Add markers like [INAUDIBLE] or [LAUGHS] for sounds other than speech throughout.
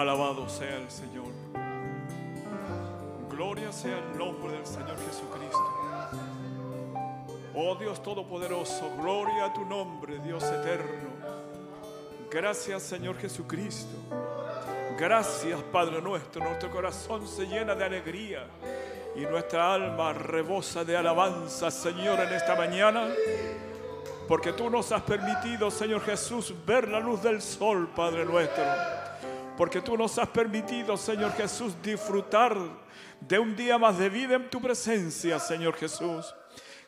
Alabado sea el Señor. Gloria sea el nombre del Señor Jesucristo. Oh Dios Todopoderoso, gloria a tu nombre, Dios eterno. Gracias Señor Jesucristo. Gracias Padre nuestro. Nuestro corazón se llena de alegría y nuestra alma rebosa de alabanza, Señor, en esta mañana. Porque tú nos has permitido, Señor Jesús, ver la luz del sol, Padre nuestro. Porque tú nos has permitido, Señor Jesús, disfrutar de un día más de vida en tu presencia, Señor Jesús.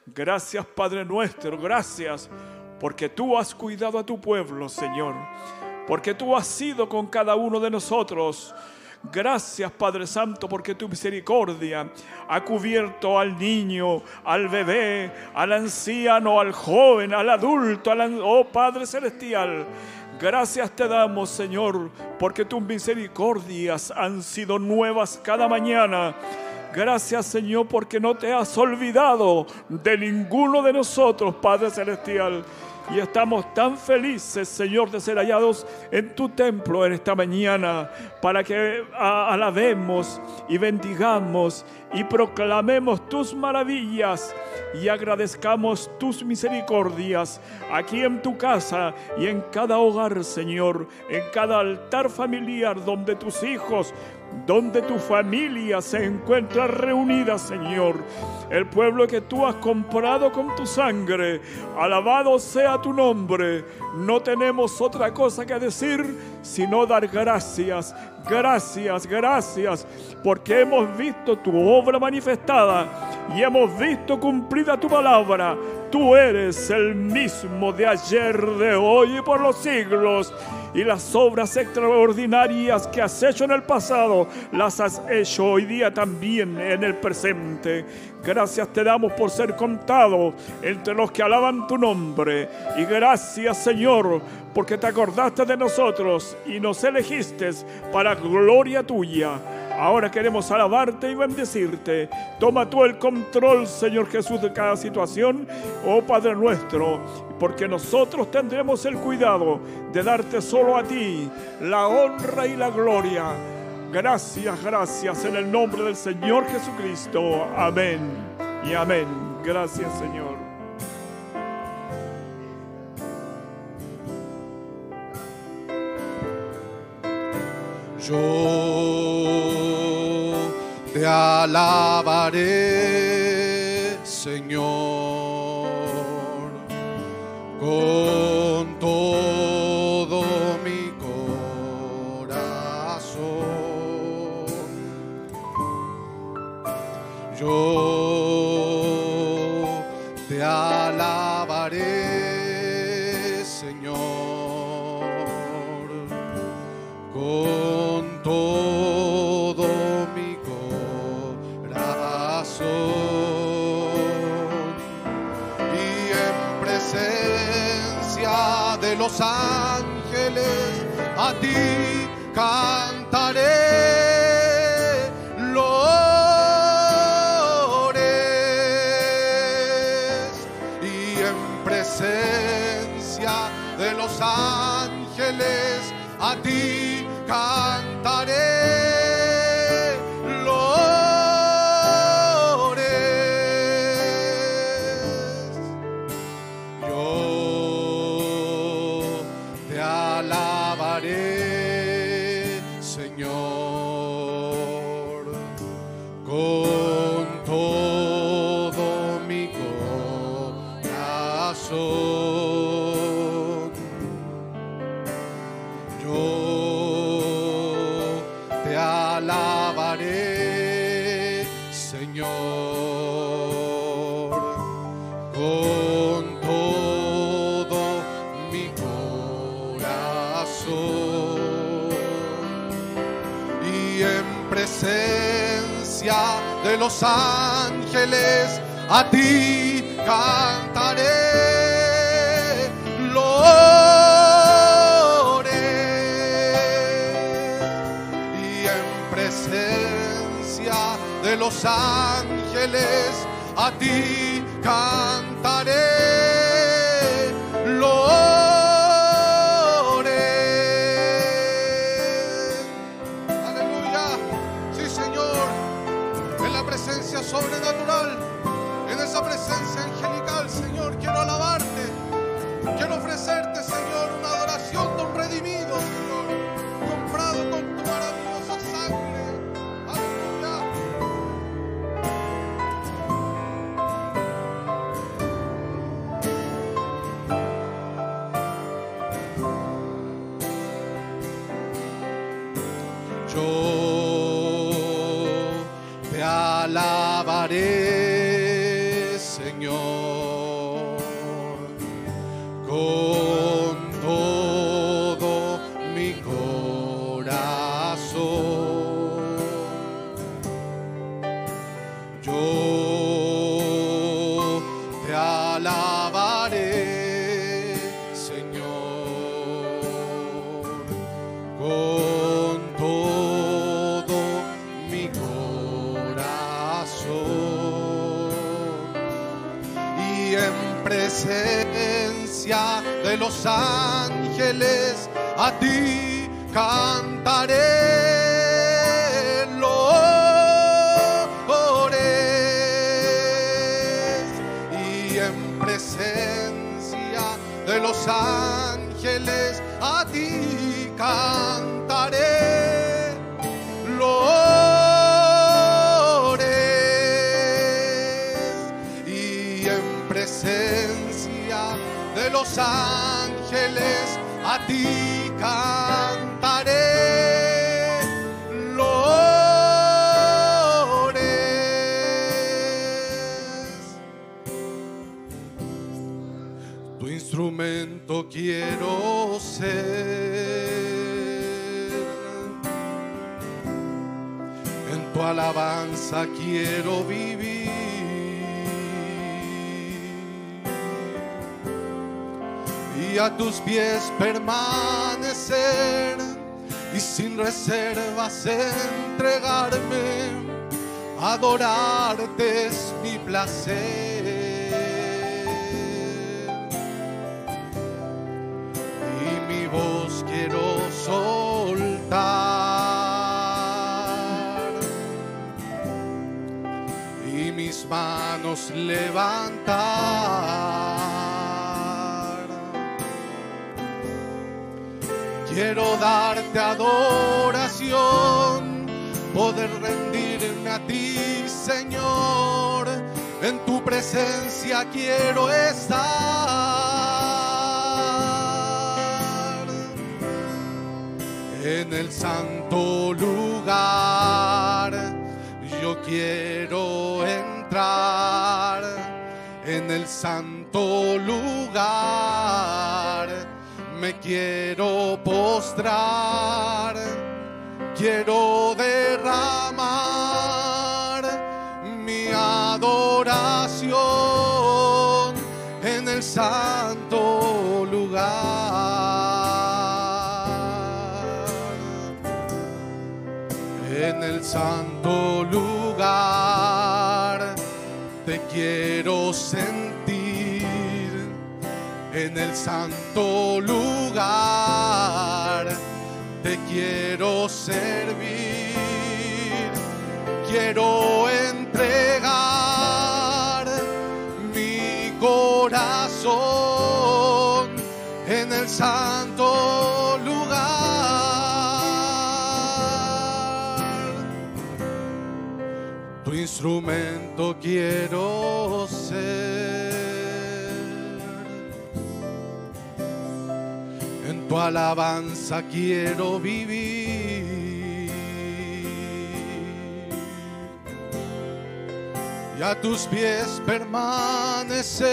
Gracias, Padre nuestro, gracias, porque tú has cuidado a tu pueblo, Señor. Porque tú has sido con cada uno de nosotros. Gracias Padre Santo porque tu misericordia ha cubierto al niño, al bebé, al anciano, al joven, al adulto, al, oh Padre Celestial. Gracias te damos Señor porque tus misericordias han sido nuevas cada mañana. Gracias Señor porque no te has olvidado de ninguno de nosotros, Padre Celestial. Y estamos tan felices, Señor, de ser hallados en tu templo en esta mañana, para que alabemos y bendigamos y proclamemos tus maravillas y agradezcamos tus misericordias aquí en tu casa y en cada hogar, Señor, en cada altar familiar donde tus hijos donde tu familia se encuentra reunida, Señor. El pueblo que tú has comprado con tu sangre. Alabado sea tu nombre. No tenemos otra cosa que decir sino dar gracias, gracias, gracias, porque hemos visto tu obra manifestada y hemos visto cumplida tu palabra. Tú eres el mismo de ayer, de hoy y por los siglos y las obras extraordinarias que has hecho en el pasado, las has hecho hoy día también en el presente. Gracias te damos por ser contado entre los que alaban tu nombre. Y gracias Señor porque te acordaste de nosotros y nos elegiste para gloria tuya. Ahora queremos alabarte y bendecirte. Toma tú el control, Señor Jesús, de cada situación, oh Padre nuestro, porque nosotros tendremos el cuidado de darte solo a ti la honra y la gloria. Gracias, gracias en el nombre del Señor Jesucristo. Amén y amén. Gracias, Señor. Yo te alabaré, Señor, con todo mi corazón. Yo los ángeles a ti cantaré. Y en presencia de los ángeles a ti cantaré. Los ángeles a ti cantaré. Lores y en presencia de los ángeles a ti cantaré. Cantaré y en presencia de los ángeles a ti cantaré loores y en presencia de los ángeles instrumento quiero ser. En tu alabanza quiero vivir. Y a tus pies permanecer. Y sin reservas entregarme. Adorarte es mi placer. Quiero soltar y mis manos levantar. Quiero darte adoración, poder rendirme a ti, Señor. En tu presencia quiero estar el santo lugar. Yo quiero entrar en el santo lugar. Me quiero postrar, quiero derramar mi adoración en el santo lugar santo lugar. Te quiero sentir en el santo lugar. Te quiero servir. Quiero entregar mi corazón en el santo instrumento quiero ser. En tu alabanza quiero vivir. Y a tus pies permanecer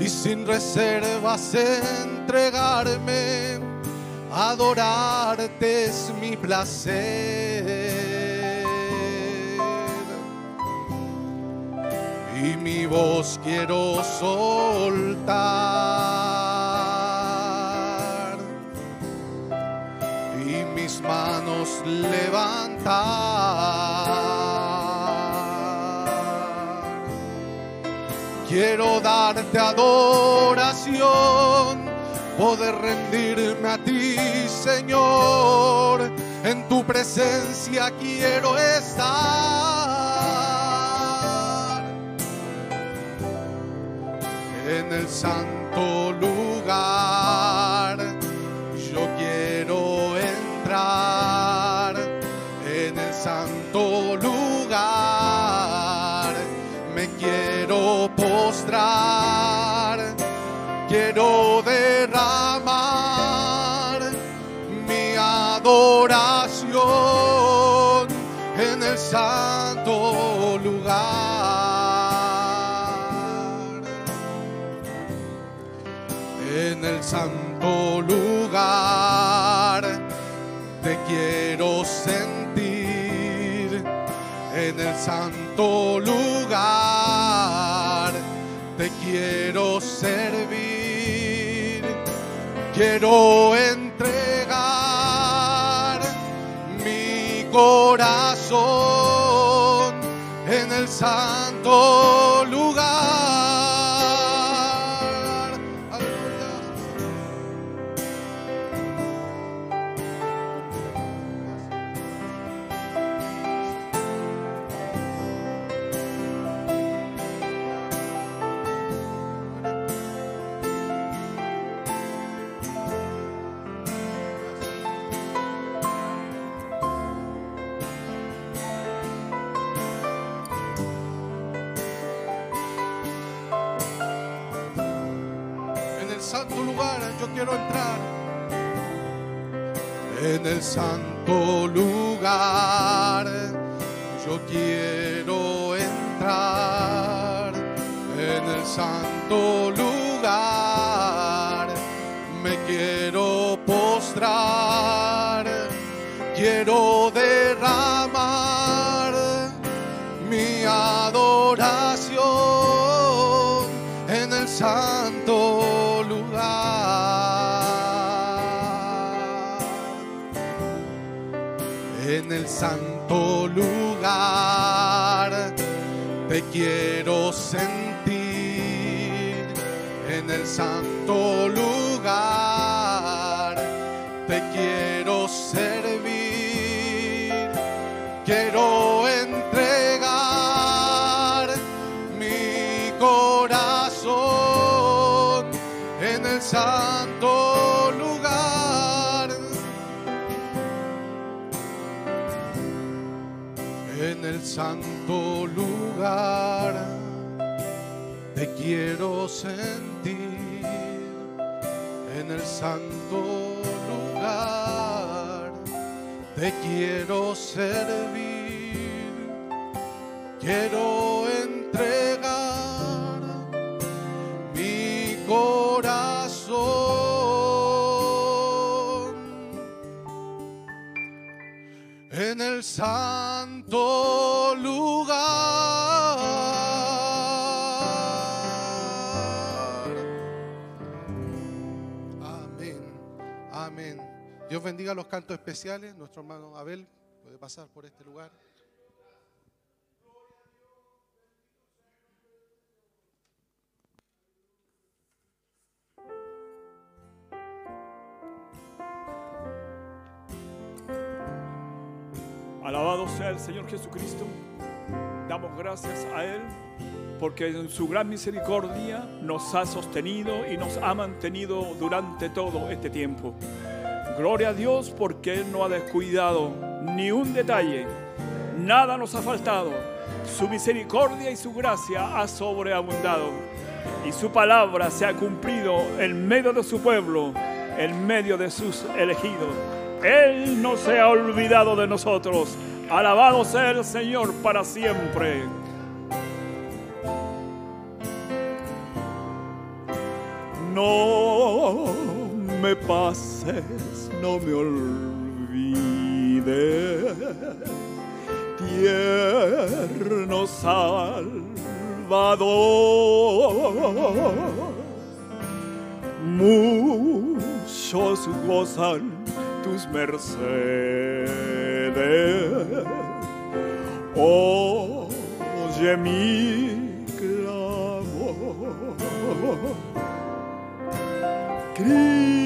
y sin reservas entregarme. Adorarte es mi placer. Y mi voz quiero soltar. Y mis manos levantar. Quiero darte adoración, poder rendirme a ti, Señor. En tu presencia quiero estar. El santo lugar. Yo quiero entrar en el santo lugar. Me quiero postrar. Quiero derramar mi adoración en el santo lugar. El santo lugar te quiero sentir. En el santo lugar te quiero servir. Quiero entregar mi corazón en el santo lugar. Quiero entrar. En el santo lugar yo quiero entrar. En el santo lugar me quiero postrar. Quiero derramar mi adoración en el santo santo lugar te quiero sentir. En el santo lugar te quiero servir. Quiero entregar mi corazón en el santo santo lugar te quiero sentir. En el santo lugar te quiero servir. Quiero entregar mi corazón en el santo bendiga los cantos especiales. Nuestro hermano Abel puede pasar por este lugar. Alabado sea el Señor Jesucristo. Damos gracias a Él porque en su gran misericordia nos ha sostenido y nos ha mantenido durante todo este tiempo. Gloria a Dios porque Él no ha descuidado ni un detalle. Nada nos ha faltado. Su misericordia y su gracia ha sobreabundado. Y su palabra se ha cumplido en medio de su pueblo, en medio de sus elegidos. Él no se ha olvidado de nosotros. Alabado sea el Señor para siempre. No me pases, no me olvides, tierno Salvador. Muchos gozan tus mercedes. Oye mi clamor. Cristo,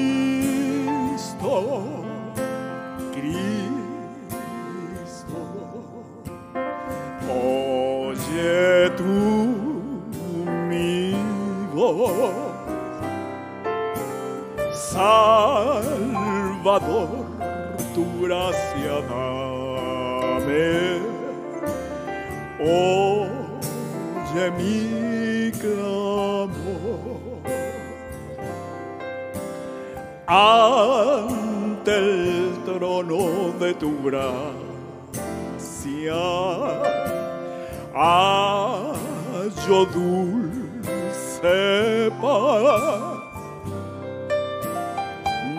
Salvador, tu gracia dame. Oye mi clamor ante el trono de tu gracia. Hallo dulce paz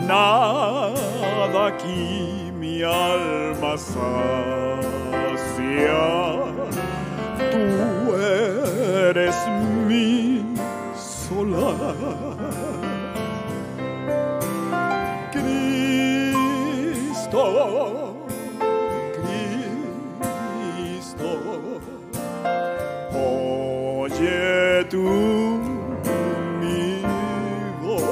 nada aquí mi alma sacia. Tú eres mi solar. Cristo, Cristo, oye tú mi voz.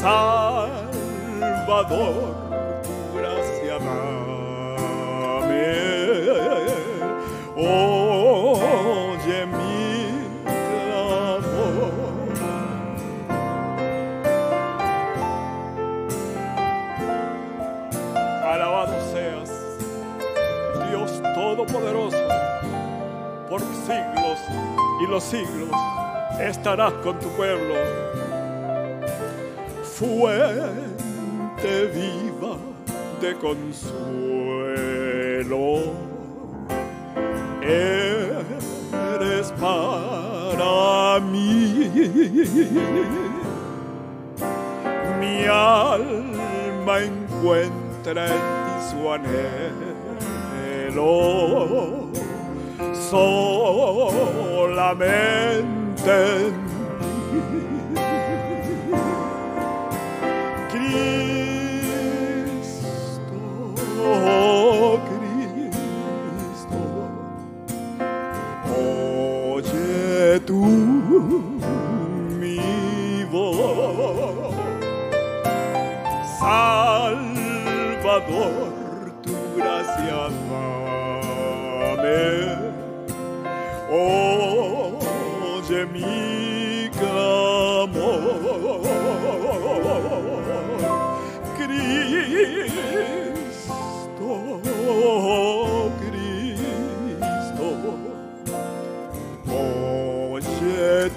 Salvador, los siglos estarás con tu pueblo fuente viva de consuelo. Eres para mí. Mi alma encuentra en ti su anhelo. Solamente. En Cristo, Cristo, Salvador, tu gracia oye mi clamor. Cristo, Cristo, oye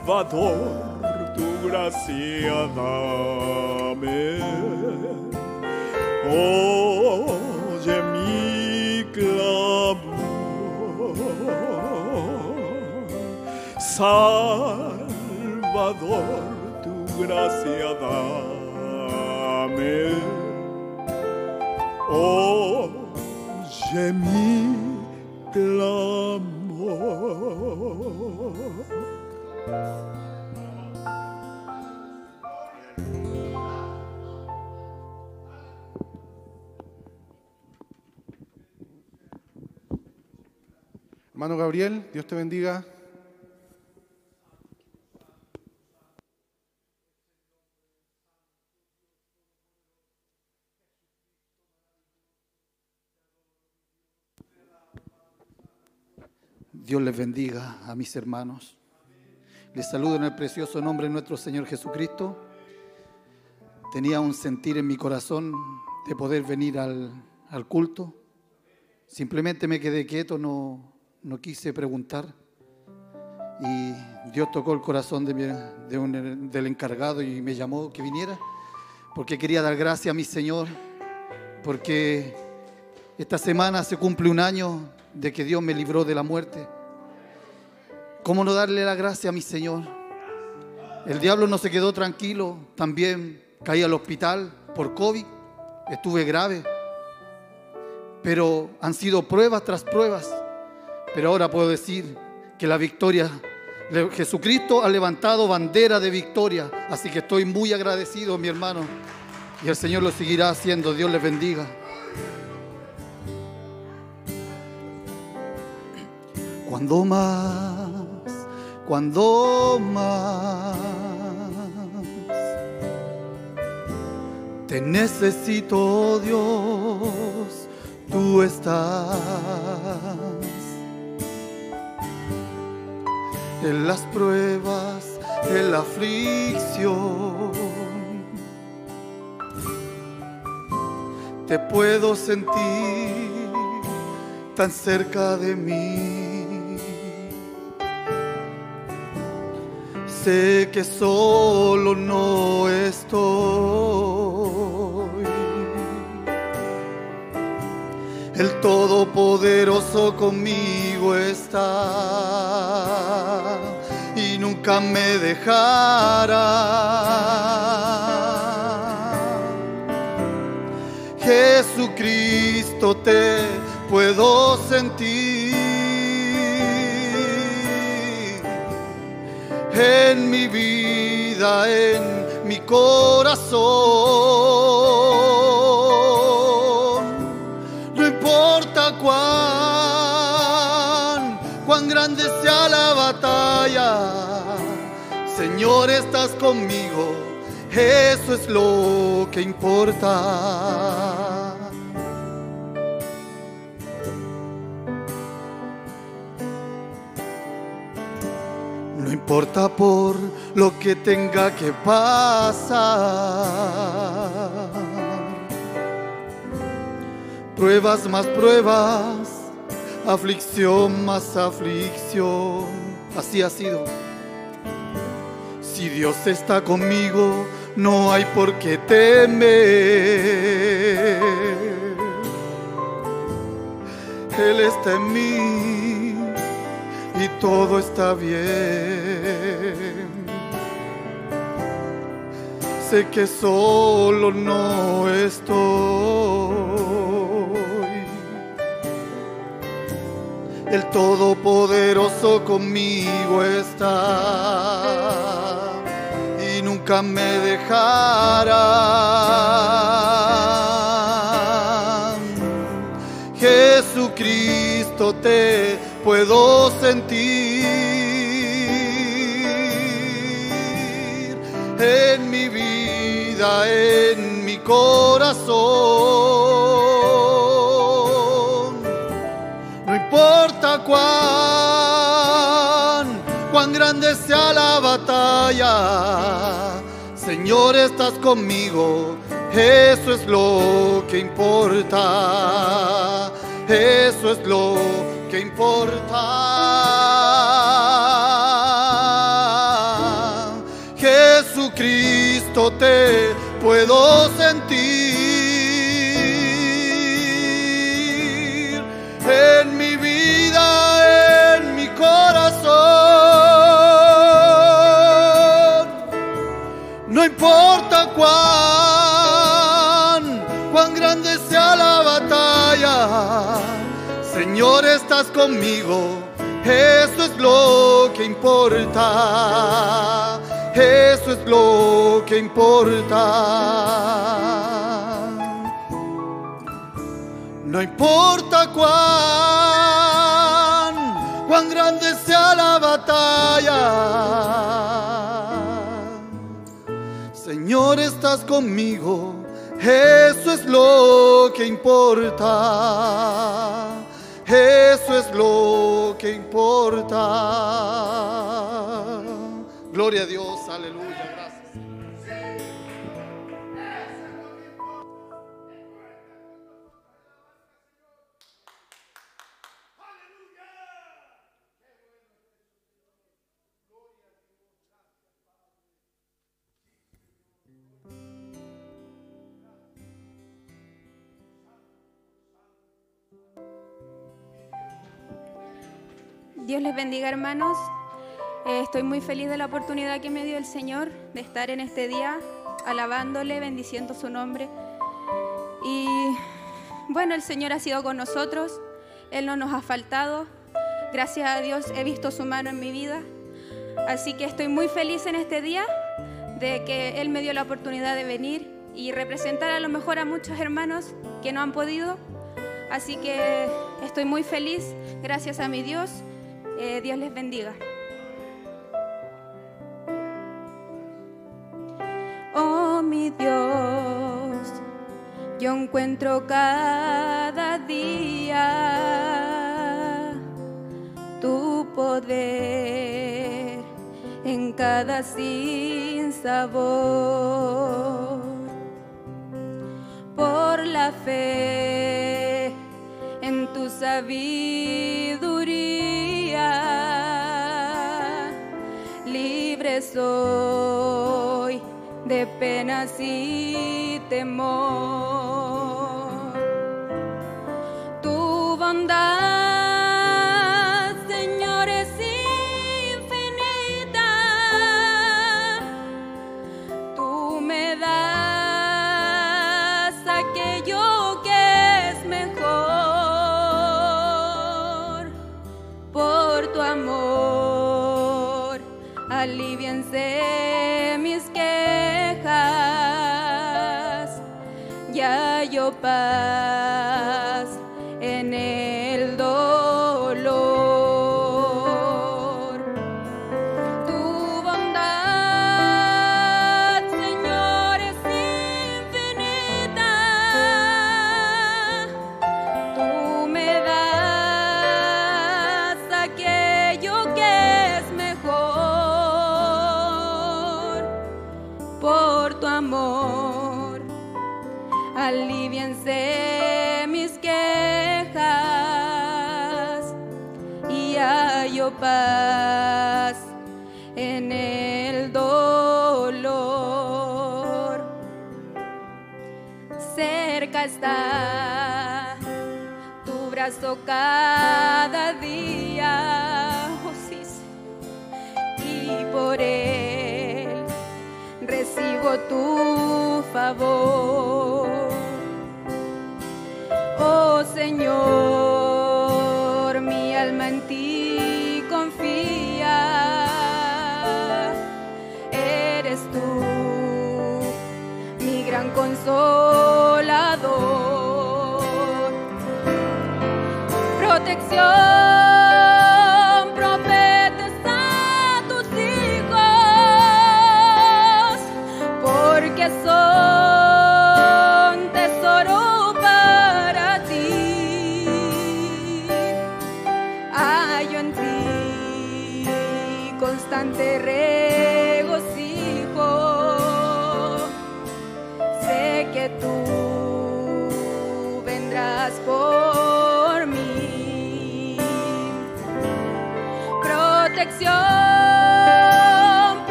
Salvador, tu gracia dame. Oye mi clamor, Salvador, tu gracia dame. Oye mi clamor. Hermano Gabriel, Dios te bendiga. Dios les bendiga a mis hermanos. Les saludo en el precioso nombre de nuestro Señor Jesucristo. Tenía un sentir en mi corazón de poder venir al, al culto. Simplemente me quedé quieto, no, no quise preguntar. Y Dios tocó el corazón de mi- un- del encargado y me llamó que viniera. Porque quería dar gracias a mi Señor. Porque esta semana se cumple un año de que Dios me libró de la muerte. ¿Cómo no darle la gracia a mi Señor? El diablo no se quedó tranquilo, también caí al hospital por COVID, estuve grave, pero han sido pruebas tras pruebas. Pero ahora puedo decir que la victoria, Jesucristo ha levantado bandera de victoria, así que estoy muy agradecido, mi hermano, y el Señor lo seguirá haciendo. Dios les bendiga. Cuando más, cuando más te necesito, Dios, tú estás. En las pruebas, en la aflicción. Te puedo sentir tan cerca de mí. Sé que solo no estoy. El Todopoderoso conmigo está y nunca me dejará. Jesucristo te puedo sentir en mi vida, en mi corazón. Grande sea la batalla, Señor, estás conmigo, eso es lo que importa. No importa por lo que tenga que pasar. Pruebas más pruebas, aflicción más aflicción. Así ha sido. Si Dios está conmigo, no hay por qué temer. Él está en mí y todo está bien. Sé que solo no estoy. El Todopoderoso conmigo está y nunca me dejará. Jesucristo te puedo sentir en mi vida, en mi corazón. Cuán, cuán grande sea la batalla, Señor, estás conmigo, eso es lo que importa, eso es lo que importa. Jesucristo te puedo sentir cuán, cuán grande sea la batalla, Señor, estás conmigo, eso es lo que importa, eso es lo que importa. No importa cuán, cuán grande sea la batalla. Conmigo, eso es lo que importa. Eso es lo que importa. Gloria a Dios, aleluya, Dios les bendiga hermanos. Eh, estoy muy feliz de la oportunidad que me dio el Señor de estar en este día alabándole, bendiciendo su nombre. Y bueno, el Señor ha sido con nosotros, Él no nos ha faltado. Gracias a Dios he visto su mano en mi vida. Así que estoy muy feliz en este día de que Él me dio la oportunidad de venir y representar a lo mejor a muchos hermanos que no han podido. Así que estoy muy feliz, gracias a mi Dios. Eh, Dios les bendiga. Oh mi Dios, yo encuentro cada día tu poder en cada sin sabor. Por la fe en tu sabiduría libre de penas y temor. Tu bondad your back. está tu brazo cada día, oh, sí, y por él recibo tu favor. Oh Señor, mi alma en ti confía, eres tú mi gran consuelo. protección.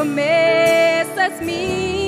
promessas me.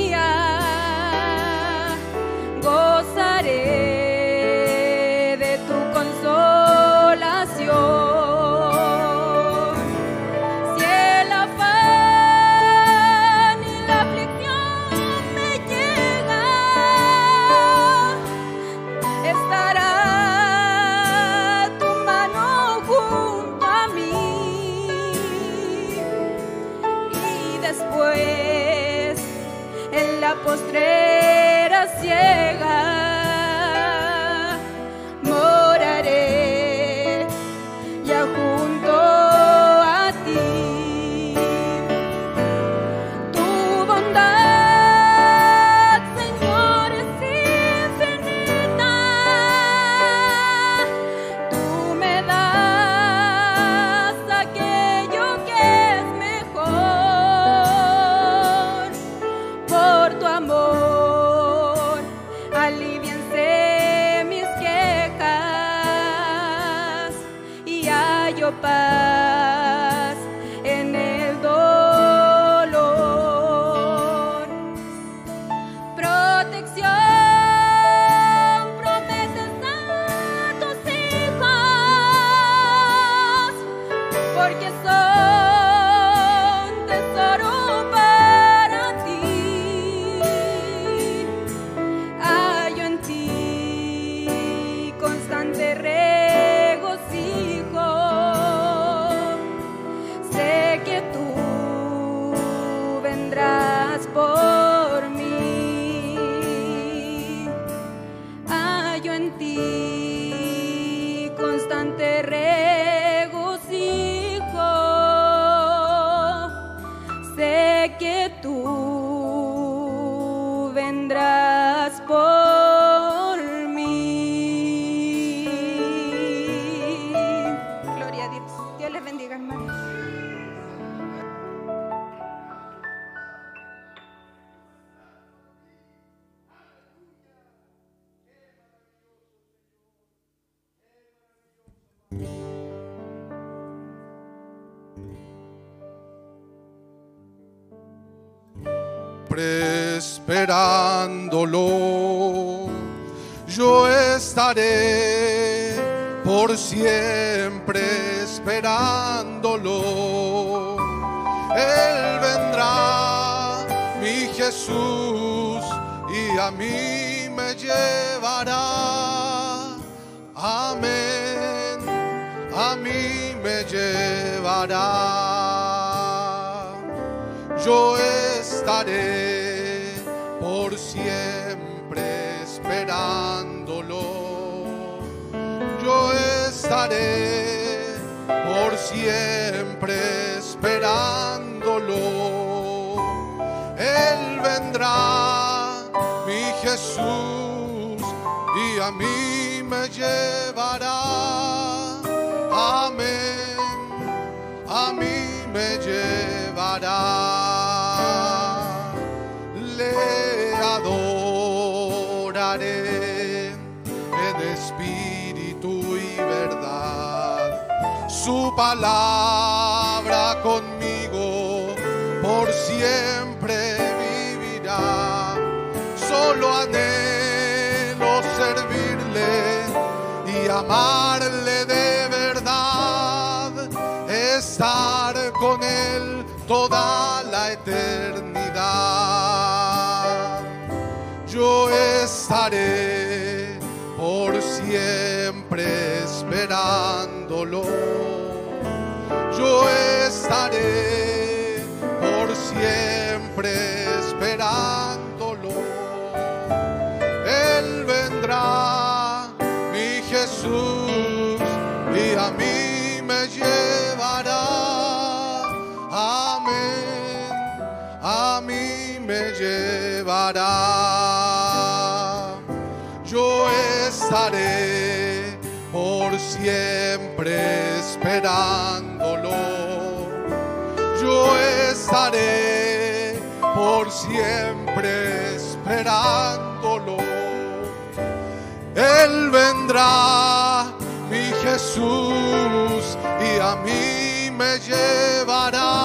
Llevará.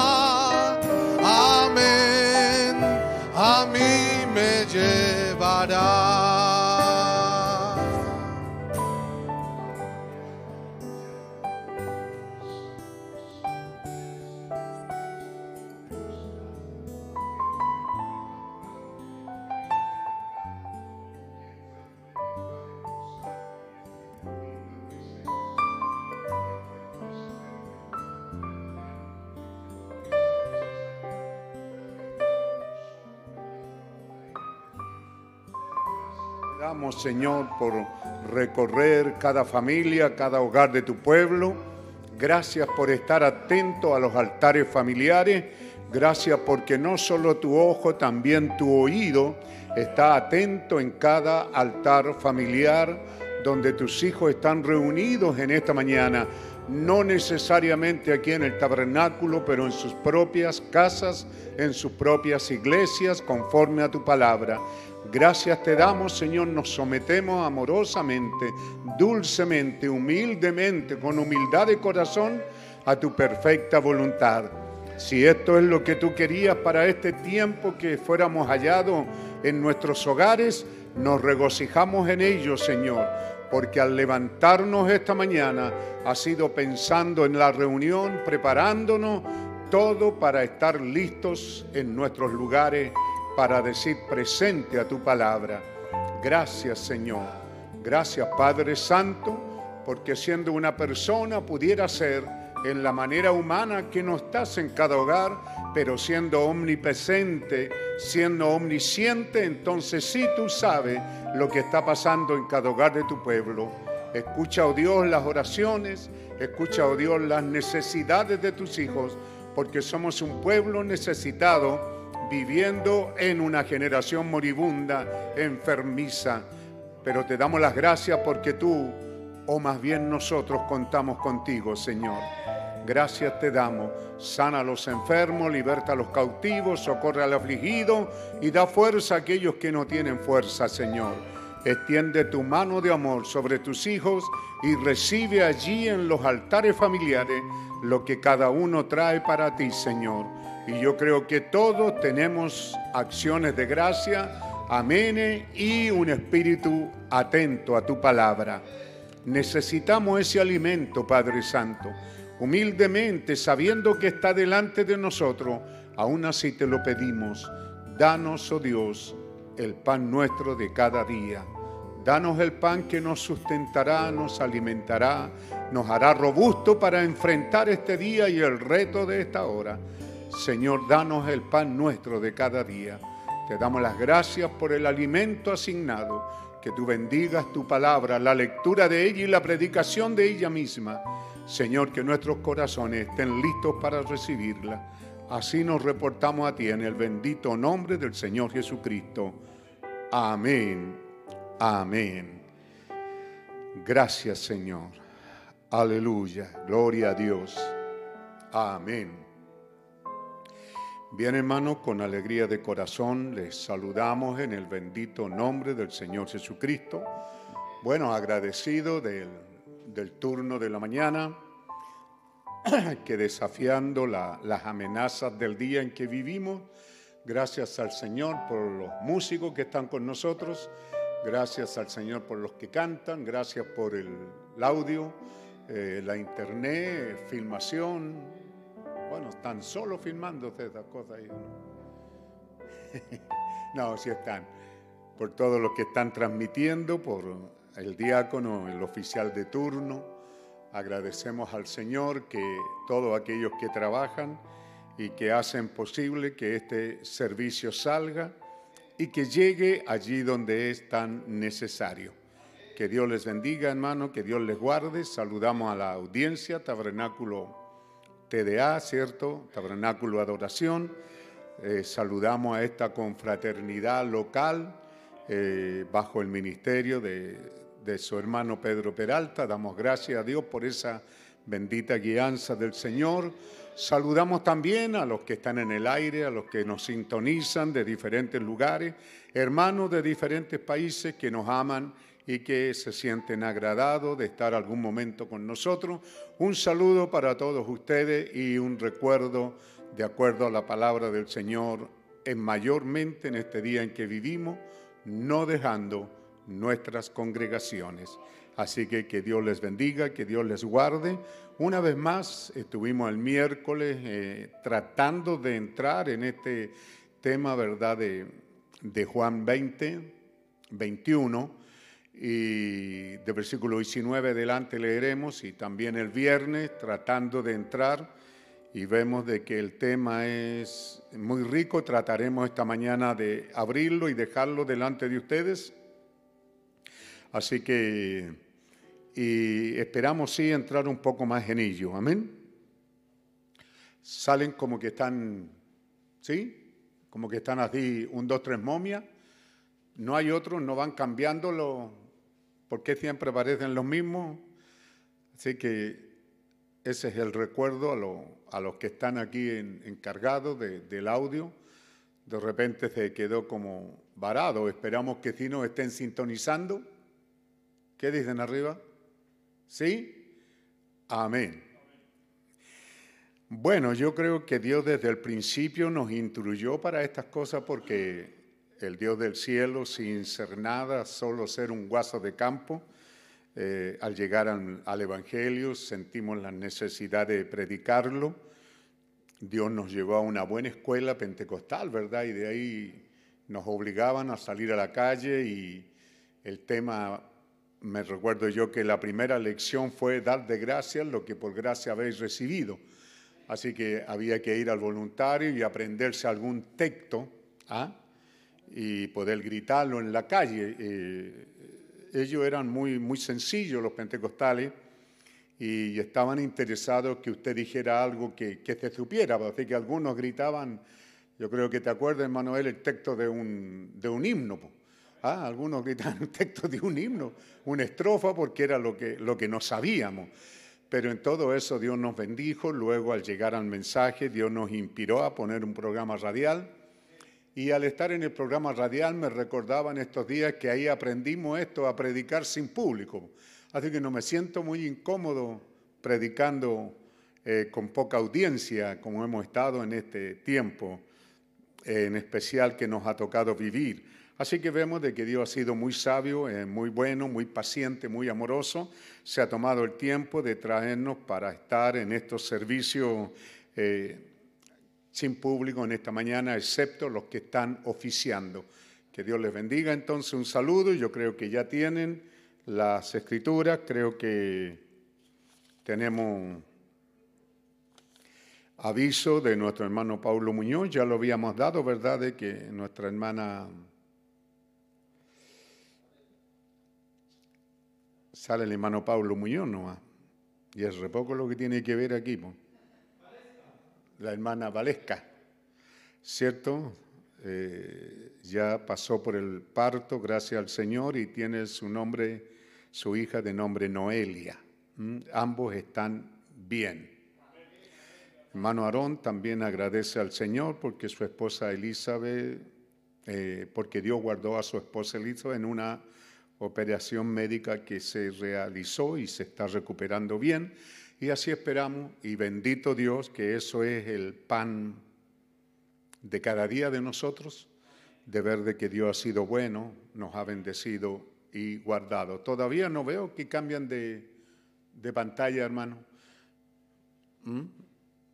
Señor, por recorrer cada familia, cada hogar de tu pueblo. Gracias por estar atento a los altares familiares. Gracias porque no solo tu ojo, también tu oído está atento en cada altar familiar donde tus hijos están reunidos en esta mañana. No necesariamente aquí en el tabernáculo, pero en sus propias casas, en sus propias iglesias, conforme a tu palabra. Gracias te damos, Señor, nos sometemos amorosamente, dulcemente, humildemente, con humildad de corazón a tu perfecta voluntad. Si esto es lo que tú querías para este tiempo que fuéramos hallados en nuestros hogares, nos regocijamos en ello, Señor, porque al levantarnos esta mañana ha sido pensando en la reunión, preparándonos todo para estar listos en nuestros lugares para decir presente a tu palabra. Gracias Señor. Gracias Padre Santo, porque siendo una persona pudiera ser en la manera humana que no estás en cada hogar, pero siendo omnipresente, siendo omnisciente, entonces sí tú sabes lo que está pasando en cada hogar de tu pueblo. Escucha, oh Dios, las oraciones, escucha, oh Dios, las necesidades de tus hijos, porque somos un pueblo necesitado viviendo en una generación moribunda, enfermiza. Pero te damos las gracias porque tú, o más bien nosotros, contamos contigo, Señor. Gracias te damos. Sana a los enfermos, liberta a los cautivos, socorre al afligido y da fuerza a aquellos que no tienen fuerza, Señor. Extiende tu mano de amor sobre tus hijos y recibe allí en los altares familiares lo que cada uno trae para ti, Señor. Y yo creo que todos tenemos acciones de gracia, amén, y un espíritu atento a tu palabra. Necesitamos ese alimento, Padre Santo. Humildemente, sabiendo que está delante de nosotros, aún así te lo pedimos. Danos, oh Dios, el pan nuestro de cada día. Danos el pan que nos sustentará, nos alimentará, nos hará robusto para enfrentar este día y el reto de esta hora. Señor, danos el pan nuestro de cada día. Te damos las gracias por el alimento asignado. Que tú bendigas tu palabra, la lectura de ella y la predicación de ella misma. Señor, que nuestros corazones estén listos para recibirla. Así nos reportamos a ti en el bendito nombre del Señor Jesucristo. Amén. Amén. Gracias Señor. Aleluya. Gloria a Dios. Amén. Bien hermanos, con alegría de corazón les saludamos en el bendito nombre del Señor Jesucristo. Bueno, agradecido del, del turno de la mañana, [CLEARS THROAT] que desafiando las amenazas del día en que vivimos, gracias al Señor por los músicos que están con nosotros, gracias al Señor por los que cantan, gracias por el, audio, eh, la internet, filmación, bueno, están solo filmando estas cosas [LAUGHS] no, sí están. Por todos los que están transmitiendo, por el diácono, el oficial de turno. Agradecemos al Señor que todos aquellos que trabajan y que hacen posible que este servicio salga y que llegue allí donde es tan necesario. Que Dios les bendiga, hermano, que Dios les guarde. Saludamos a la audiencia, Tabernáculo TDA, ¿cierto? Tabernáculo Adoración. Eh, saludamos a esta confraternidad local eh, bajo el ministerio de, de su hermano Pedro Peralta. Damos gracias a Dios por esa bendita guianza del Señor. Saludamos también a los que están en el aire, a los que nos sintonizan de diferentes lugares, hermanos de diferentes países que nos aman y que se sienten agradados de estar algún momento con nosotros. Un saludo para todos ustedes y un recuerdo de acuerdo a la palabra del Señor, en mayormente en este día en que vivimos, no dejando nuestras congregaciones. Así que que Dios les bendiga, que Dios les guarde. Una vez más, estuvimos el miércoles eh, tratando de entrar en este tema, ¿verdad?, de, de Juan 20, 21 y de versículo 19 adelante leeremos y también el viernes tratando de entrar y vemos de que el tema es muy rico, trataremos esta mañana de abrirlo y dejarlo delante de ustedes. Así que y esperamos sí entrar un poco más en ello, amén. Salen como que están, ¿sí? Como que están así, un, dos, tres momias. No hay otros, no van cambiando los ¿Por qué siempre parecen los mismos? Así que ese es el recuerdo a, los que están aquí encargados del audio. De repente se quedó como varado. Esperamos que si nos estén sintonizando. ¿Qué dicen arriba? ¿Sí? Amén. Bueno, yo creo que Dios desde el principio nos instruyó para estas cosas porque el Dios del cielo sin ser nada, solo ser un guaso de campo. Eh, al llegar al, Evangelio sentimos la necesidad de predicarlo. Dios nos llevó a una buena escuela pentecostal, ¿verdad? Y de ahí nos obligaban a salir a la calle y el tema, me recuerdo yo que la primera lección fue dar de gracias lo que por gracia habéis recibido. Así que había que ir al voluntario y aprenderse algún texto. ¿ah? Y poder gritarlo en la calle. Eh, ellos eran muy, muy sencillos, los pentecostales, y estaban interesados que usted dijera algo que, que se supiera. Así que algunos gritaban, yo creo que te acuerdas, Manuel, el texto de un, de un himno. Ah, algunos gritaban el texto de un himno, una estrofa, porque era lo que, lo que no sabíamos. Pero en todo eso Dios nos bendijo. Luego, al llegar al mensaje, Dios nos inspiró a poner un programa radial y al estar en el programa radial me recordaban estos días que ahí aprendimos esto, a predicar sin público. Así que no me siento muy incómodo predicando eh, con poca audiencia como hemos estado en este tiempo, en especial que nos ha tocado vivir. Así que vemos de que Dios ha sido muy sabio, eh, muy bueno, muy paciente, muy amoroso. Se ha tomado el tiempo de traernos para estar en estos servicios eh, sin público en esta mañana, excepto los que están oficiando. Que Dios les bendiga. Entonces, un saludo. Yo creo que ya tienen las escrituras. Creo que tenemos aviso de nuestro hermano Paulo Muñoz. Ya lo habíamos dado, ¿verdad? De que nuestra hermana sale el hermano Pablo Muñoz nomás. Y es re poco lo que tiene que ver aquí. La hermana Valesca, ¿cierto? Eh, ya pasó por el parto, gracias al Señor, y tiene su nombre, su hija de nombre Noelia. ¿Mm? Ambos están bien. Hermano Aarón también agradece al Señor porque su esposa Elizabeth, eh, porque Dios guardó a su esposa Elizabeth en una operación médica que se realizó y se está recuperando bien. Y así esperamos, y bendito Dios, que eso es el pan de cada día de nosotros, de ver de que Dios ha sido bueno, nos ha bendecido y guardado. Todavía no veo que cambian de, pantalla, hermano. ¿Mm?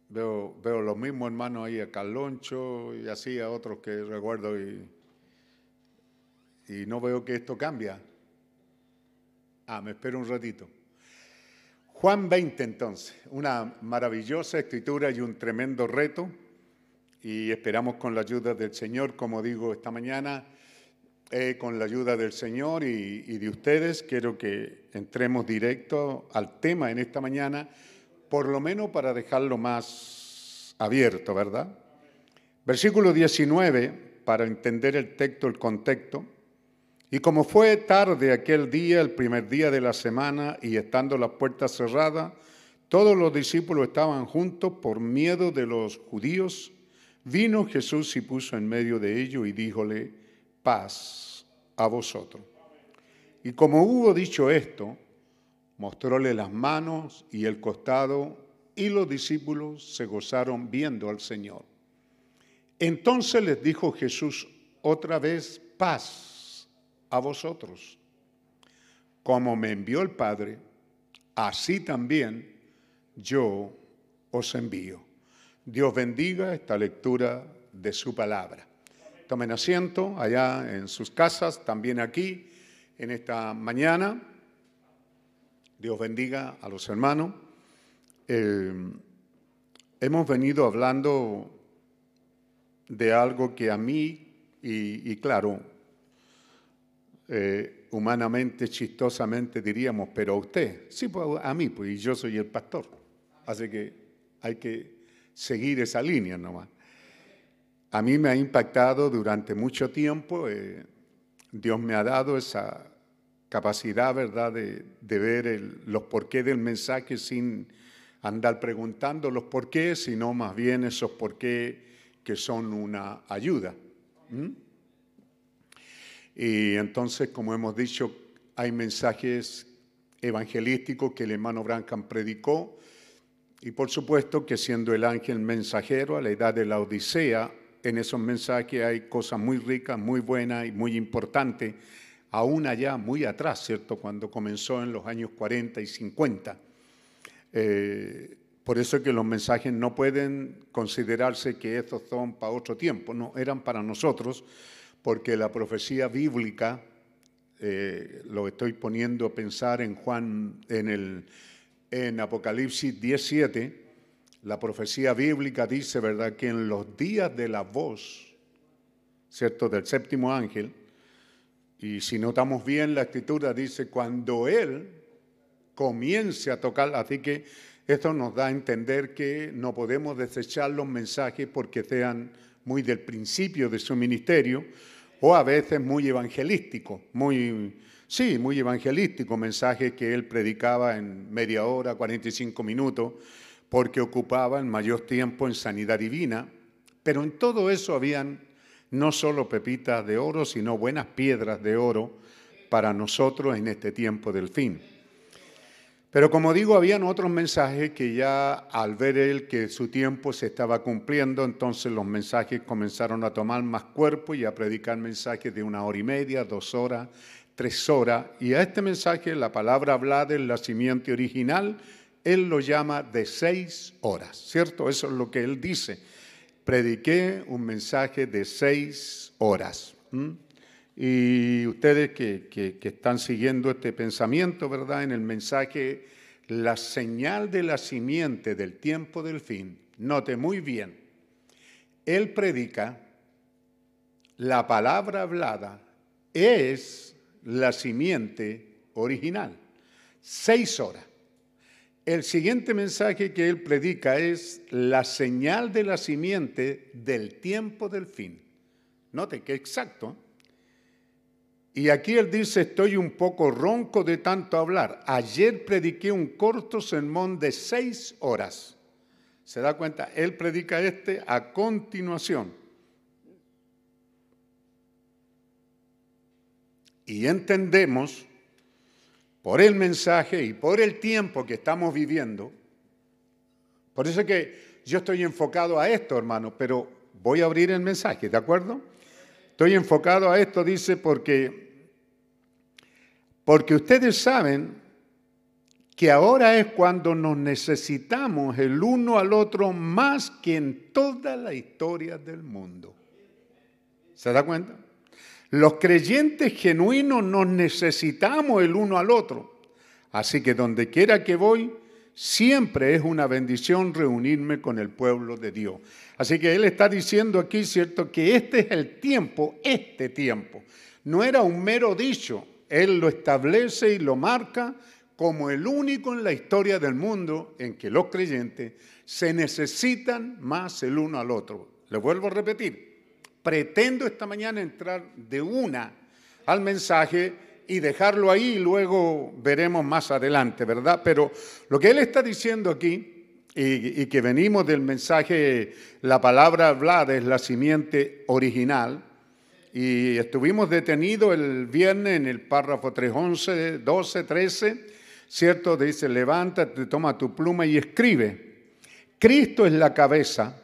Veo, veo los mismos hermanos ahí a Caloncho y así a otros que recuerdo y, y no veo que esto cambia. Ah, me espero un ratito. Juan 20 entonces, una maravillosa escritura y un tremendo reto. Y esperamos con la ayuda del Señor, como digo esta mañana, eh, con la ayuda del Señor y, de ustedes, quiero que entremos directo al tema en esta mañana, por lo menos para dejarlo más abierto, ¿verdad? Versículo 19, para entender el texto, el contexto. Y como fue tarde aquel día, el primer día de la semana, y estando las puertas cerradas, todos los discípulos estaban juntos por miedo de los judíos, vino Jesús y puso en medio de ellos y díjole, paz a vosotros. Y como hubo dicho esto, mostróle las manos y el costado, y los discípulos se gozaron viendo al Señor. Entonces les dijo Jesús otra vez, paz a vosotros. Como me envió el Padre, así también yo os envío. Dios bendiga esta lectura de su palabra. Tomen asiento allá en sus casas, también aquí, en esta mañana. Dios bendiga a los hermanos. Eh, hemos venido hablando de algo que a mí, y, y claro, eh, humanamente, chistosamente diríamos, pero a usted, sí, pues a mí, pues yo soy el pastor. Así que hay que seguir esa línea nomás. A mí me ha impactado durante mucho tiempo, eh, Dios me ha dado esa capacidad, ¿verdad?, de, ver los porqués del mensaje sin andar preguntando los porqués, sino más bien esos porqués que son una ayuda. Y entonces, como hemos dicho, hay mensajes evangelísticos que el hermano Branham predicó. Y por supuesto que siendo el ángel mensajero a la edad de la Odisea, en esos mensajes hay cosas muy ricas, muy buenas y muy importantes, aún allá muy atrás, ¿cierto? Cuando comenzó en los años 40 y 50. Eh, por eso es que los mensajes no pueden considerarse que estos son para otro tiempo, no, eran para nosotros porque la profecía bíblica, eh, lo estoy poniendo a pensar en Juan, en, el, en Apocalipsis 17, la profecía bíblica dice, ¿verdad?, que en los días de la voz, ¿cierto?, del séptimo ángel, y si notamos bien la escritura, dice, cuando Él comience a tocar, así que esto nos da a entender que no podemos desechar los mensajes porque sean muy del principio de su ministerio, o a veces muy evangelístico, muy, sí, muy evangelístico, mensaje que él predicaba en media hora, 45 minutos, porque ocupaba el mayor tiempo en sanidad divina, pero en todo eso habían no solo pepitas de oro, sino buenas piedras de oro para nosotros en este tiempo del fin. Pero como digo, habían otros mensajes que ya al ver él que su tiempo se estaba cumpliendo, entonces los mensajes comenzaron a tomar más cuerpo y a predicar mensajes de una hora y media, dos horas, tres horas. Y a este mensaje, la palabra hablada, el nacimiento original, él lo llama de seis horas, ¿cierto? Eso es lo que él dice. Prediqué un mensaje de seis horas. Y ustedes que, están siguiendo este pensamiento, ¿verdad? En el mensaje, la señal de la simiente del tiempo del fin, note muy bien, él predica, la palabra hablada es la simiente original. Seis horas. El siguiente mensaje que él predica es la señal de la simiente del tiempo del fin. Note que exacto. Y aquí él dice, estoy un poco ronco de tanto hablar. Ayer prediqué un corto sermón de seis horas. ¿Se da cuenta? Él predica este a continuación. Y entendemos, por el mensaje y por el tiempo que estamos viviendo, por eso es que yo estoy enfocado a esto, hermano, pero voy a abrir el mensaje, ¿de acuerdo? Estoy enfocado a esto, dice, porque porque ustedes saben que ahora es cuando nos necesitamos el uno al otro más que en toda la historia del mundo. ¿Se da cuenta? Los creyentes genuinos nos necesitamos el uno al otro. Así que donde quiera que voy, siempre es una bendición reunirme con el pueblo de Dios. Así que Él está diciendo aquí, ¿cierto?, que este es el tiempo, este tiempo. No era un mero dicho, él lo establece y lo marca como el único en la historia del mundo en que los creyentes se necesitan más el uno al otro. Le vuelvo a repetir, pretendo esta mañana entrar de una al mensaje y dejarlo ahí y luego veremos más adelante, ¿verdad? Pero lo que él está diciendo aquí, y, y que venimos del mensaje, la palabra hablada es la simiente original, y estuvimos detenidos el viernes en el párrafo 311, 12, 13, ¿cierto? Dice, levántate, toma tu pluma y escribe. Cristo es la cabeza,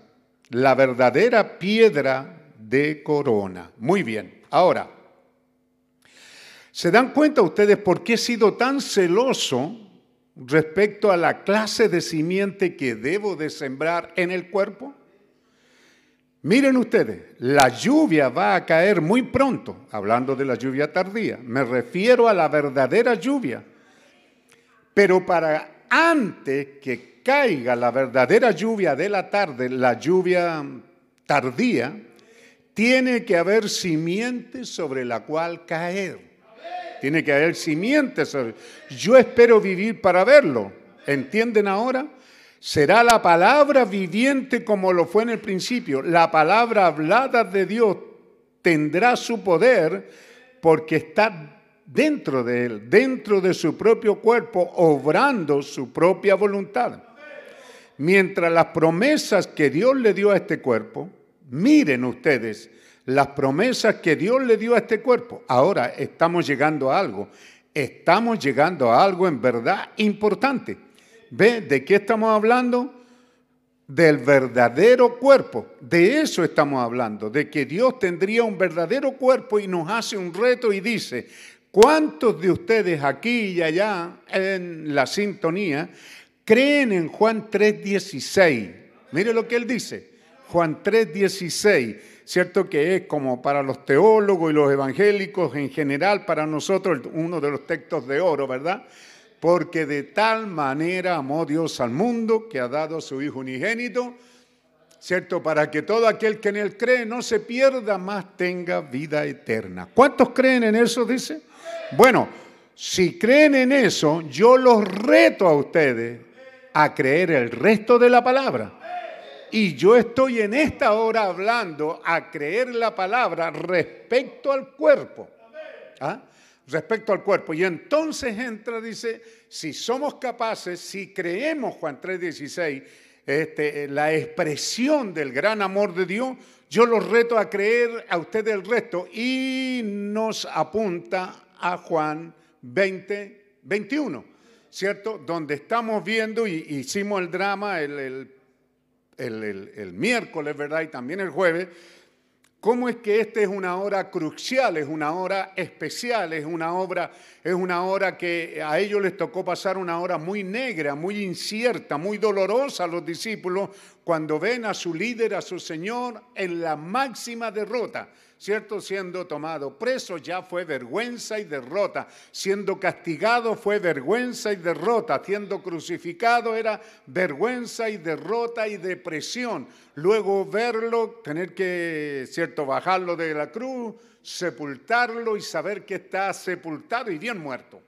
la verdadera piedra de corona. Muy bien, ahora, ¿se dan cuenta ustedes por qué he sido tan celoso respecto a la clase de simiente que debo de sembrar en el cuerpo? Miren ustedes, la lluvia va a caer muy pronto, hablando de la lluvia tardía, me refiero a la verdadera lluvia. Pero para antes que caiga la verdadera lluvia de la tarde, la lluvia tardía, tiene que haber simiente sobre la cual caer. Tiene que haber simiente sobre. Yo espero vivir para verlo. ¿Entienden ahora? Será la palabra viviente como lo fue en el principio. La palabra hablada de Dios tendrá su poder porque está dentro de él, dentro de su propio cuerpo, obrando su propia voluntad. Mientras las promesas que Dios le dio a este cuerpo, miren ustedes, las promesas que Dios le dio a este cuerpo. Ahora estamos llegando a algo, estamos llegando a algo en verdad importante. ¿Ve de qué estamos hablando? Del verdadero cuerpo. De eso estamos hablando, de que Dios tendría un verdadero cuerpo y nos hace un reto y dice, ¿cuántos de ustedes aquí y allá en la sintonía creen en Juan 3.16? Mire lo que él dice, Juan 3.16. ¿cierto? Que es como para los teólogos y los evangélicos en general, para nosotros uno de los textos de oro, ¿verdad? Porque de tal manera amó Dios al mundo que ha dado a su Hijo unigénito, ¿cierto? Para que todo aquel que en él cree no se pierda, más tenga vida eterna. ¿Cuántos creen en eso, dice? Bueno, si creen en eso, yo los reto a ustedes a creer el resto de la palabra. Y yo estoy en esta hora hablando a creer la palabra respecto al cuerpo. ¿Ah? Respecto al cuerpo. Y entonces entra, dice, si somos capaces, si creemos, Juan 3:16, este, la expresión del gran amor de Dios, yo los reto a creer a ustedes el resto y nos apunta a Juan 20, 21. ¿cierto? Donde estamos viendo y hicimos el drama el, el, el, el miércoles, ¿verdad? Y también el jueves, ¿Cómo es que esta es una hora crucial, es una hora especial, es una obra, es una hora que a ellos les tocó pasar una hora muy negra, muy incierta, muy dolorosa a los discípulos cuando ven a su líder, a su Señor en la máxima derrota? ¿Cierto? Siendo tomado preso ya fue vergüenza y derrota. Siendo castigado fue vergüenza y derrota. Siendo crucificado era vergüenza y derrota y depresión. Luego verlo, tener que, ¿cierto? Bajarlo de la cruz, sepultarlo y saber que está sepultado y bien muerto.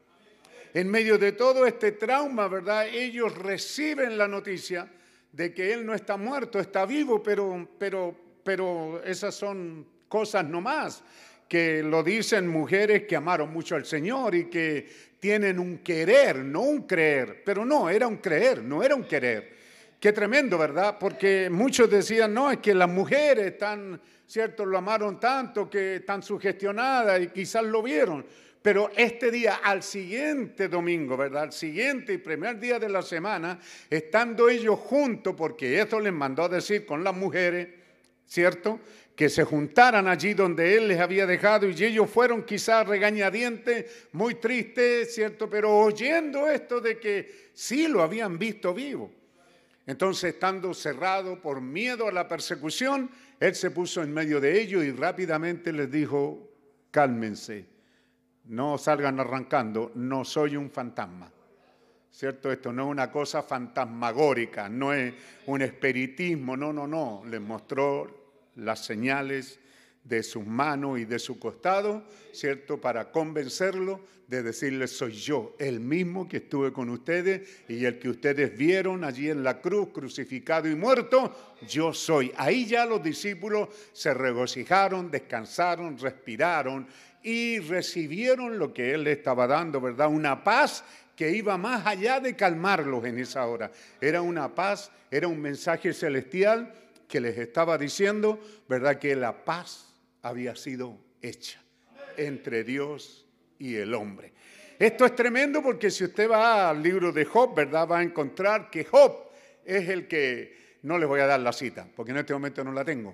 En medio de todo este trauma, ¿verdad? Ellos reciben la noticia de que él no está muerto, está vivo, pero, pero, pero esas son cosas nomás, que lo dicen mujeres que amaron mucho al Señor y que tienen un querer, no un creer, pero no, era un creer, no era un querer. Qué tremendo, ¿verdad? Porque muchos decían, no, es que las mujeres están, ¿cierto? Lo amaron tanto que están sugestionadas y quizás lo vieron. Pero este día, al siguiente domingo, ¿verdad? Al siguiente y primer día de la semana, estando ellos juntos, porque esto les mandó a decir con las mujeres, ¿cierto? Que se juntaran allí donde él les había dejado y ellos fueron quizás regañadientes, muy tristes, ¿cierto? Pero oyendo esto de que sí lo habían visto vivo. Entonces, estando cerrado por miedo a la persecución, él se puso en medio de ellos y rápidamente les dijo, cálmense, no salgan arrancando, no soy un fantasma. ¿Cierto? Esto no es una cosa fantasmagórica, no es un espiritismo, no, no, no. Les mostró las señales de sus manos y de su costado, ¿cierto? Para convencerlo de decirles, soy yo, el mismo que estuve con ustedes y el que ustedes vieron allí en la cruz, crucificado y muerto, yo soy. Ahí ya los discípulos se regocijaron, descansaron, respiraron y recibieron lo que Él les estaba dando, ¿verdad? Una paz que iba más allá de calmarlos en esa hora. Era una paz, era un mensaje celestial que les estaba diciendo, ¿verdad? Que la paz había sido hecha entre Dios y el hombre. Esto es tremendo porque si usted va al libro de Job, ¿verdad? Va a encontrar que Job es el que, no les voy a dar la cita, porque en este momento no la tengo.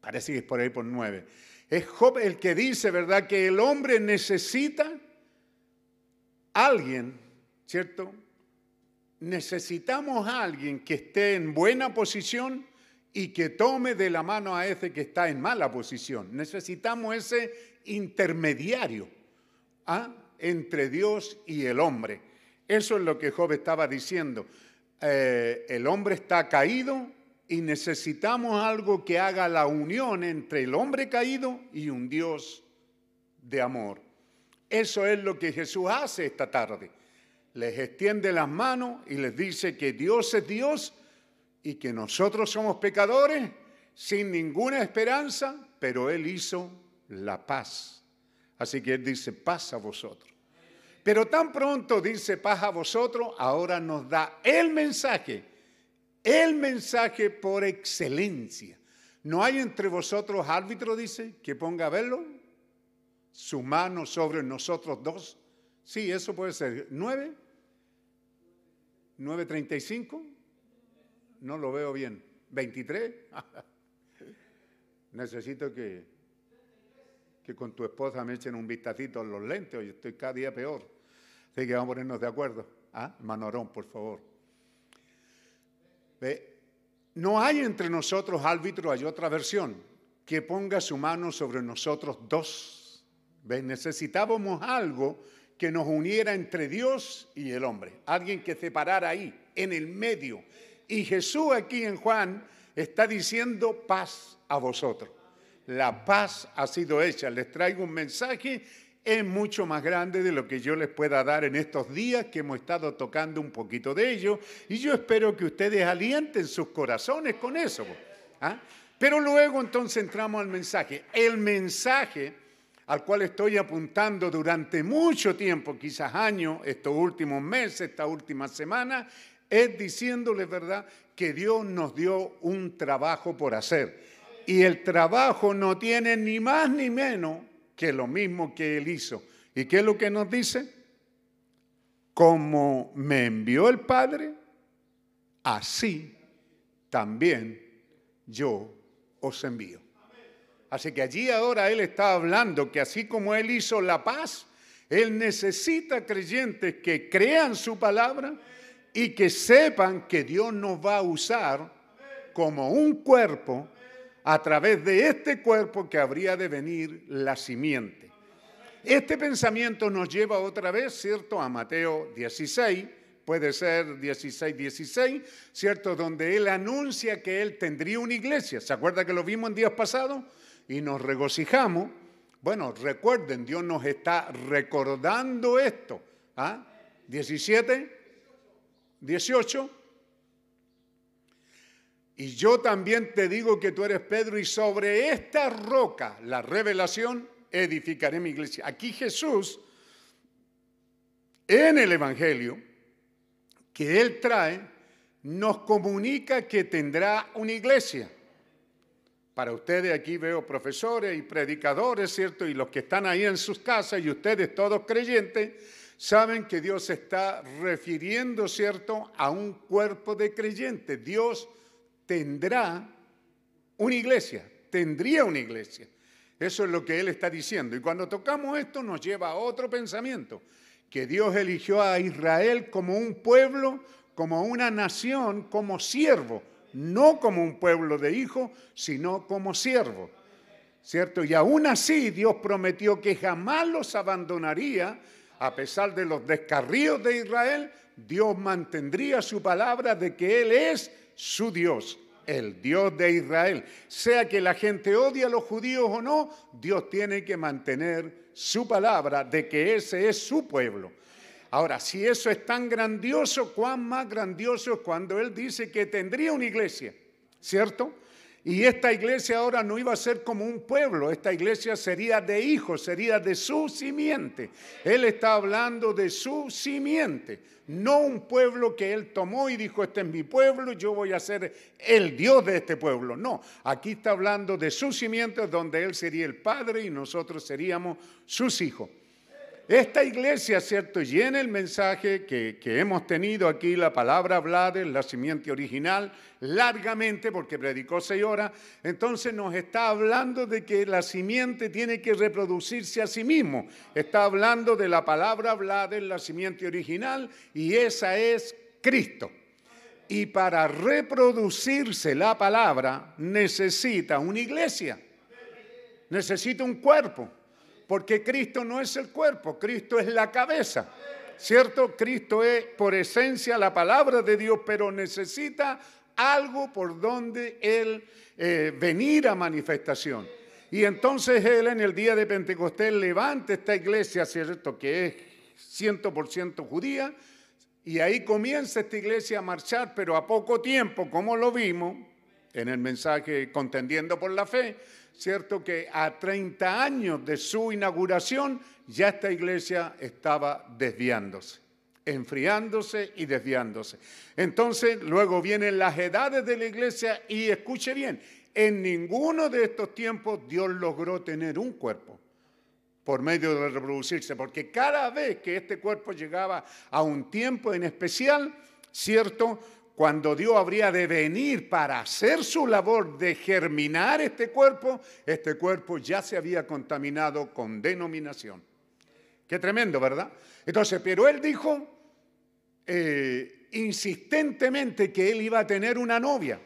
Parece que es por ahí por nueve. Es Job el que dice, ¿verdad? Que el hombre necesita alguien, ¿cierto? Necesitamos a alguien que esté en buena posición y que tome de la mano a ese que está en mala posición. Necesitamos ese intermediario ¿ah? entre Dios y el hombre. Eso es lo que Job estaba diciendo. Eh, el hombre está caído y necesitamos algo que haga la unión entre el hombre caído y un Dios de amor. Eso es lo que Jesús hace esta tarde. Les extiende las manos y les dice que Dios es Dios y que nosotros somos pecadores sin ninguna esperanza, pero Él hizo la paz. Así que Él dice, paz a vosotros. Pero tan pronto dice paz a vosotros, ahora nos da el mensaje, el mensaje por excelencia. ¿No hay entre vosotros árbitro, dice, que ponga a verlo? Su mano sobre nosotros dos. Sí, eso puede ser. ¿Nueve? ¿9.35? No lo veo bien. ¿23? [LAUGHS] Necesito que, que con tu esposa me echen un vistacito en los lentes, hoy estoy cada día peor. Así que vamos a ponernos de acuerdo. ¿Ah? Manorón, por favor. ¿Ve? No hay entre nosotros árbitro, hay otra versión, que ponga su mano sobre nosotros dos. ¿Ve? Necesitábamos algo que nos uniera entre Dios y el hombre. Alguien que separara ahí, en el medio, y Jesús aquí en Juan está diciendo paz a vosotros. La paz ha sido hecha. Les traigo un mensaje, es mucho más grande de lo que yo les pueda dar en estos días que hemos estado tocando un poquito de ello. Y yo espero que ustedes alienten sus corazones con eso. ¿ah? Pero luego entonces entramos al mensaje. El mensaje al cual estoy apuntando durante mucho tiempo, quizás años, estos últimos meses, esta última semana, es diciéndole, ¿verdad?, que Dios nos dio un trabajo por hacer. Y el trabajo no tiene ni más ni menos que lo mismo que Él hizo. ¿Y qué es lo que nos dice? como me envió el Padre, así también yo os envío. Así que allí ahora Él está hablando que así como Él hizo la paz, Él necesita creyentes que crean su palabra y que sepan que Dios nos va a usar como un cuerpo a través de este cuerpo que habría de venir la simiente. Este pensamiento nos lleva otra vez, ¿cierto?, a Mateo 16, puede ser 16, 16, ¿cierto?, donde él anuncia que él tendría una iglesia. ¿Se acuerda que lo vimos en días pasados? Y nos regocijamos. Bueno, recuerden, Dios nos está recordando esto. ¿Ah? 17, 18. Y yo también te digo que tú eres Pedro y sobre esta roca, la revelación, edificaré mi iglesia. Aquí Jesús, en el Evangelio que Él trae, nos comunica que tendrá una iglesia. Para ustedes aquí veo profesores y predicadores, ¿cierto? Y los que están ahí en sus casas y ustedes todos creyentes, saben que Dios está refiriendo, ¿cierto?, a un cuerpo de creyentes. Dios tendrá una iglesia, tendría una iglesia. Eso es lo que Él está diciendo. Y cuando tocamos esto nos lleva a otro pensamiento, que Dios eligió a Israel como un pueblo, como una nación, como siervo, no como un pueblo de hijos, sino como siervo. ¿Cierto? Y aún así Dios prometió que jamás los abandonaría, a pesar de los descarríos de Israel, Dios mantendría su palabra de que Él es su Dios el Dios de Israel. Sea que la gente odie a los judíos o no, Dios tiene que mantener su palabra de que ese es su pueblo. Ahora, si eso es tan grandioso, ¿cuán más grandioso es cuando Él dice que tendría una iglesia? ¿Cierto? Y esta iglesia ahora no iba a ser como un pueblo, esta iglesia sería de hijos, sería de su simiente. Él está hablando de su simiente, no un pueblo que él tomó y dijo, este es mi pueblo, yo voy a ser el Dios de este pueblo. No, aquí está hablando de su simiente, donde él sería el padre y nosotros seríamos sus hijos. Esta iglesia, ¿cierto? Llena el mensaje que, hemos tenido aquí, la palabra hablada, la simiente original, largamente, porque predicó seis horas. Entonces nos está hablando de que la simiente tiene que reproducirse a sí mismo. Está hablando de la palabra hablada la simiente original y esa es Cristo. Y para reproducirse la palabra necesita una iglesia, necesita un cuerpo porque Cristo no es el cuerpo, Cristo es la cabeza. ¿Cierto? Cristo es por esencia la palabra de Dios, pero necesita algo por donde Él eh, venir a manifestación. Y entonces Él en el día de Pentecostés levanta esta iglesia, ¿cierto? Que es 100% judía, y ahí comienza esta iglesia a marchar, pero a poco tiempo, como lo vimos en el mensaje Contendiendo por la Fe, ¿cierto? Que a 30 años de su inauguración ya esta iglesia estaba desviándose, enfriándose y desviándose. Entonces, luego vienen las edades de la iglesia y escuche bien, en ninguno de estos tiempos Dios logró tener un cuerpo por medio de reproducirse, porque cada vez que este cuerpo llegaba a un tiempo en especial, ¿cierto? Cuando Dios habría de venir para hacer su labor de germinar este cuerpo, este cuerpo ya se había contaminado con denominación. Qué tremendo, ¿verdad? Entonces, pero él dijo eh, insistentemente que él iba a tener una novia.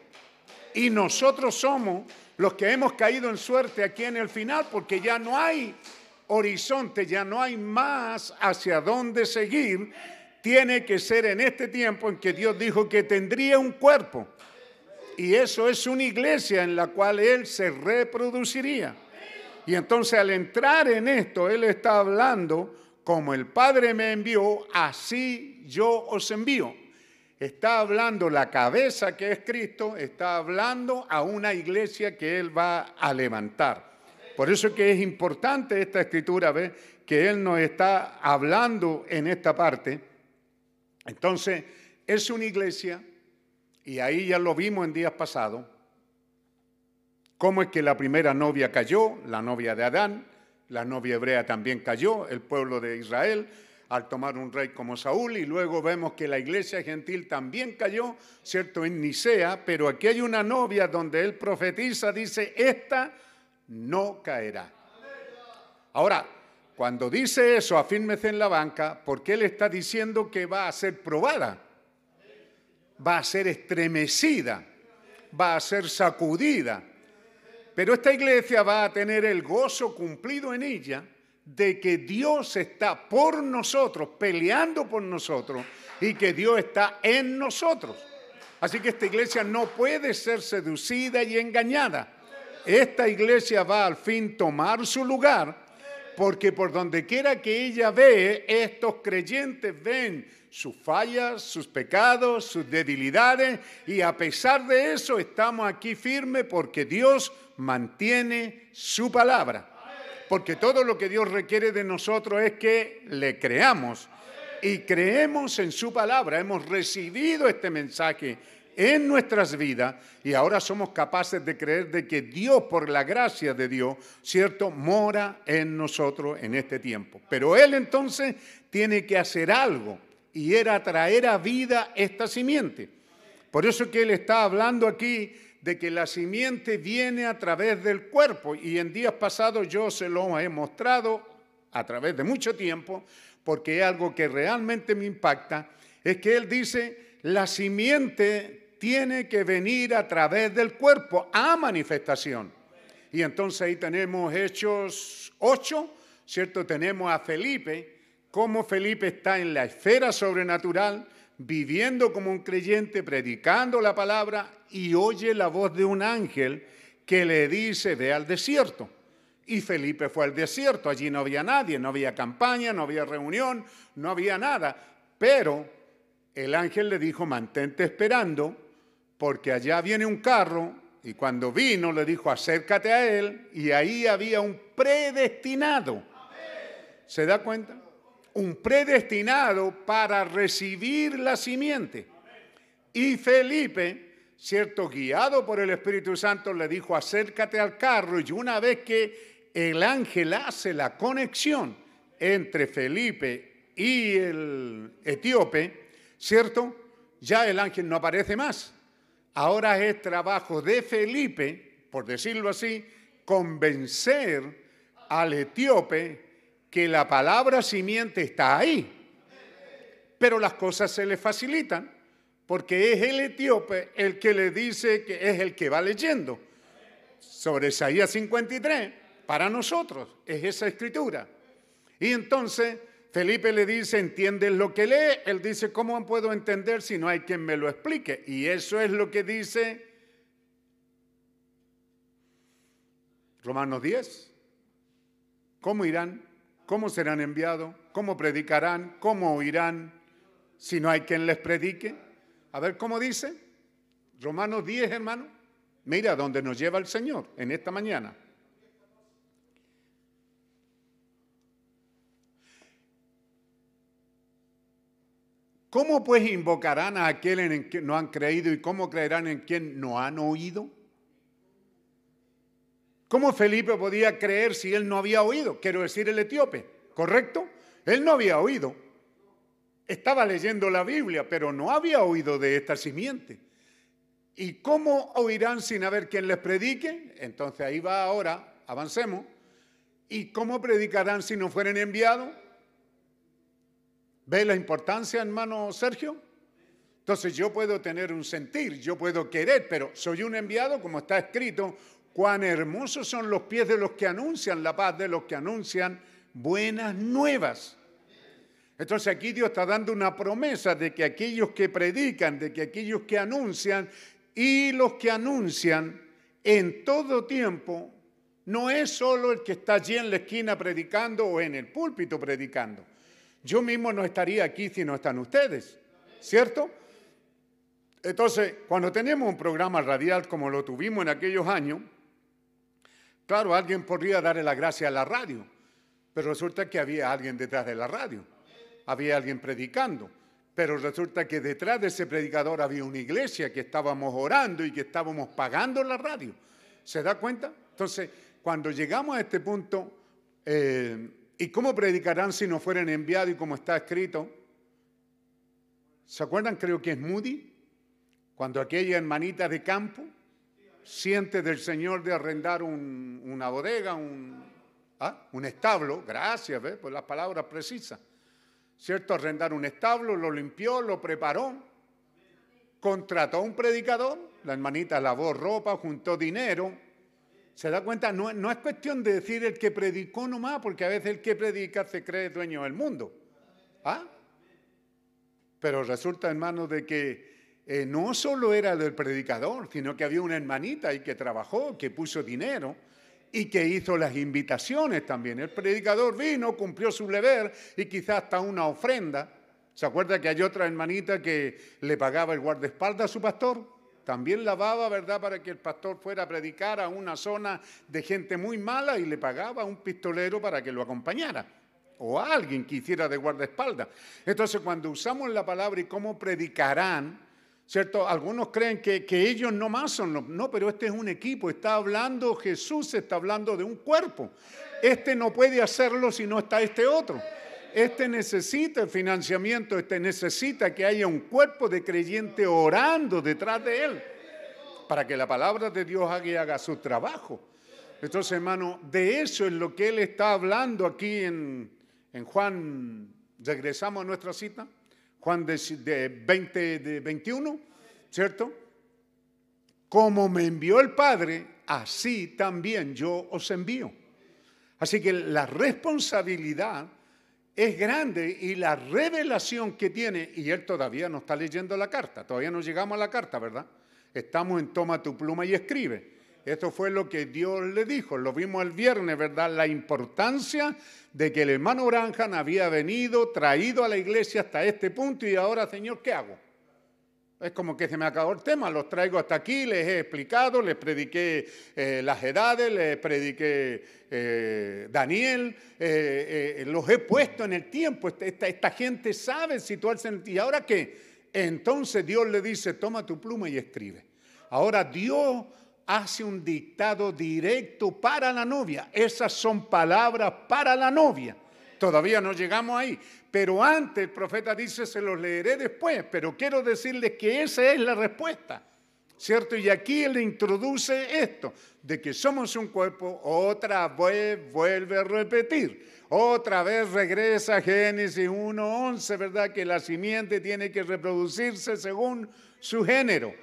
Y nosotros somos los que hemos caído en suerte aquí en el final, porque ya no hay horizonte, ya no hay más hacia dónde seguir tiene que ser en este tiempo en que Dios dijo que tendría un cuerpo. Y eso es una iglesia en la cual Él se reproduciría. Y entonces al entrar en esto, Él está hablando, como el Padre me envió, así yo os envío. Está hablando la cabeza que es Cristo, está hablando a una iglesia que Él va a levantar. Por eso que es importante esta escritura, ¿ve? que Él nos está hablando en esta parte entonces, es una iglesia, y ahí ya lo vimos en días pasados, cómo es que la primera novia cayó, la novia de Adán, la novia hebrea también cayó, el pueblo de Israel. al tomar un rey como Saúl y luego vemos que la iglesia gentil también cayó, ¿cierto? En Nicea, pero aquí hay una novia donde él profetiza, dice, esta no caerá. Ahora, cuando dice eso, afírmese en la banca, porque él está diciendo que va a ser probada, va a ser estremecida, va a ser sacudida. Pero esta iglesia va a tener el gozo cumplido en ella de que Dios está por nosotros, peleando por nosotros, y que Dios está en nosotros. Así que esta iglesia no puede ser seducida y engañada. Esta iglesia va al fin tomar su lugar, porque por donde quiera que ella ve, estos creyentes ven sus fallas, sus pecados, sus debilidades, y a pesar de eso estamos aquí firmes porque Dios mantiene su palabra. Porque todo lo que Dios requiere de nosotros es que le creamos y creemos en su palabra. Hemos recibido este mensaje en nuestras vidas y ahora somos capaces de creer de que Dios, por la gracia de Dios, ¿cierto?, mora en nosotros en este tiempo. Pero Él entonces tiene que hacer algo y era traer a vida esta simiente. Por eso que Él está hablando aquí de que la simiente viene a través del cuerpo y en días pasados yo se lo he mostrado a través de mucho tiempo porque es algo que realmente me impacta, es que él dice, la simiente tiene que venir a través del cuerpo a manifestación. Y entonces ahí tenemos Hechos 8, ¿cierto? Tenemos a Felipe, cómo Felipe está en la esfera sobrenatural, viviendo como un creyente, predicando la palabra y oye la voz de un ángel que le dice, ve al desierto. Y Felipe fue al desierto, allí no había nadie, no había campaña, no había reunión, no había nada. Pero el ángel le dijo, mantente esperando, porque allá viene un carro, y cuando vino le dijo, acércate a él, y ahí había un predestinado. ¿Se da cuenta? Un predestinado para recibir la simiente. Y Felipe cierto, guiado por el Espíritu Santo, le dijo, acércate al carro. Y una vez que el ángel hace la conexión entre Felipe y el etíope, ¿cierto? Ya el ángel no aparece más. Ahora es trabajo de Felipe, por decirlo así, convencer al etíope que la palabra simiente está ahí. Pero las cosas se le facilitan porque es el etíope el que le dice que es el que va leyendo. Sobre Isaías 53, para nosotros es esa escritura. Y entonces Felipe le dice, ¿entiendes lo que lee? Él dice, ¿cómo puedo entender si no hay quien me lo explique? Y eso es lo que dice Romanos 10. ¿Cómo irán? ¿Cómo serán enviados? ¿Cómo predicarán? ¿Cómo oirán si no hay quien les predique? A ver cómo dice. Romanos 10, hermano. Mira dónde nos lleva el Señor en esta mañana. ¿Cómo pues invocarán a aquel en quien no han creído y cómo creerán en quien no han oído? ¿Cómo Felipe podía creer si él no había oído? Quiero decir el etíope, ¿correcto? Él no había oído estaba leyendo la Biblia, pero no había oído de esta simiente. ¿Y cómo oirán sin haber quien les predique? Entonces ahí va ahora, avancemos. ¿Y cómo predicarán si no fueren enviados? ¿Ve la importancia, hermano Sergio? Entonces yo puedo tener un sentir, yo puedo querer, pero soy un enviado, como está escrito, cuán hermosos son los pies de los que anuncian la paz, de los que anuncian buenas nuevas. Entonces aquí Dios está dando una promesa de que aquellos que predican, de que aquellos que anuncian y los que anuncian en todo tiempo, no es solo el que está allí en la esquina predicando o en el púlpito predicando. Yo mismo no estaría aquí si no están ustedes, ¿cierto? Entonces, cuando tenemos un programa radial como lo tuvimos en aquellos años, claro, alguien podría darle la gracia a la radio, pero resulta que había alguien detrás de la radio había alguien predicando. Pero resulta que detrás de ese predicador había una iglesia que estábamos orando y que estábamos pagando la radio. ¿Se da cuenta? Entonces, cuando llegamos a este punto, eh, ¿Y cómo predicarán si no fueren enviados y como está escrito? ¿Se acuerdan? Creo que es Moody, cuando aquella hermanita de campo siente del Señor de arrendar una bodega, un, ¿ah? un establo, gracias por las palabras precisas, ¿cierto? Arrendar un establo, lo limpió, lo preparó, contrató a un predicador, la hermanita lavó ropa, juntó dinero. ¿Se da cuenta? No, es cuestión de decir el que predicó nomás, porque a veces el que predica se cree dueño del mundo. ¿Ah? Pero resulta, hermano, de que eh, no solo era del predicador, sino que había una hermanita ahí que trabajó, que puso dinero y que hizo las invitaciones también. El predicador vino, cumplió su deber y quizás hasta una ofrenda. ¿Se acuerda que hay otra hermanita que le pagaba el guardaespaldas a su pastor? También lavaba, ¿verdad?, para que el pastor fuera a predicar a una zona de gente muy mala y le pagaba a un pistolero para que lo acompañara o a alguien que hiciera de guardaespaldas. Entonces, cuando usamos la palabra y cómo predicarán, ¿Cierto? Algunos creen que, ellos no más son los... No, pero este es un equipo, está hablando, Jesús está hablando de un cuerpo. Este no puede hacerlo si no está este otro. Este necesita financiamiento, este necesita que haya un cuerpo de creyente orando detrás de él para que la palabra de Dios haga, haga su trabajo. Entonces, hermano, de eso es lo que él está hablando aquí en, en Juan. Regresamos a nuestra cita. Juan de, 20, de 21, ¿cierto? Como me envió el Padre, así también yo os envío. Así que la responsabilidad es grande y la revelación que tiene, y él todavía no está leyendo la carta, todavía no llegamos a la carta, ¿verdad? Estamos en toma tu pluma y escribe. Esto fue lo que Dios le dijo, lo vimos el viernes, ¿verdad? La importancia de que el hermano Branham había venido, traído a la iglesia hasta este punto y ahora, Señor, ¿qué hago? Es como que se me acabó el tema, los traigo hasta aquí, les he explicado, les prediqué eh, las edades, les prediqué eh, Daniel, eh, los he puesto en el tiempo, esta, gente sabe situarse en ¿Y ahora qué? Entonces Dios le dice, toma tu pluma y escribe. Ahora Dios hace un dictado directo para la novia. Esas son palabras para la novia. Todavía no llegamos ahí. Pero antes el profeta dice, se los leeré después, pero quiero decirles que esa es la respuesta. ¿Cierto? Y aquí él introduce esto, de que somos un cuerpo, otra vez vuelve a repetir. Otra vez regresa Génesis 1.11, ¿verdad? Que la simiente tiene que reproducirse según su género.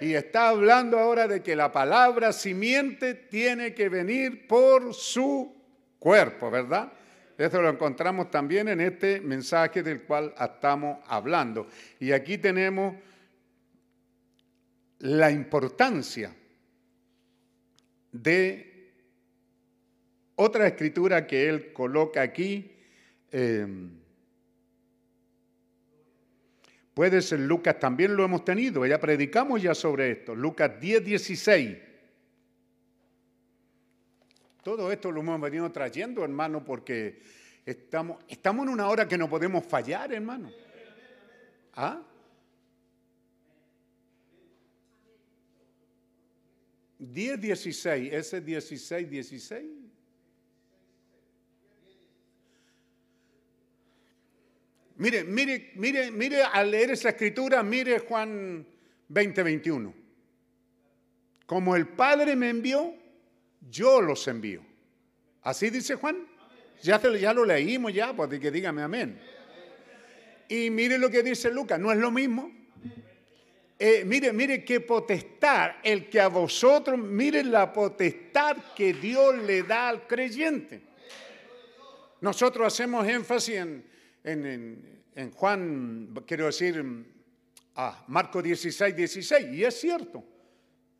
Y está hablando ahora de que la palabra simiente tiene que venir por su cuerpo, ¿verdad? Eso lo encontramos también en este mensaje del cual estamos hablando. Y aquí tenemos la importancia de otra escritura que él coloca aquí. Eh, Puede ser Lucas, también lo hemos tenido, ya predicamos ya sobre esto. Lucas 10, 16. Todo esto lo hemos venido trayendo, hermano, porque estamos, estamos en una hora que no podemos fallar, hermano. ¿Ah? 10, 16, ese 16, 16. Mire, mire, mire, mire al leer esa escritura, mire Juan 20, 21. Como el Padre me envió, yo los envío. ¿Así dice Juan? Ya, lo leímos ya, pues que dígame amén. Y mire lo que dice Lucas, no es lo mismo. Eh, mire, mire qué potestad, el que a vosotros, mire la potestad que Dios le da al creyente. Nosotros hacemos énfasis en, en, Juan, quiero decir, ah, Marco 16, 16, y es cierto.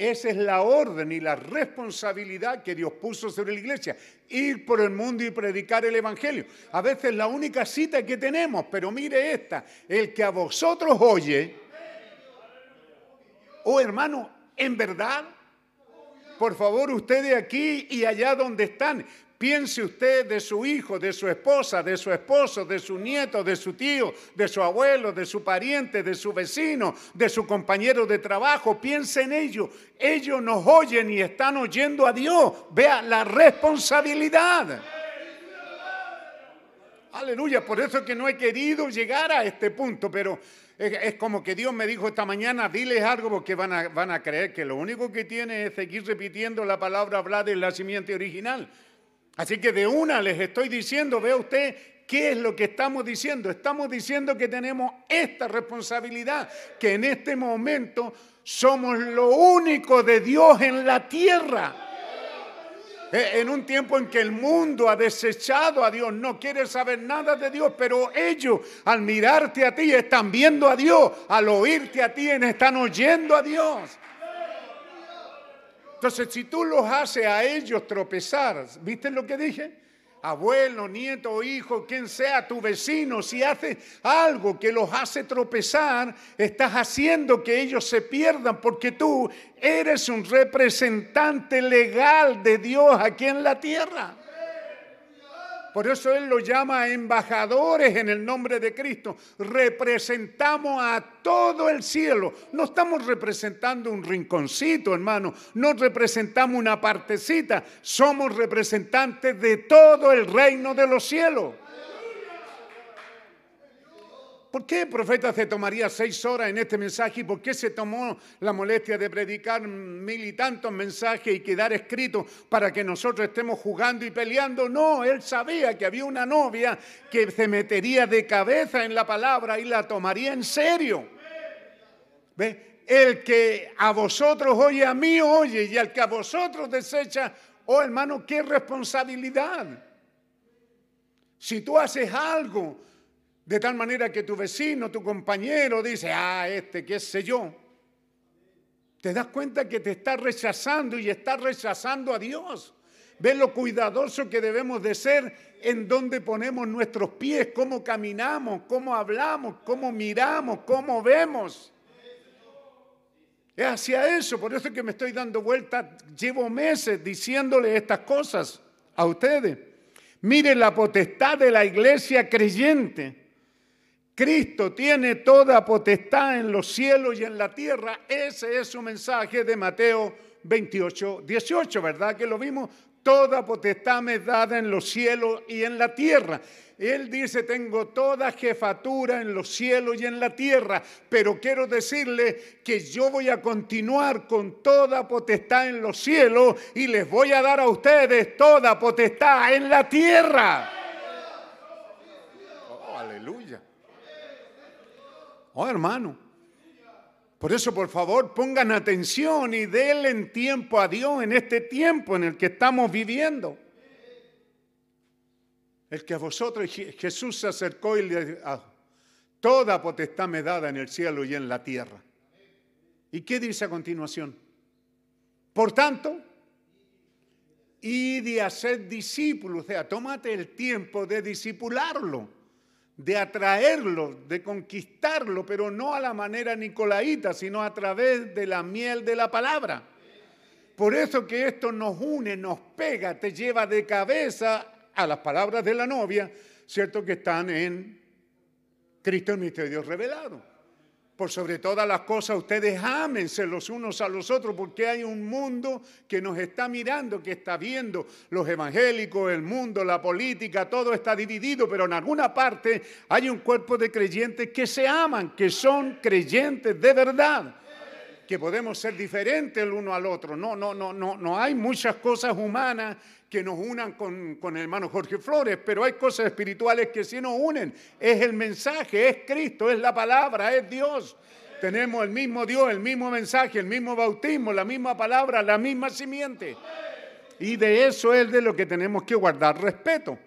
Esa es la orden y la responsabilidad que Dios puso sobre la iglesia. Ir por el mundo y predicar el Evangelio. A veces la única cita que tenemos, pero mire esta, el que a vosotros oye, oh hermano, en verdad, por favor ustedes aquí y allá donde están, Piense usted de su hijo, de su esposa, de su esposo, de su nieto, de su tío, de su abuelo, de su pariente, de su vecino, de su compañero de trabajo. Piense en ellos. Ellos nos oyen y están oyendo a Dios. Vea la responsabilidad. Aleluya, por eso es que no he querido llegar a este punto, pero es, como que Dios me dijo esta mañana, diles algo porque van a, van a creer que lo único que tiene es seguir repitiendo la palabra hablar del nacimiento original. Así que de una les estoy diciendo, vea usted, ¿qué es lo que estamos diciendo? Estamos diciendo que tenemos esta responsabilidad, que en este momento somos lo único de Dios en la tierra. Eh, En un tiempo en que el mundo ha desechado a Dios, no quiere saber nada de Dios, pero ellos al mirarte a ti están viendo a Dios, al oírte a ti están oyendo a Dios. Entonces, si tú los haces a ellos tropezar, ¿viste lo que dije? Abuelo, nieto, hijo, quien sea tu vecino, si haces algo que los hace tropezar, estás haciendo que ellos se pierdan porque tú eres un representante legal de Dios aquí en la tierra. Por eso Él los llama embajadores en el nombre de Cristo. Representamos a todo el cielo. No estamos representando un rinconcito, hermano. No representamos una partecita. Somos representantes de todo el reino de los cielos. ¿Por qué el profeta se tomaría seis horas en este mensaje y por qué se tomó la molestia de predicar mil y tantos mensajes y quedar escrito para que nosotros estemos jugando y peleando? No, él sabía que había una novia que se metería de cabeza en la palabra y la tomaría en serio. ¿Ve? El que a vosotros oye, a mí oye, y el que a vosotros desecha, oh hermano, qué responsabilidad. Si tú haces algo de tal manera que tu vecino, tu compañero dice, ah, este, qué sé yo. Te das cuenta que te está rechazando y está rechazando a Dios. Ves lo cuidadoso que debemos de ser en donde ponemos nuestros pies, cómo caminamos, cómo hablamos, cómo miramos, cómo vemos. Es hacia eso, por eso es que me estoy dando vuelta, llevo meses diciéndole estas cosas a ustedes. Mire la potestad de la iglesia creyente. Cristo tiene toda potestad en los cielos y en la tierra. Ese es su mensaje de Mateo 28, 18, ¿verdad? Que lo vimos. Toda potestad me dada en los cielos y en la tierra. Él dice, tengo toda jefatura en los cielos y en la tierra, pero quiero decirle que yo voy a continuar con toda potestad en los cielos y les voy a dar a ustedes toda potestad en la tierra. Oh, aleluya. Oh, hermano. Por eso, por favor, pongan atención y denle tiempo a Dios en este tiempo en el que estamos viviendo. El que a vosotros Jesús se acercó y le dijo, toda potestad me dada en el cielo y en la tierra. ¿Y qué dice a continuación? Por tanto, y de hacer discípulos, o sea, tómate el tiempo de discipularlo de atraerlo, de conquistarlo, pero no a la manera nicolaíta, sino a través de la miel de la palabra. Por eso que esto nos une, nos pega, te lleva de cabeza a las palabras de la novia, ¿cierto? Que están en Cristo el misterio revelado. Por sobre todas las cosas, ustedes ámense los unos a los otros, porque hay un mundo que nos está mirando, que está viendo. Los evangélicos, el mundo, la política, todo está dividido, pero en alguna parte hay un cuerpo de creyentes que se aman, que son creyentes de verdad que podemos ser diferentes el uno al otro. No, no, no, no, no hay muchas cosas humanas que nos unan con, con el hermano Jorge Flores, pero hay cosas espirituales que sí nos unen. Es el mensaje, es Cristo, es la palabra, es Dios. Tenemos el mismo Dios, el mismo mensaje, el mismo bautismo, la misma palabra, la misma simiente. Y de eso es de lo que tenemos que guardar respeto.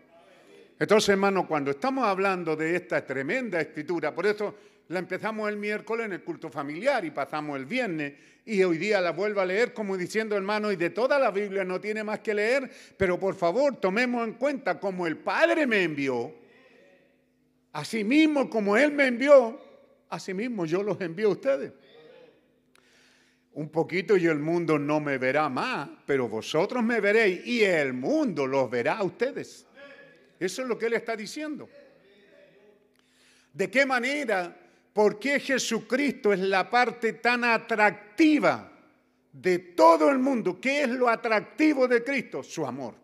Entonces, hermano, cuando estamos hablando de esta tremenda escritura, por eso la empezamos el miércoles en el culto familiar y pasamos el viernes y hoy día la vuelvo a leer como diciendo, hermano, y de toda la Biblia no tiene más que leer, pero por favor tomemos en cuenta como el Padre me envió, así mismo como Él me envió, así mismo yo los envío a ustedes. Un poquito y el mundo no me verá más, pero vosotros me veréis y el mundo los verá a ustedes. Eso es lo que Él está diciendo. ¿De qué manera ¿Por qué Jesucristo es la parte tan atractiva de todo el mundo? ¿Qué es lo atractivo de Cristo? Su amor.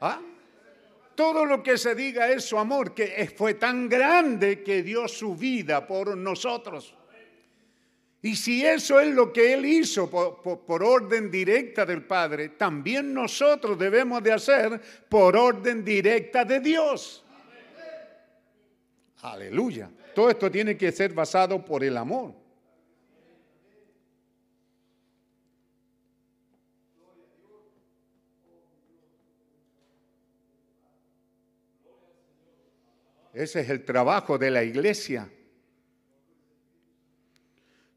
¿Ah? todo lo que se diga es su amor, que fue tan grande que dio su vida por nosotros. Y si eso es lo que Él hizo por, orden directa del Padre, también nosotros debemos de hacer por orden directa de Dios. Aleluya. Todo esto tiene que ser basado por el amor. Ese es el trabajo de la iglesia.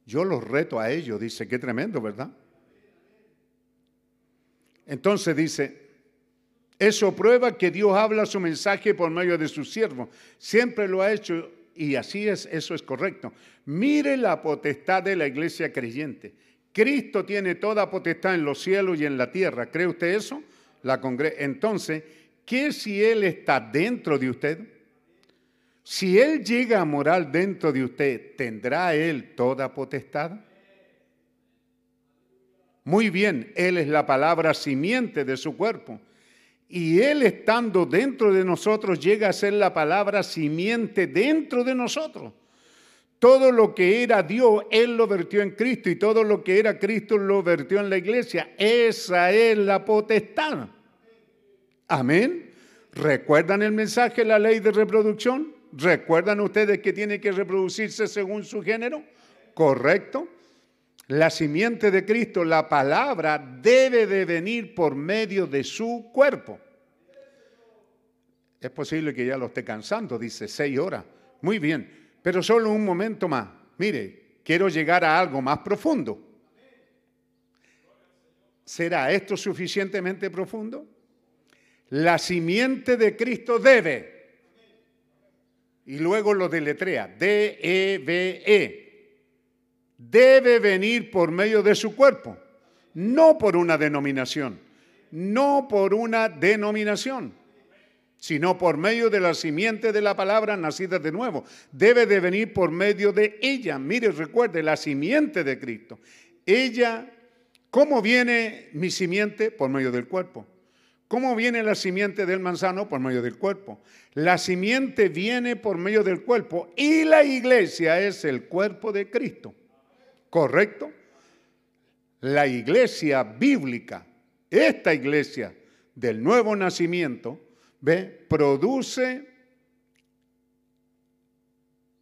Yo los reto a ellos, dice, qué tremendo, ¿verdad? Entonces dice, eso prueba que Dios habla su mensaje por medio de su siervo. Siempre lo ha hecho y así es, eso es correcto. Mire la potestad de la iglesia creyente. Cristo tiene toda potestad en los cielos y en la tierra. ¿Cree usted eso? La Entonces, ¿qué si Él está dentro de usted? Si Él llega a morar dentro de usted, ¿tendrá Él toda potestad? Muy bien, Él es la palabra simiente de su cuerpo. Y Él estando dentro de nosotros llega a ser la palabra simiente dentro de nosotros. Todo lo que era Dios, Él lo vertió en Cristo y todo lo que era Cristo lo vertió en la iglesia. Esa es la potestad. Amén. ¿Recuerdan el mensaje, la ley de reproducción? ¿Recuerdan ustedes que tiene que reproducirse según su género? Correcto. La simiente de Cristo, la palabra, debe de venir por medio de su cuerpo. Es posible que ya lo esté cansando, dice seis horas. Muy bien, pero solo un momento más. Mire, quiero llegar a algo más profundo. ¿Será esto suficientemente profundo? La simiente de Cristo debe y luego lo deletrea, D-E-B-E. Debe venir por medio de su cuerpo, no por una denominación, no por una denominación, sino por medio de la simiente de la palabra nacida de nuevo. Debe de venir por medio de ella. Mire, recuerde, la simiente de Cristo. Ella, ¿cómo viene mi simiente? Por medio del cuerpo. ¿Cómo viene la simiente del manzano? Por medio del cuerpo. La simiente viene por medio del cuerpo y la iglesia es el cuerpo de Cristo. ¿Correcto? La iglesia bíblica, esta iglesia del nuevo nacimiento, ¿ve? Produce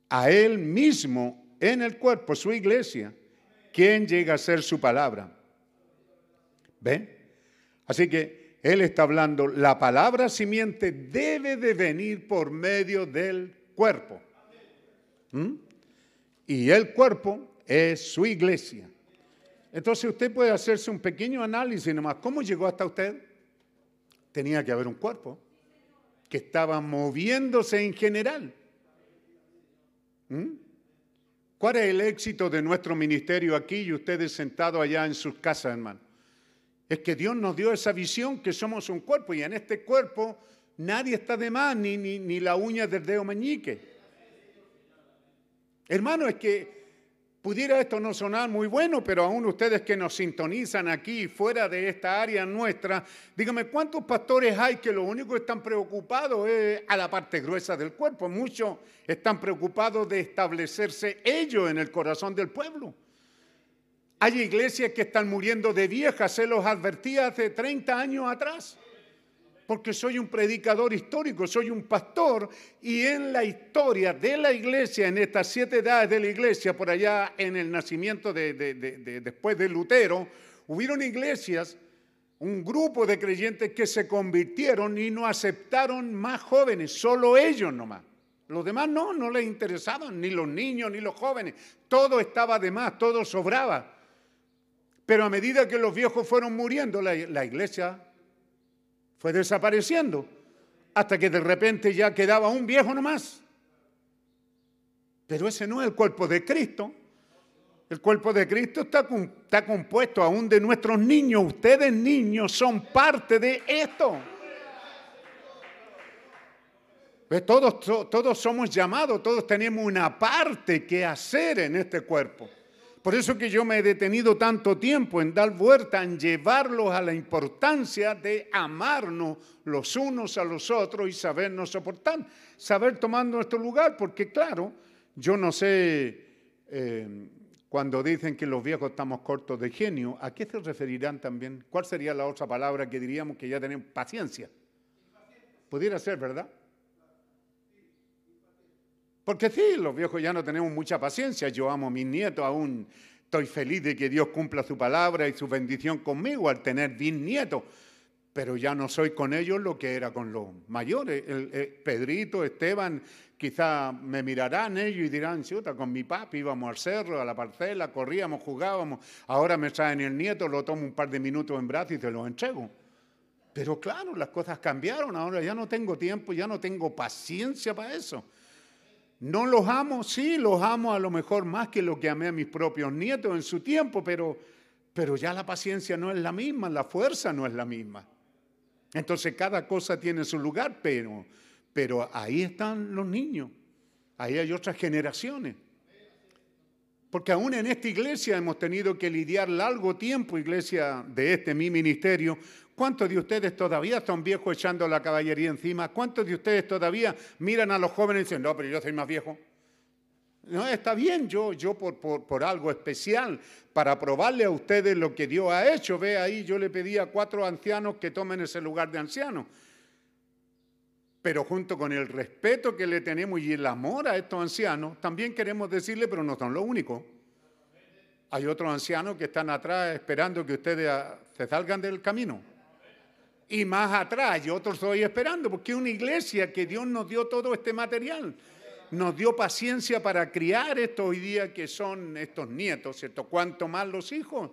a él mismo en el cuerpo, su iglesia, quien llega a ser su palabra. ¿Ve? Así que él está hablando, la palabra simiente debe de venir por medio del cuerpo. ¿Mm? Y el cuerpo es su iglesia. Entonces usted puede hacerse un pequeño análisis nomás. ¿Cómo llegó hasta usted? Tenía que haber un cuerpo que estaba moviéndose en general. ¿Mm? ¿Cuál es el éxito de nuestro ministerio aquí y ustedes sentados allá en sus casas, hermano? Es que Dios nos dio esa visión que somos un cuerpo y en este cuerpo nadie está de más, ni, ni, ni la uña del dedo meñique. Hermano, es que pudiera esto no sonar muy bueno, pero aún ustedes que nos sintonizan aquí fuera de esta área nuestra, dígame, ¿cuántos pastores hay que lo único que están preocupados es a la parte gruesa del cuerpo? Muchos están preocupados de establecerse ellos en el corazón del pueblo. Hay iglesias que están muriendo de viejas, se los advertía hace 30 años atrás. Porque soy un predicador histórico, soy un pastor y en la historia de la iglesia, en estas siete edades de la iglesia, por allá en el nacimiento de, después de Lutero, hubieron iglesias, un grupo de creyentes que se convirtieron y no aceptaron más jóvenes, solo ellos nomás. Los demás no, no les interesaban, ni los niños, ni los jóvenes. Todo estaba de más, todo sobraba. Pero a medida que los viejos fueron muriendo, la, iglesia fue desapareciendo, hasta que de repente ya quedaba un viejo nomás. Pero ese no es el cuerpo de Cristo. El cuerpo de Cristo está, está compuesto aún de nuestros niños. Ustedes niños son parte de esto. Todos, todos somos llamados, todos tenemos una parte que hacer en este cuerpo. Por eso que yo me he detenido tanto tiempo en dar vuelta, en llevarlos a la importancia de amarnos los unos a los otros y sabernos soportar, saber tomar nuestro lugar, porque claro, yo no sé eh, cuando dicen que los viejos estamos cortos de genio, ¿a qué se referirán también? ¿Cuál sería la otra palabra que diríamos que ya tenemos paciencia? Pudiera ser, ¿verdad? Porque sí, los viejos ya no tenemos mucha paciencia. Yo amo a mis nietos aún. Estoy feliz de que Dios cumpla su palabra y su bendición conmigo al tener bisnietos. Pero ya no soy con ellos lo que era con los mayores. El, Pedrito, Esteban, quizá me mirarán ellos y dirán, chuta, con mi papi íbamos al cerro, a la parcela, corríamos, jugábamos. Ahora me traen el nieto, lo tomo un par de minutos en brazos y se lo entrego. Pero claro, las cosas cambiaron. Ahora ya no tengo tiempo, ya no tengo paciencia para eso. No los amo, sí, los amo a lo mejor más que lo que amé a mis propios nietos en su tiempo, pero, pero ya la paciencia no es la misma, la fuerza no es la misma. Entonces cada cosa tiene su lugar, pero, pero ahí están los niños, ahí hay otras generaciones. Porque aún en esta iglesia hemos tenido que lidiar largo tiempo, iglesia de este mi ministerio, ¿Cuántos de ustedes todavía son viejos echando la caballería encima? ¿Cuántos de ustedes todavía miran a los jóvenes y dicen, no, pero yo soy más viejo? No, está bien, yo, yo por, por, algo especial, para probarle a ustedes lo que Dios ha hecho. Ve ahí, yo le pedí a cuatro ancianos que tomen ese lugar de ancianos. Pero junto con el respeto que le tenemos y el amor a estos ancianos, también queremos decirle, pero no son los únicos. Hay otros ancianos que están atrás esperando que ustedes ah, se salgan del camino y más atrás, y otros estoy esperando, porque una iglesia que Dios nos dio todo este material. Nos dio paciencia para criar estos hoy día que son estos nietos, ¿cierto? ¿Cuánto más los hijos?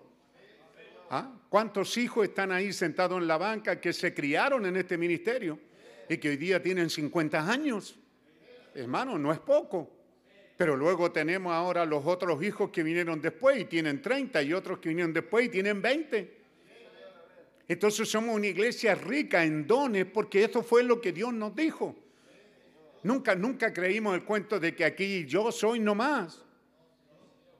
¿Ah? ¿Cuántos hijos están ahí sentados en la banca que se criaron en este ministerio y que hoy día tienen 50 años? Hermano, no es poco. Pero luego tenemos ahora los otros hijos que vinieron después y tienen 30 y otros que vinieron después y tienen 20. Entonces somos una iglesia rica en dones porque eso fue lo que Dios nos dijo. Nunca, nunca creímos el cuento de que aquí yo soy nomás.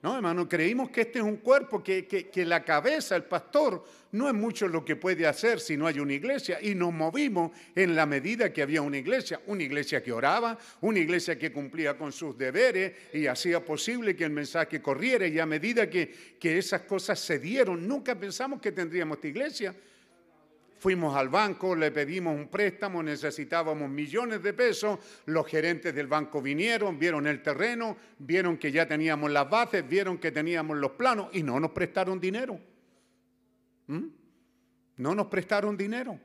No, hermano, creímos que este es un cuerpo, que, que, la cabeza, el pastor, no es mucho lo que puede hacer si no hay una iglesia. Y nos movimos en la medida que había una iglesia. Una iglesia que oraba, una iglesia que cumplía con sus deberes y hacía posible que el mensaje corriera. Y a medida que, que esas cosas se dieron, nunca pensamos que tendríamos esta iglesia. Fuimos al banco, le pedimos un préstamo, necesitábamos millones de pesos, los gerentes del banco vinieron, vieron el terreno, vieron que ya teníamos las bases, vieron que teníamos los planos y no nos prestaron dinero. ¿Mm? No nos prestaron dinero.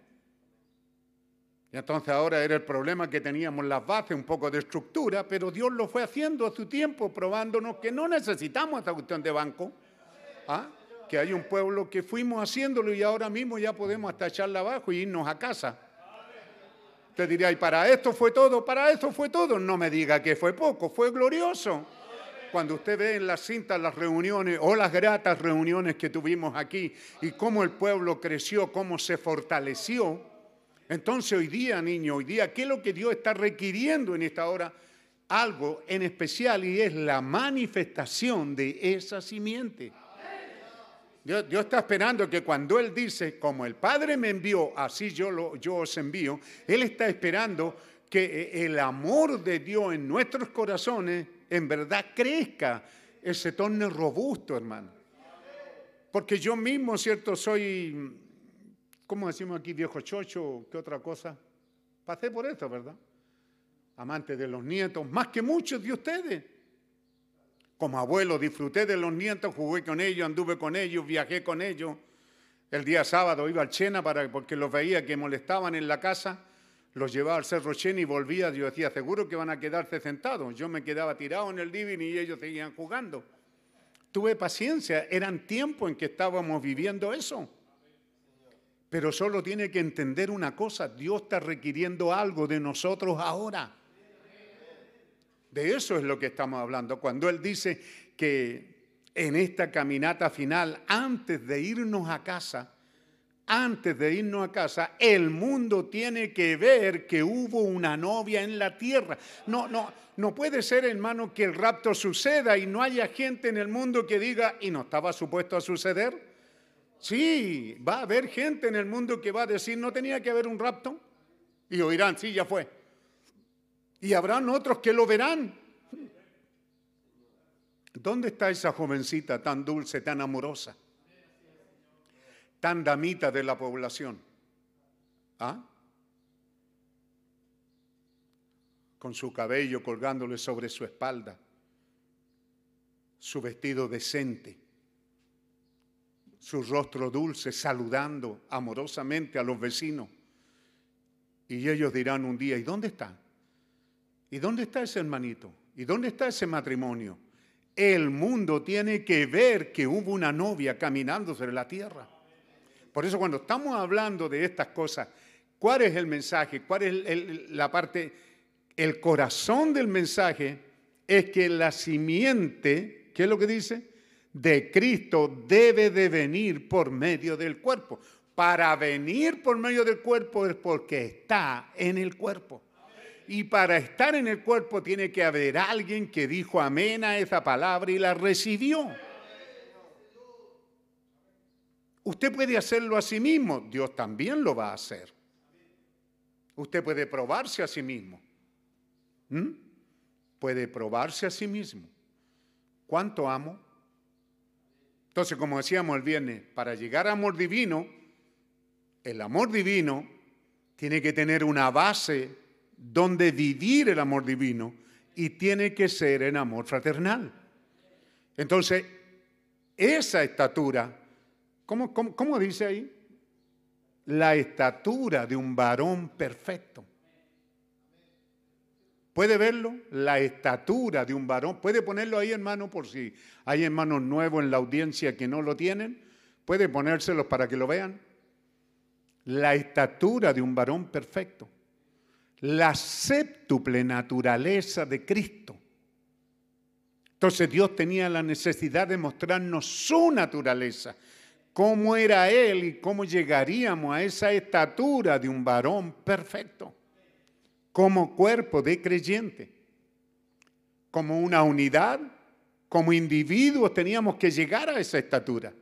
Y entonces ahora era el problema que teníamos las bases, un poco de estructura, pero Dios lo fue haciendo a su tiempo, probándonos que no necesitamos esta cuestión de banco. ¿Ah? Que hay un pueblo que fuimos haciéndolo y ahora mismo ya podemos hasta echarla abajo y irnos a casa. Usted diría, ¿y para esto fue todo? Para esto fue todo. No me diga que fue poco, fue glorioso. Cuando usted ve en las cintas las reuniones o las gratas reuniones que tuvimos aquí y cómo el pueblo creció, cómo se fortaleció, entonces hoy día, niño, hoy día, ¿qué es lo que Dios está requiriendo en esta hora? Algo en especial y es la manifestación de esa simiente. Dios, está esperando que cuando Él dice, como el Padre me envió, así yo, lo, os envío, Él está esperando que eh, el amor de Dios en nuestros corazones en verdad crezca, se torne robusto, hermano. Porque yo mismo, ¿cierto? Soy, ¿cómo decimos aquí, viejo chocho? ¿Qué otra cosa? Pasé por esto, ¿verdad? Amante de los nietos, más que muchos de ustedes. Como abuelo disfruté de los nietos, jugué con ellos, anduve con ellos, viajé con ellos. El día sábado iba al Chena para, porque los veía que molestaban en la casa. Los llevaba al Cerro Chena y volvía. Yo decía, seguro que van a quedarse sentados. Yo me quedaba tirado en el living y ellos seguían jugando. Tuve paciencia. Eran tiempos en que estábamos viviendo eso. Pero solo tiene que entender una cosa. Dios está requiriendo algo de nosotros ahora. De eso es lo que estamos hablando. Cuando Él dice que en esta caminata final, antes de irnos a casa, antes de irnos a casa, el mundo tiene que ver que hubo una novia en la tierra. No, no, no puede ser, hermano, que el rapto suceda y no haya gente en el mundo que diga, ¿y no estaba supuesto a suceder? Sí, va a haber gente en el mundo que va a decir, ¿no tenía que haber un rapto? Y oirán, sí, ya fue. Y habrán otros que lo verán. ¿Dónde está esa jovencita tan dulce, tan amorosa? Tan damita de la población. ¿Ah? Con su cabello colgándole sobre su espalda, su vestido decente, su rostro dulce, saludando amorosamente a los vecinos. Y ellos dirán un día, ¿y dónde está? ¿Y dónde está ese hermanito? ¿Y dónde está ese matrimonio? El mundo tiene que ver que hubo una novia caminando sobre la tierra. Por eso cuando estamos hablando de estas cosas, ¿cuál es el mensaje? ¿Cuál es la parte? El corazón del mensaje es que la simiente, ¿qué es lo que dice? De Cristo debe de venir por medio del cuerpo. Para venir por medio del cuerpo es porque está en el cuerpo. Y para estar en el cuerpo tiene que haber alguien que dijo amén a esa palabra y la recibió. Usted puede hacerlo a sí mismo, Dios también lo va a hacer. Usted puede probarse a sí mismo. ¿Mm? Puede probarse a sí mismo. ¿Cuánto amo? Entonces, como decíamos el viernes, para llegar a amor divino, el amor divino tiene que tener una base donde vivir el amor divino y tiene que ser en amor fraternal. Entonces, esa estatura, ¿cómo, cómo dice ahí? La estatura de un varón perfecto. ¿Puede verlo? La estatura de un varón. ¿Puede ponerlo ahí, hermano, por si hay hermanos nuevos en la audiencia que no lo tienen? ¿Puede ponérselos para que lo vean? La estatura de un varón perfecto la séptuple naturaleza de Cristo. Entonces Dios tenía la necesidad de mostrarnos su naturaleza, cómo era Él y cómo llegaríamos a esa estatura de un varón perfecto, como cuerpo de creyente, como una unidad, como individuos teníamos que llegar a esa estatura.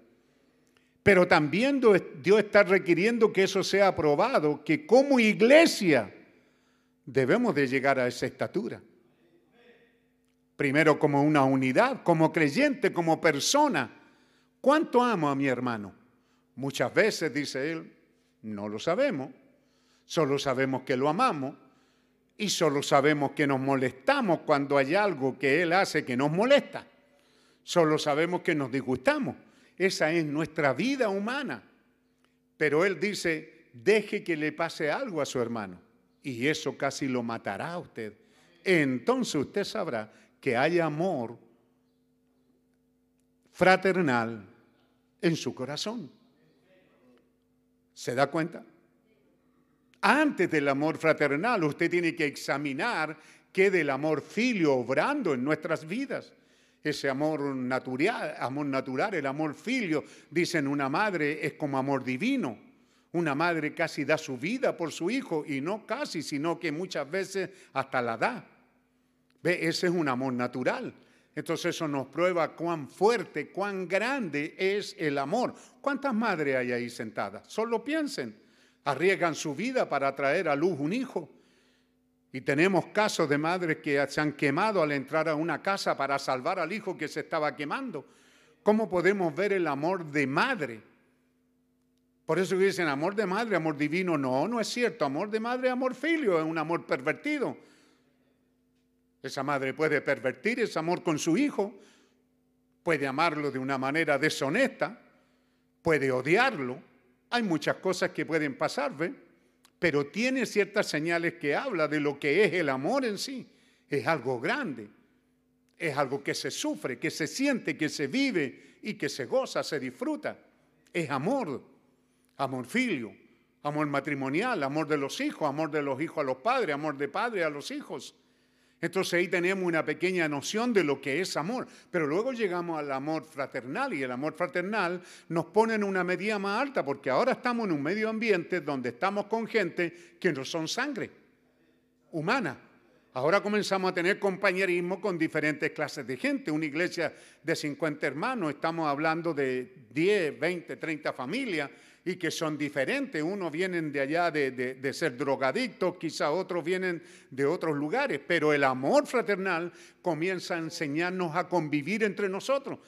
Pero también Dios está requiriendo que eso sea aprobado, que como iglesia debemos de llegar a esa estatura. Primero como una unidad, como creyente, como persona. ¿Cuánto amo a mi hermano? Muchas veces, dice él, no lo sabemos. Solo sabemos que lo amamos y solo sabemos que nos molestamos cuando hay algo que él hace que nos molesta. Solo sabemos que nos disgustamos. Esa es nuestra vida humana. Pero él dice, deje que le pase algo a su hermano y eso casi lo matará a usted. Entonces usted sabrá que hay amor fraternal en su corazón. ¿Se da cuenta? Antes del amor fraternal, usted tiene que examinar qué del amor filio obrando en nuestras vidas. Ese amor natural, amor natural, el amor filio, dicen una madre, es como amor divino. Una madre casi da su vida por su hijo y no casi, sino que muchas veces hasta la da. ¿Ve? Ese es un amor natural. Entonces eso nos prueba cuán fuerte, cuán grande es el amor. ¿Cuántas madres hay ahí sentadas? Solo piensen, arriesgan su vida para traer a luz un hijo. Y tenemos casos de madres que se han quemado al entrar a una casa para salvar al hijo que se estaba quemando. ¿Cómo podemos ver el amor de madre? Por eso dicen amor de madre, amor divino. No, no es cierto. Amor de madre, amor filio, es un amor pervertido. Esa madre puede pervertir ese amor con su hijo, puede amarlo de una manera deshonesta, puede odiarlo. Hay muchas cosas que pueden pasar, ¿ve? Pero tiene ciertas señales que habla de lo que es el amor en sí. Es algo grande, es algo que se sufre, que se siente, que se vive y que se goza, se disfruta. Es amor amor filio, amor matrimonial, amor de los hijos, amor de los hijos a los padres, amor de padre a los hijos. Entonces ahí tenemos una pequeña noción de lo que es amor. Pero luego llegamos al amor fraternal y el amor fraternal nos pone en una medida más alta porque ahora estamos en un medio ambiente donde estamos con gente que no son sangre humana. Ahora comenzamos a tener compañerismo con diferentes clases de gente. Una iglesia de 50 hermanos, estamos hablando de 10, 20, 30 familias y que son diferentes. Unos vienen de allá de, ser drogadictos, quizá otros vienen de otros lugares, pero el amor fraternal comienza a enseñarnos a convivir entre nosotros.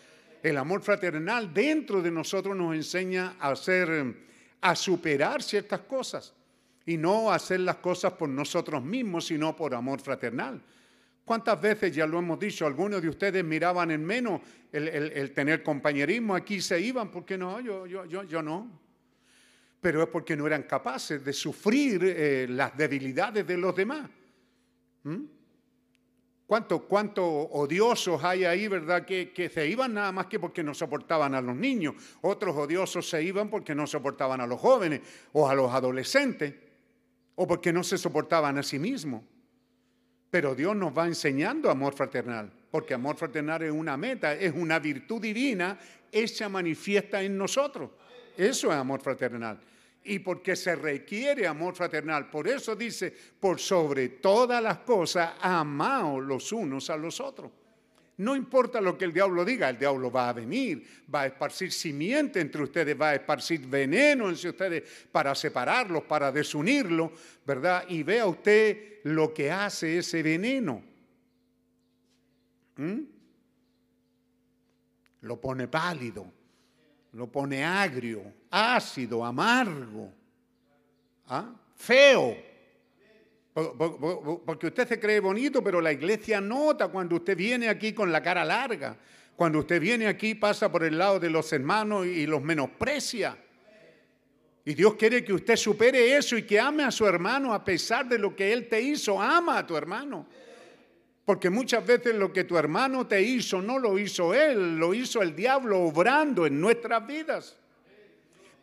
El amor fraternal dentro de nosotros nos enseña a hacer, a superar ciertas cosas y no hacer las cosas por nosotros mismos, sino por amor fraternal. ¿Cuántas veces, ya lo hemos dicho, algunos de ustedes miraban en menos el, tener compañerismo? Aquí se iban, ¿por qué no? Yo, yo, yo, yo no pero es porque no eran capaces de sufrir eh, las debilidades de los demás. ¿Mm? ¿Cuántos cuánto odiosos hay ahí, verdad? Que, que, se iban nada más que porque no soportaban a los niños. Otros odiosos se iban porque no soportaban a los jóvenes o a los adolescentes o porque no se soportaban a sí mismos. Pero Dios nos va enseñando amor fraternal, porque amor fraternal es una meta, es una virtud divina hecha manifiesta en nosotros. Eso es amor fraternal. Y porque se requiere amor fraternal. Por eso dice, por sobre todas las cosas, amaos los unos a los otros. No importa lo que el diablo diga, el diablo va a venir, va a esparcir simiente entre ustedes, va a esparcir veneno entre ustedes para separarlos, para desunirlos, ¿verdad? Y vea usted lo que hace ese veneno. ¿Mm? Lo pone pálido, lo pone agrio, ácido, amargo, ¿ah? feo. Porque usted se cree bonito, pero la iglesia nota cuando usted viene aquí con la cara larga. Cuando usted viene aquí pasa por el lado de los hermanos y los menosprecia. Y Dios quiere que usted supere eso y que ame a su hermano a pesar de lo que Él te hizo. Ama a tu hermano. Porque muchas veces lo que tu hermano te hizo no lo hizo él, lo hizo el diablo obrando en nuestras vidas.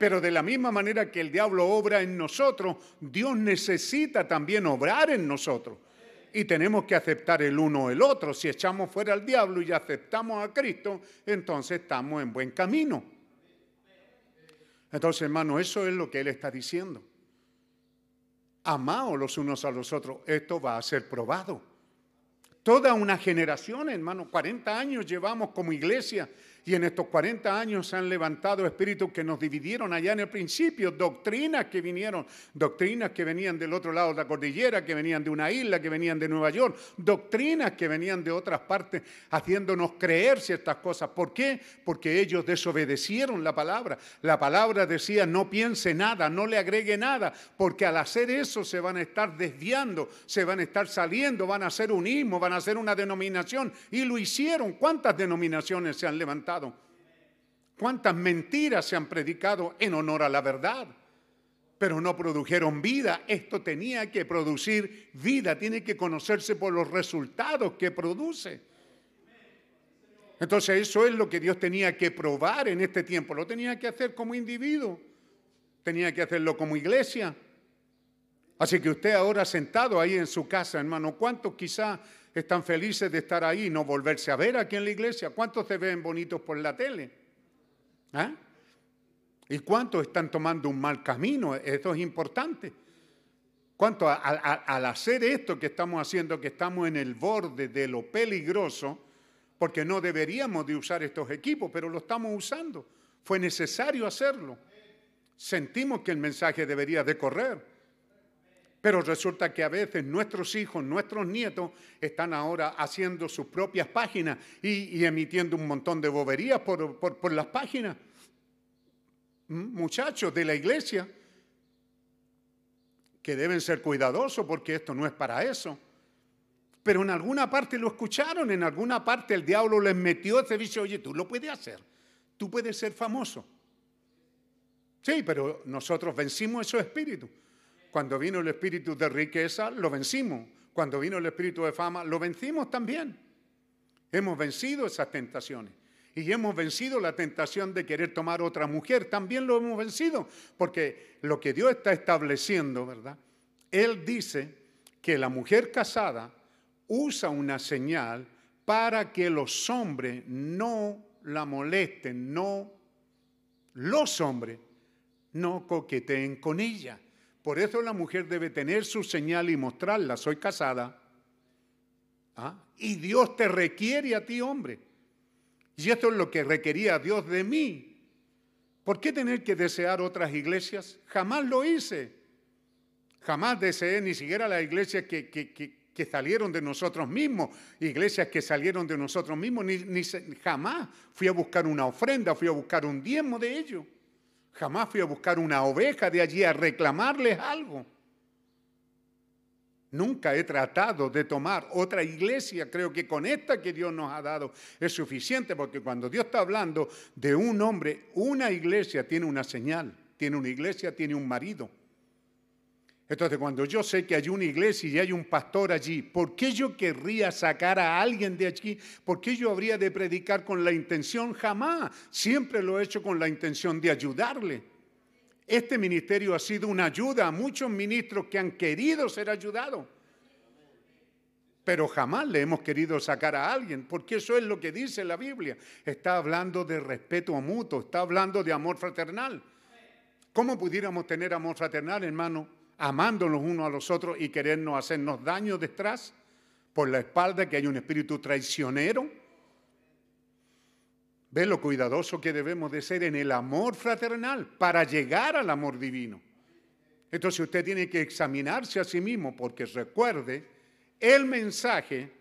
Pero de la misma manera que el diablo obra en nosotros, Dios necesita también obrar en nosotros. Y tenemos que aceptar el uno el otro. Si echamos fuera al diablo y aceptamos a Cristo, entonces estamos en buen camino. Entonces, hermano, eso es lo que Él está diciendo. Amaos los unos a los otros. Esto va a ser probado. Toda una generación, hermano, 40 años llevamos como iglesia y en estos 40 años se han levantado espíritus que nos dividieron allá en el principio, doctrinas que vinieron, doctrinas que venían del otro lado de la cordillera, que venían de una isla, que venían de Nueva York, doctrinas que venían de otras partes, haciéndonos creer ciertas cosas. ¿Por qué? Porque ellos desobedecieron la palabra. La palabra decía, no piense nada, no le agregue nada, porque al hacer eso se van a estar desviando, se van a estar saliendo, van a hacer un ismo, van a hacer una denominación. Y lo hicieron. ¿Cuántas denominaciones se han levantado? ¿Cuántas mentiras se han predicado en honor a la verdad? Pero no produjeron vida. Esto tenía que producir vida, tiene que conocerse por los resultados que produce. Entonces eso es lo que Dios tenía que probar en este tiempo. Lo tenía que hacer como individuo, tenía que hacerlo como iglesia. Así que usted ahora sentado ahí en su casa, hermano, ¿cuántos quizá están felices de estar ahí y no volverse a ver aquí en la iglesia? ¿Cuántos se ven bonitos por la tele? ¿Ah? ¿Y cuántos están tomando un mal camino? Esto es importante. ¿Cuánto al hacer esto que estamos haciendo, que estamos en el borde de lo peligroso, porque no deberíamos de usar estos equipos, pero lo estamos usando. Fue necesario hacerlo. Sentimos que el mensaje debería de correr. Pero resulta que a veces nuestros hijos, nuestros nietos están ahora haciendo sus propias páginas y, emitiendo un montón de boberías por, las páginas. Muchachos de la iglesia que deben ser cuidadosos porque esto no es para eso. Pero en alguna parte lo escucharon, en alguna parte el diablo les metió ese vicio, oye, tú lo puedes hacer, tú puedes ser famoso. Sí, pero nosotros vencimos esos espíritus. Cuando vino el espíritu de riqueza, lo vencimos. Cuando vino el espíritu de fama, lo vencimos también. Hemos vencido esas tentaciones. Y hemos vencido la tentación de querer tomar otra mujer. También lo hemos vencido. Porque lo que Dios está estableciendo, ¿verdad? Él dice que la mujer casada usa una señal para que los hombres no la molesten, no, los hombres no coqueteen con ella. Por eso la mujer debe tener su señal y mostrarla. Soy casada. ¿Ah? Y Dios te requiere a ti, hombre. Y esto es lo que requería Dios de mí. ¿Por qué tener que desear otras iglesias? Jamás lo hice. Jamás deseé ni siquiera las iglesias que, que, salieron de nosotros mismos, iglesias que salieron de nosotros mismos, ni, ni, jamás fui a buscar una ofrenda, fui a buscar un diezmo de ellos. Jamás fui a buscar una oveja de allí a reclamarles algo. Nunca he tratado de tomar otra iglesia. Creo que con esta que Dios nos ha dado es suficiente porque cuando Dios está hablando de un hombre, una iglesia tiene una señal, tiene una iglesia, tiene un marido. Entonces, cuando yo sé que hay una iglesia y hay un pastor allí, ¿por qué yo querría sacar a alguien de allí? ¿Por qué yo habría de predicar con la intención? Jamás. Siempre lo he hecho con la intención de ayudarle. Este ministerio ha sido una ayuda a muchos ministros que han querido ser ayudados. Pero jamás le hemos querido sacar a alguien, porque eso es lo que dice la Biblia. Está hablando de respeto mutuo, está hablando de amor fraternal. ¿Cómo pudiéramos tener amor fraternal, hermano? Amándonos unos a los otros y querernos hacernos daño detrás, por la espalda, que hay un espíritu traicionero. Ve lo cuidadoso que debemos de ser en el amor fraternal para llegar al amor divino. Entonces usted tiene que examinarse a sí mismo porque recuerde, el mensaje,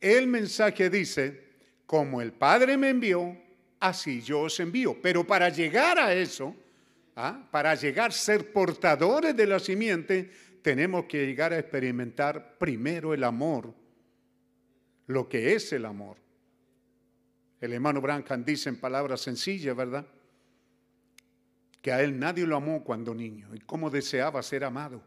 el mensaje dice, como el Padre me envió, así yo os envío. Pero para llegar a eso, ¿Ah? Para llegar a ser portadores de la simiente, tenemos que llegar a experimentar primero el amor, lo que es el amor. El hermano Branham dice en palabras sencillas, ¿verdad? Que a él nadie lo amó cuando niño y cómo deseaba ser amado.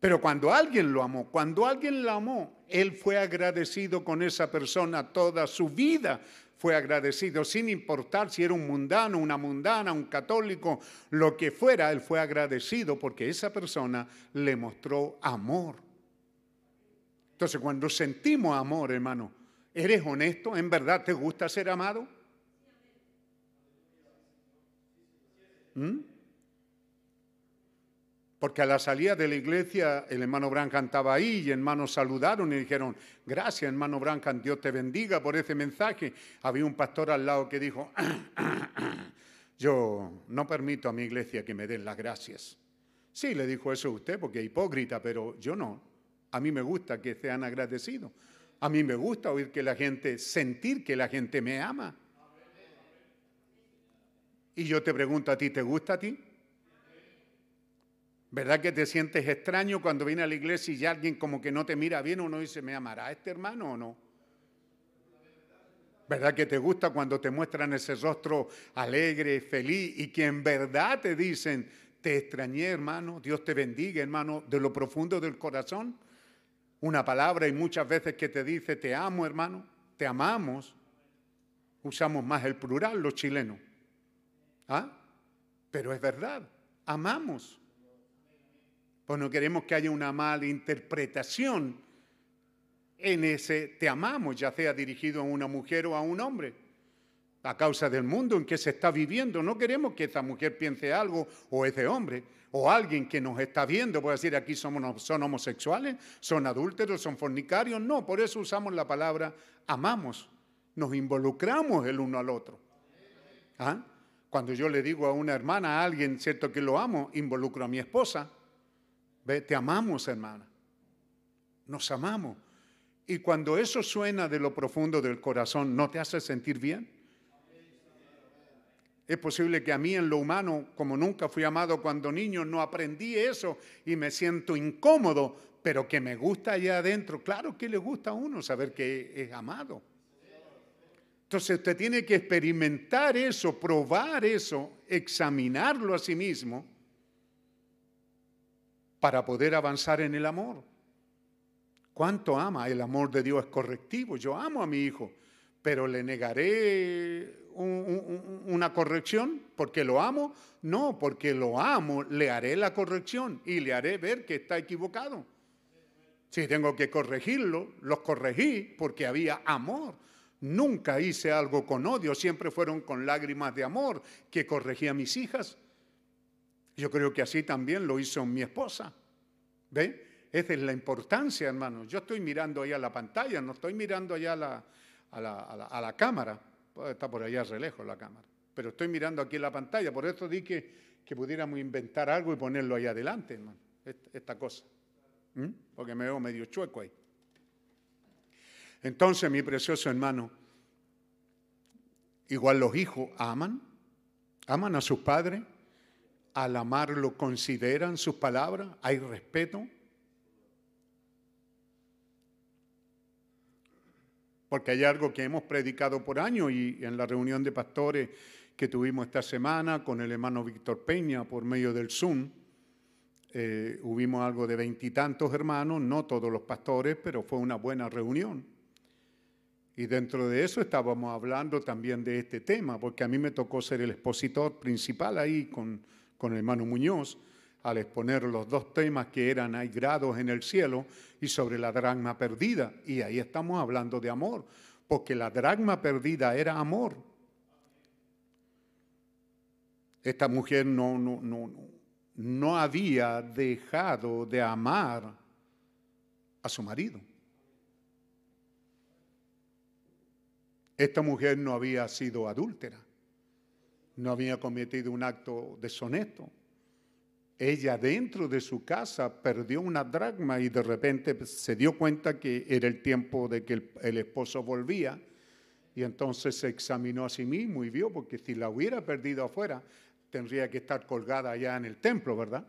Pero cuando alguien lo amó, cuando alguien lo amó, él fue agradecido con esa persona toda su vida fue agradecido, sin importar si era un mundano, una mundana, un católico, lo que fuera, él fue agradecido porque esa persona le mostró amor. Entonces, cuando sentimos amor, hermano, ¿eres honesto? ¿En verdad te gusta ser amado? ¿Mm? Porque a la salida de la iglesia el hermano Branham estaba ahí y hermanos saludaron y dijeron, gracias hermano Branham, Dios te bendiga por ese mensaje. Había un pastor al lado que dijo, [CLEARS THROAT] yo no permito a mi iglesia que me den las gracias. Sí, le dijo eso a usted porque es hipócrita, pero yo no. A mí me gusta que sean agradecidos. A mí me gusta oír que la gente, sentir que la gente me ama. Y yo te pregunto a ti, ¿te gusta a ti? ¿Verdad que te sientes extraño cuando viene a la iglesia y alguien como que no te mira bien? Uno dice, ¿me amará este hermano o no? ¿Verdad que te gusta cuando te muestran ese rostro alegre, feliz y que en verdad te dicen, te extrañé hermano, Dios te bendiga hermano, de lo profundo del corazón? Una palabra y muchas veces que te dice, te amo hermano, te amamos. Usamos más el plural los chilenos. ¿Ah? Pero es verdad, amamos. Pues no queremos que haya una mala interpretación en ese te amamos, ya sea dirigido a una mujer o a un hombre, a causa del mundo en que se está viviendo. No queremos que esa mujer piense algo o ese hombre o alguien que nos está viendo puede decir aquí somos, son homosexuales, son adúlteros, son fornicarios. No, por eso usamos la palabra amamos, nos involucramos el uno al otro. ¿Ah? Cuando yo le digo a una hermana, a alguien, cierto que lo amo, involucro a mi esposa te amamos, hermana. Nos amamos. Y cuando eso suena de lo profundo del corazón, ¿no te hace sentir bien? Es posible que a mí en lo humano, como nunca fui amado cuando niño, no aprendí eso y me siento incómodo, pero que me gusta allá adentro. Claro que le gusta a uno saber que es amado. Entonces usted tiene que experimentar eso, probar eso, examinarlo a sí mismo para poder avanzar en el amor. ¿Cuánto ama? El amor de Dios es correctivo. Yo amo a mi hijo, pero le negaré una corrección porque lo amo. No, porque lo amo, le haré la corrección y le haré ver que está equivocado. Si tengo que corregirlo, los corregí porque había amor. Nunca hice algo con odio, siempre fueron con lágrimas de amor que corregí a mis hijas. Yo creo que así también lo hizo mi esposa. ¿Ve? Esa es la importancia, hermano. Yo estoy mirando ahí a la pantalla, no estoy mirando allá a la, a la, a la, cámara. Está por allá re lejos la cámara. Pero estoy mirando aquí en la pantalla. Por eso dije que, pudiéramos inventar algo y ponerlo ahí adelante, hermano. Esta, cosa. ¿Mm? Porque me veo medio chueco ahí. Entonces, mi precioso hermano, igual los hijos aman, aman a sus padres, al amarlo consideran sus palabras, hay respeto. Porque hay algo que hemos predicado por años y en la reunión de pastores que tuvimos esta semana con el hermano Víctor Peña por medio del Zoom, eh, hubimos algo de veintitantos hermanos, no todos los pastores, pero fue una buena reunión. Y dentro de eso estábamos hablando también de este tema, porque a mí me tocó ser el expositor principal ahí con, con el hermano Muñoz, al exponer los dos temas que eran hay grados en el cielo y sobre la dragma perdida. Y ahí estamos hablando de amor, porque la dragma perdida era amor. Esta mujer no, no, no, no había dejado de amar a su marido. Esta mujer no había sido adúltera, no había cometido un acto deshonesto. Ella dentro de su casa perdió una dragma y de repente se dio cuenta que era el tiempo de que el, esposo volvía y entonces se examinó a sí mismo y vio, porque si la hubiera perdido afuera, tendría que estar colgada allá en el templo, ¿verdad?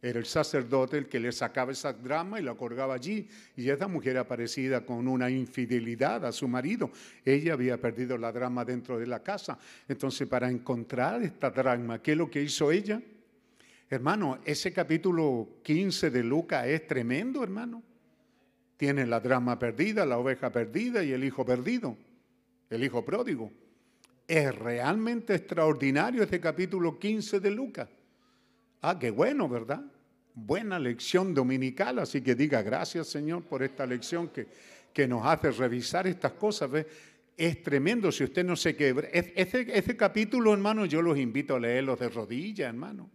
Era el sacerdote el que le sacaba esa drama y la colgaba allí. Y esa mujer aparecida con una infidelidad a su marido. Ella había perdido la drama dentro de la casa. Entonces, para encontrar esta drama, ¿qué es lo que hizo ella? Hermano, ese capítulo 15 de Lucas es tremendo, hermano. Tiene la drama perdida, la oveja perdida y el hijo perdido, el hijo pródigo. Es realmente extraordinario este capítulo 15 de Lucas. Ah, qué bueno, ¿verdad? Buena lección dominical, así que diga gracias Señor por esta lección que, que nos hace revisar estas cosas. Es tremendo si usted no se quebra. Ese, capítulo, hermano, yo los invito a leerlo de rodillas, hermano.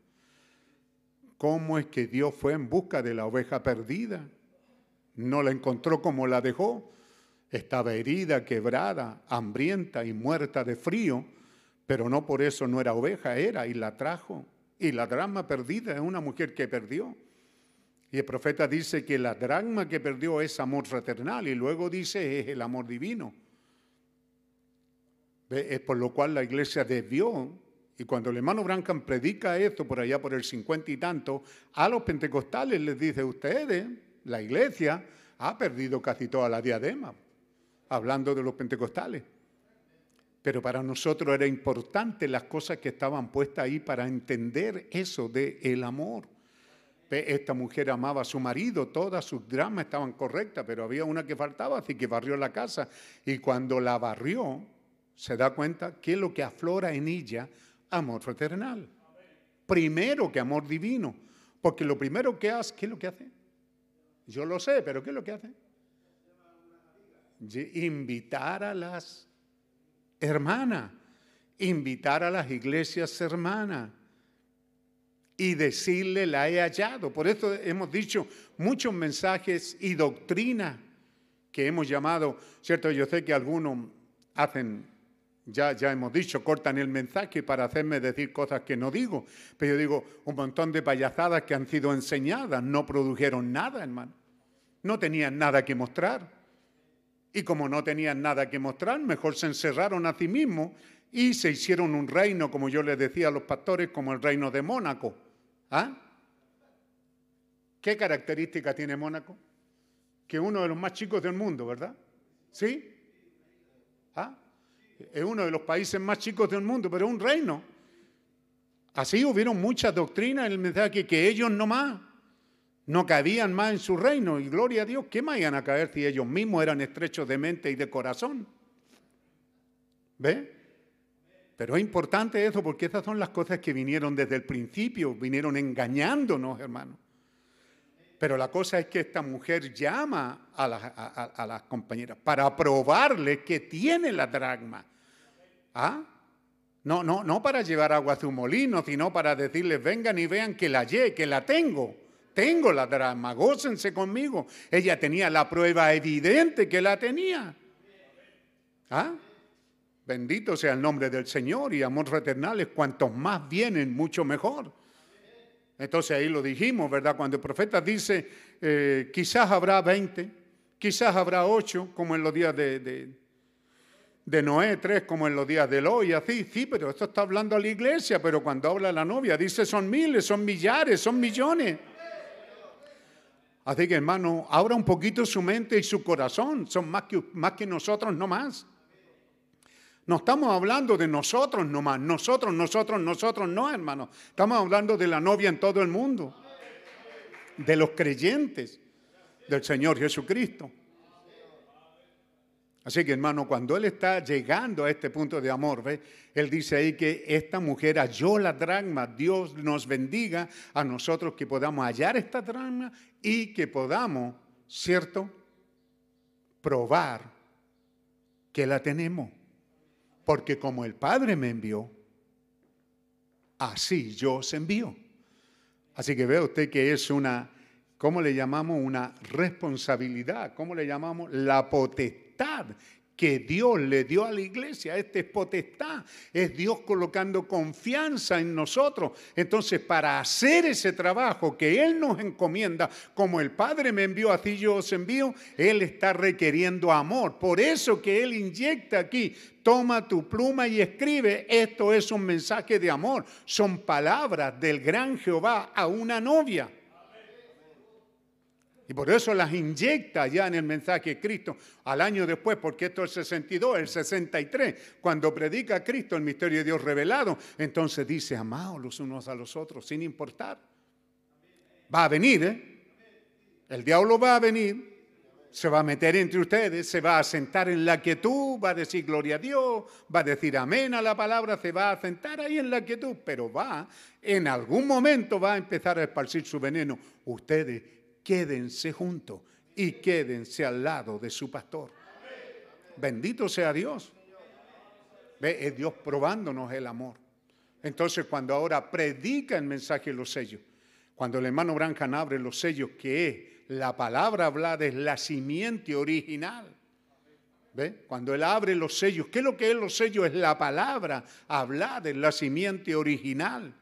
¿Cómo es que Dios fue en busca de la oveja perdida? No la encontró como la dejó. Estaba herida, quebrada, hambrienta y muerta de frío, pero no por eso no era oveja, era y la trajo. Y la drama perdida es una mujer que perdió. Y el profeta dice que la drama que perdió es amor fraternal y luego dice es el amor divino. Es por lo cual la iglesia debió, y cuando el hermano Brancan predica esto por allá por el cincuenta y tanto, a los pentecostales les dice, ustedes, la iglesia, ha perdido casi toda la diadema, hablando de los pentecostales. Pero para nosotros era importante las cosas que estaban puestas ahí para entender eso de el amor. Esta mujer amaba a su marido, todas sus dramas estaban correctas, pero había una que faltaba, así que barrió la casa. Y cuando la barrió, se da cuenta que es lo que aflora en ella, amor fraternal. Primero que amor divino. Porque lo primero que hace, ¿qué es lo que hace? Yo lo sé, pero ¿qué es lo que hace? Invitar a las hermana, invitar a las iglesias hermanas y decirle la he hallado. Por eso hemos dicho muchos mensajes y doctrina que hemos llamado, ¿cierto? Yo sé que algunos hacen, ya, ya hemos dicho, cortan el mensaje para hacerme decir cosas que no digo, pero yo digo, un montón de payasadas que han sido enseñadas, no produjeron nada, hermano. No tenían nada que mostrar. Y como no tenían nada que mostrar, mejor se encerraron a sí mismos y se hicieron un reino, como yo les decía a los pastores, como el reino de Mónaco. ¿Ah? ¿Qué característica tiene Mónaco? Que uno de los más chicos del mundo, ¿verdad? ¿Sí? ¿Ah? Es uno de los países más chicos del mundo, pero es un reino. Así hubieron muchas doctrinas en el mensaje que ellos no más no cabían más en su reino. Y gloria a Dios, ¿qué más iban a caer si ellos mismos eran estrechos de mente y de corazón? ¿Ve? Pero es importante eso porque esas son las cosas que vinieron desde el principio, vinieron engañándonos, hermanos. Pero la cosa es que esta mujer llama a, las compañeras para probarle que tiene la dragma. ¿Ah? No, no, no para llevar agua a un molino, sino para decirles, vengan y vean que la que la tengo. Tengo la drama, gócense conmigo. Ella tenía la prueba evidente que la tenía. ¿Ah? Bendito sea el nombre del Señor y amor fraternales, cuantos más vienen, mucho mejor. Entonces ahí lo dijimos, ¿verdad? Cuando el profeta dice, eh, quizás habrá 20, quizás habrá 8, como en los días de de Noé, tres como en los días de hoy, así, sí, pero esto está hablando a la iglesia, pero cuando habla la novia dice son miles, son millares, son millones. Así que hermano, abra un poquito su mente y su corazón, son más que, más que nosotros, no más. No estamos hablando de nosotros no más, nosotros, nosotros, nosotros no, hermano. Estamos hablando de la novia en todo el mundo, de los creyentes del Señor Jesucristo. Así que hermano, cuando él está llegando a este punto de amor, ¿ve? él dice ahí que esta mujer halló la dragma, Dios nos bendiga a nosotros que podamos hallar esta dragma y que podamos, ¿cierto? Probar que la tenemos. Porque como el Padre me envió, así yo os envío. Así que ve usted que es una, ¿cómo le llamamos? Una responsabilidad, ¿cómo le llamamos? La potestad que Dios le dio a la iglesia. Este es potestad. Es Dios colocando confianza en nosotros. Entonces, para hacer ese trabajo que Él nos encomienda, como el Padre me envió, así yo os envío, Él está requiriendo amor. Por eso que Él inyecta aquí, toma tu pluma y escribe, esto es un mensaje de amor. Son palabras del gran Jehová a una novia. Por eso las inyecta ya en el mensaje de Cristo al año después, porque esto es el 62, el 63, cuando predica Cristo el misterio de Dios revelado, entonces dice, amaos los unos a los otros, sin importar. Va a venir, ¿eh? El diablo va a venir, se va a meter entre ustedes, se va a sentar en la quietud, va a decir gloria a Dios, va a decir amén a la palabra, se va a sentar ahí en la quietud, pero va, en algún momento va a empezar a esparcir su veneno. Ustedes quédense juntos y quédense al lado de su pastor. Bendito sea Dios. Ve, es Dios probándonos el amor. Entonces, cuando ahora predica el mensaje de los sellos, cuando el hermano Branham abre los sellos, que es la palabra hablada, es la simiente original. ¿Ve? Cuando él abre los sellos, ¿qué es lo que es los sellos? Es la palabra hablada, es la simiente original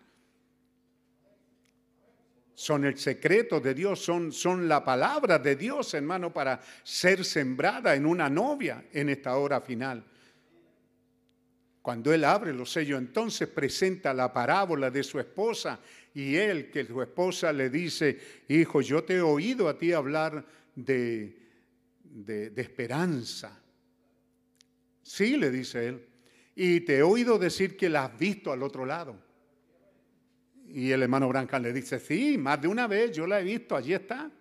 son el secreto de Dios, son, son la palabra de Dios, hermano, para ser sembrada en una novia en esta hora final. Cuando él abre los sellos, entonces presenta la parábola de su esposa y él, que su esposa le dice, hijo, yo te he oído a ti hablar de, de, de esperanza. Sí, le dice él, y te he oído decir que la has visto al otro lado. Y el hermano Brancan le dice, sí, más de una vez yo la he visto, allí está.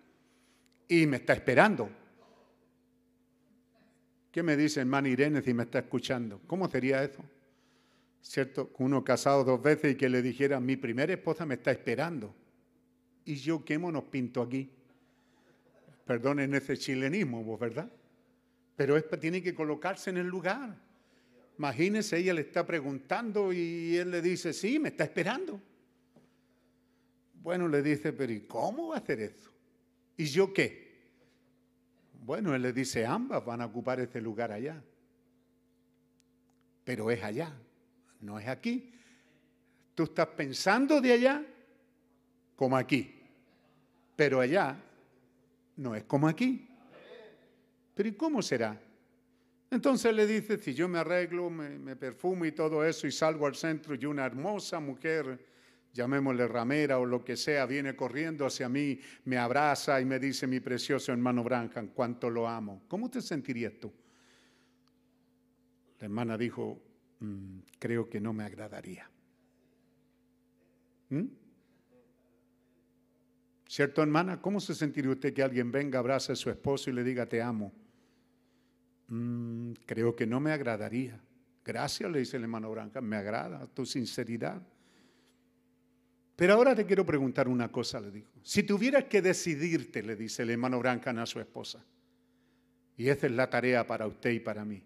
Y me está esperando. ¿Qué me dice hermano Irene si me está escuchando? ¿Cómo sería eso? ¿Cierto? Uno casado dos veces y que le dijera, mi primera esposa me está esperando. ¿Y yo qué monos pinto aquí? Perdonen ese chilenismo, ¿verdad? Pero tiene que colocarse en el lugar. Imagínese, ella le está preguntando y él le dice, sí, me está esperando. Bueno, le dice, pero ¿y cómo va a hacer eso? ¿Y yo qué? Bueno, él le dice, ambas van a ocupar ese lugar allá. Pero es allá, no es aquí. Tú estás pensando de allá como aquí. Pero allá no es como aquí. Pero ¿y cómo será? Entonces le dice, si yo me arreglo, me, me perfumo y todo eso y salgo al centro y una hermosa mujer llamémosle ramera o lo que sea, viene corriendo hacia mí, me abraza y me dice, mi precioso hermano Branham, cuánto lo amo. ¿Cómo te sentirías tú? La hermana dijo, mm, creo que no me agradaría. ¿Mm? ¿Cierto, hermana? ¿Cómo se sentiría usted que alguien venga, abrace a su esposo y le diga, te amo? Mm, creo que no me agradaría. Gracias, le dice el hermano Branca, me agrada tu sinceridad. Pero ahora te quiero preguntar una cosa, le dijo. Si tuvieras que decidirte, le dice el hermano Brancan a su esposa, y esa es la tarea para usted y para mí,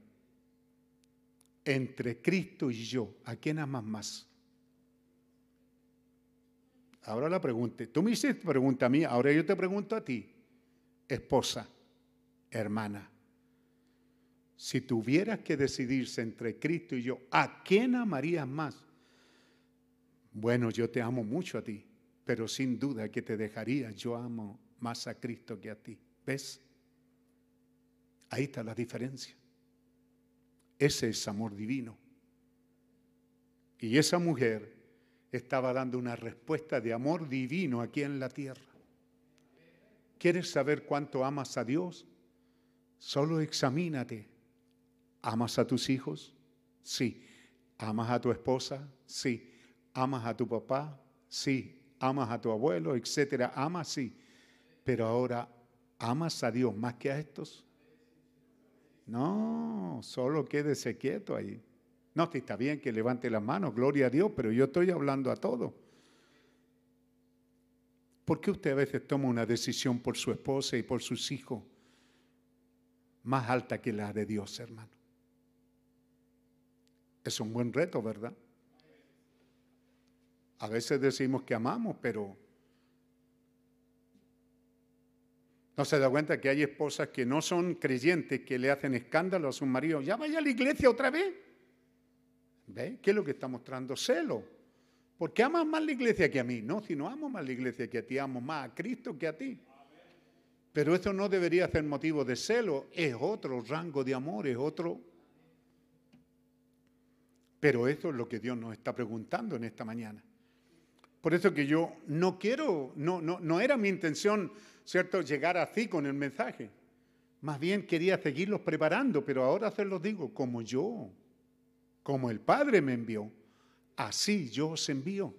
entre Cristo y yo, ¿a quién amas más? Ahora la pregunta, tú me hiciste pregunta a mí, ahora yo te pregunto a ti, esposa, hermana. Si tuvieras que decidirse entre Cristo y yo, ¿a quién amarías más? Bueno, yo te amo mucho a ti, pero sin duda que te dejaría, yo amo más a Cristo que a ti. ¿Ves? Ahí está la diferencia. Ese es amor divino. Y esa mujer estaba dando una respuesta de amor divino aquí en la tierra. ¿Quieres saber cuánto amas a Dios? Solo examínate. ¿Amas a tus hijos? Sí. ¿Amas a tu esposa? Sí. ¿Amas a tu papá? Sí. ¿Amas a tu abuelo? Etcétera. ¿Amas? Sí. Pero ahora, ¿amas a Dios más que a estos? No, solo quédese quieto ahí. No, está bien que levante las manos, gloria a Dios, pero yo estoy hablando a todo. ¿Por qué usted a veces toma una decisión por su esposa y por sus hijos más alta que la de Dios, hermano? Es un buen reto, ¿verdad? A veces decimos que amamos, pero no se da cuenta que hay esposas que no son creyentes, que le hacen escándalo a su marido. Ya vaya a la iglesia otra vez. ¿Ve? ¿Qué es lo que está mostrando? Celo. Porque amas más la iglesia que a mí. No, si no amo más la iglesia que a ti, amo más a Cristo que a ti. Pero esto no debería ser motivo de celo. Es otro rango de amor, es otro pero eso es lo que Dios nos está preguntando en esta mañana. Por eso que yo no quiero, no, no, no era mi intención, ¿cierto?, llegar así con el mensaje. Más bien quería seguirlos preparando, pero ahora se los digo, como yo, como el Padre me envió, así yo os envío.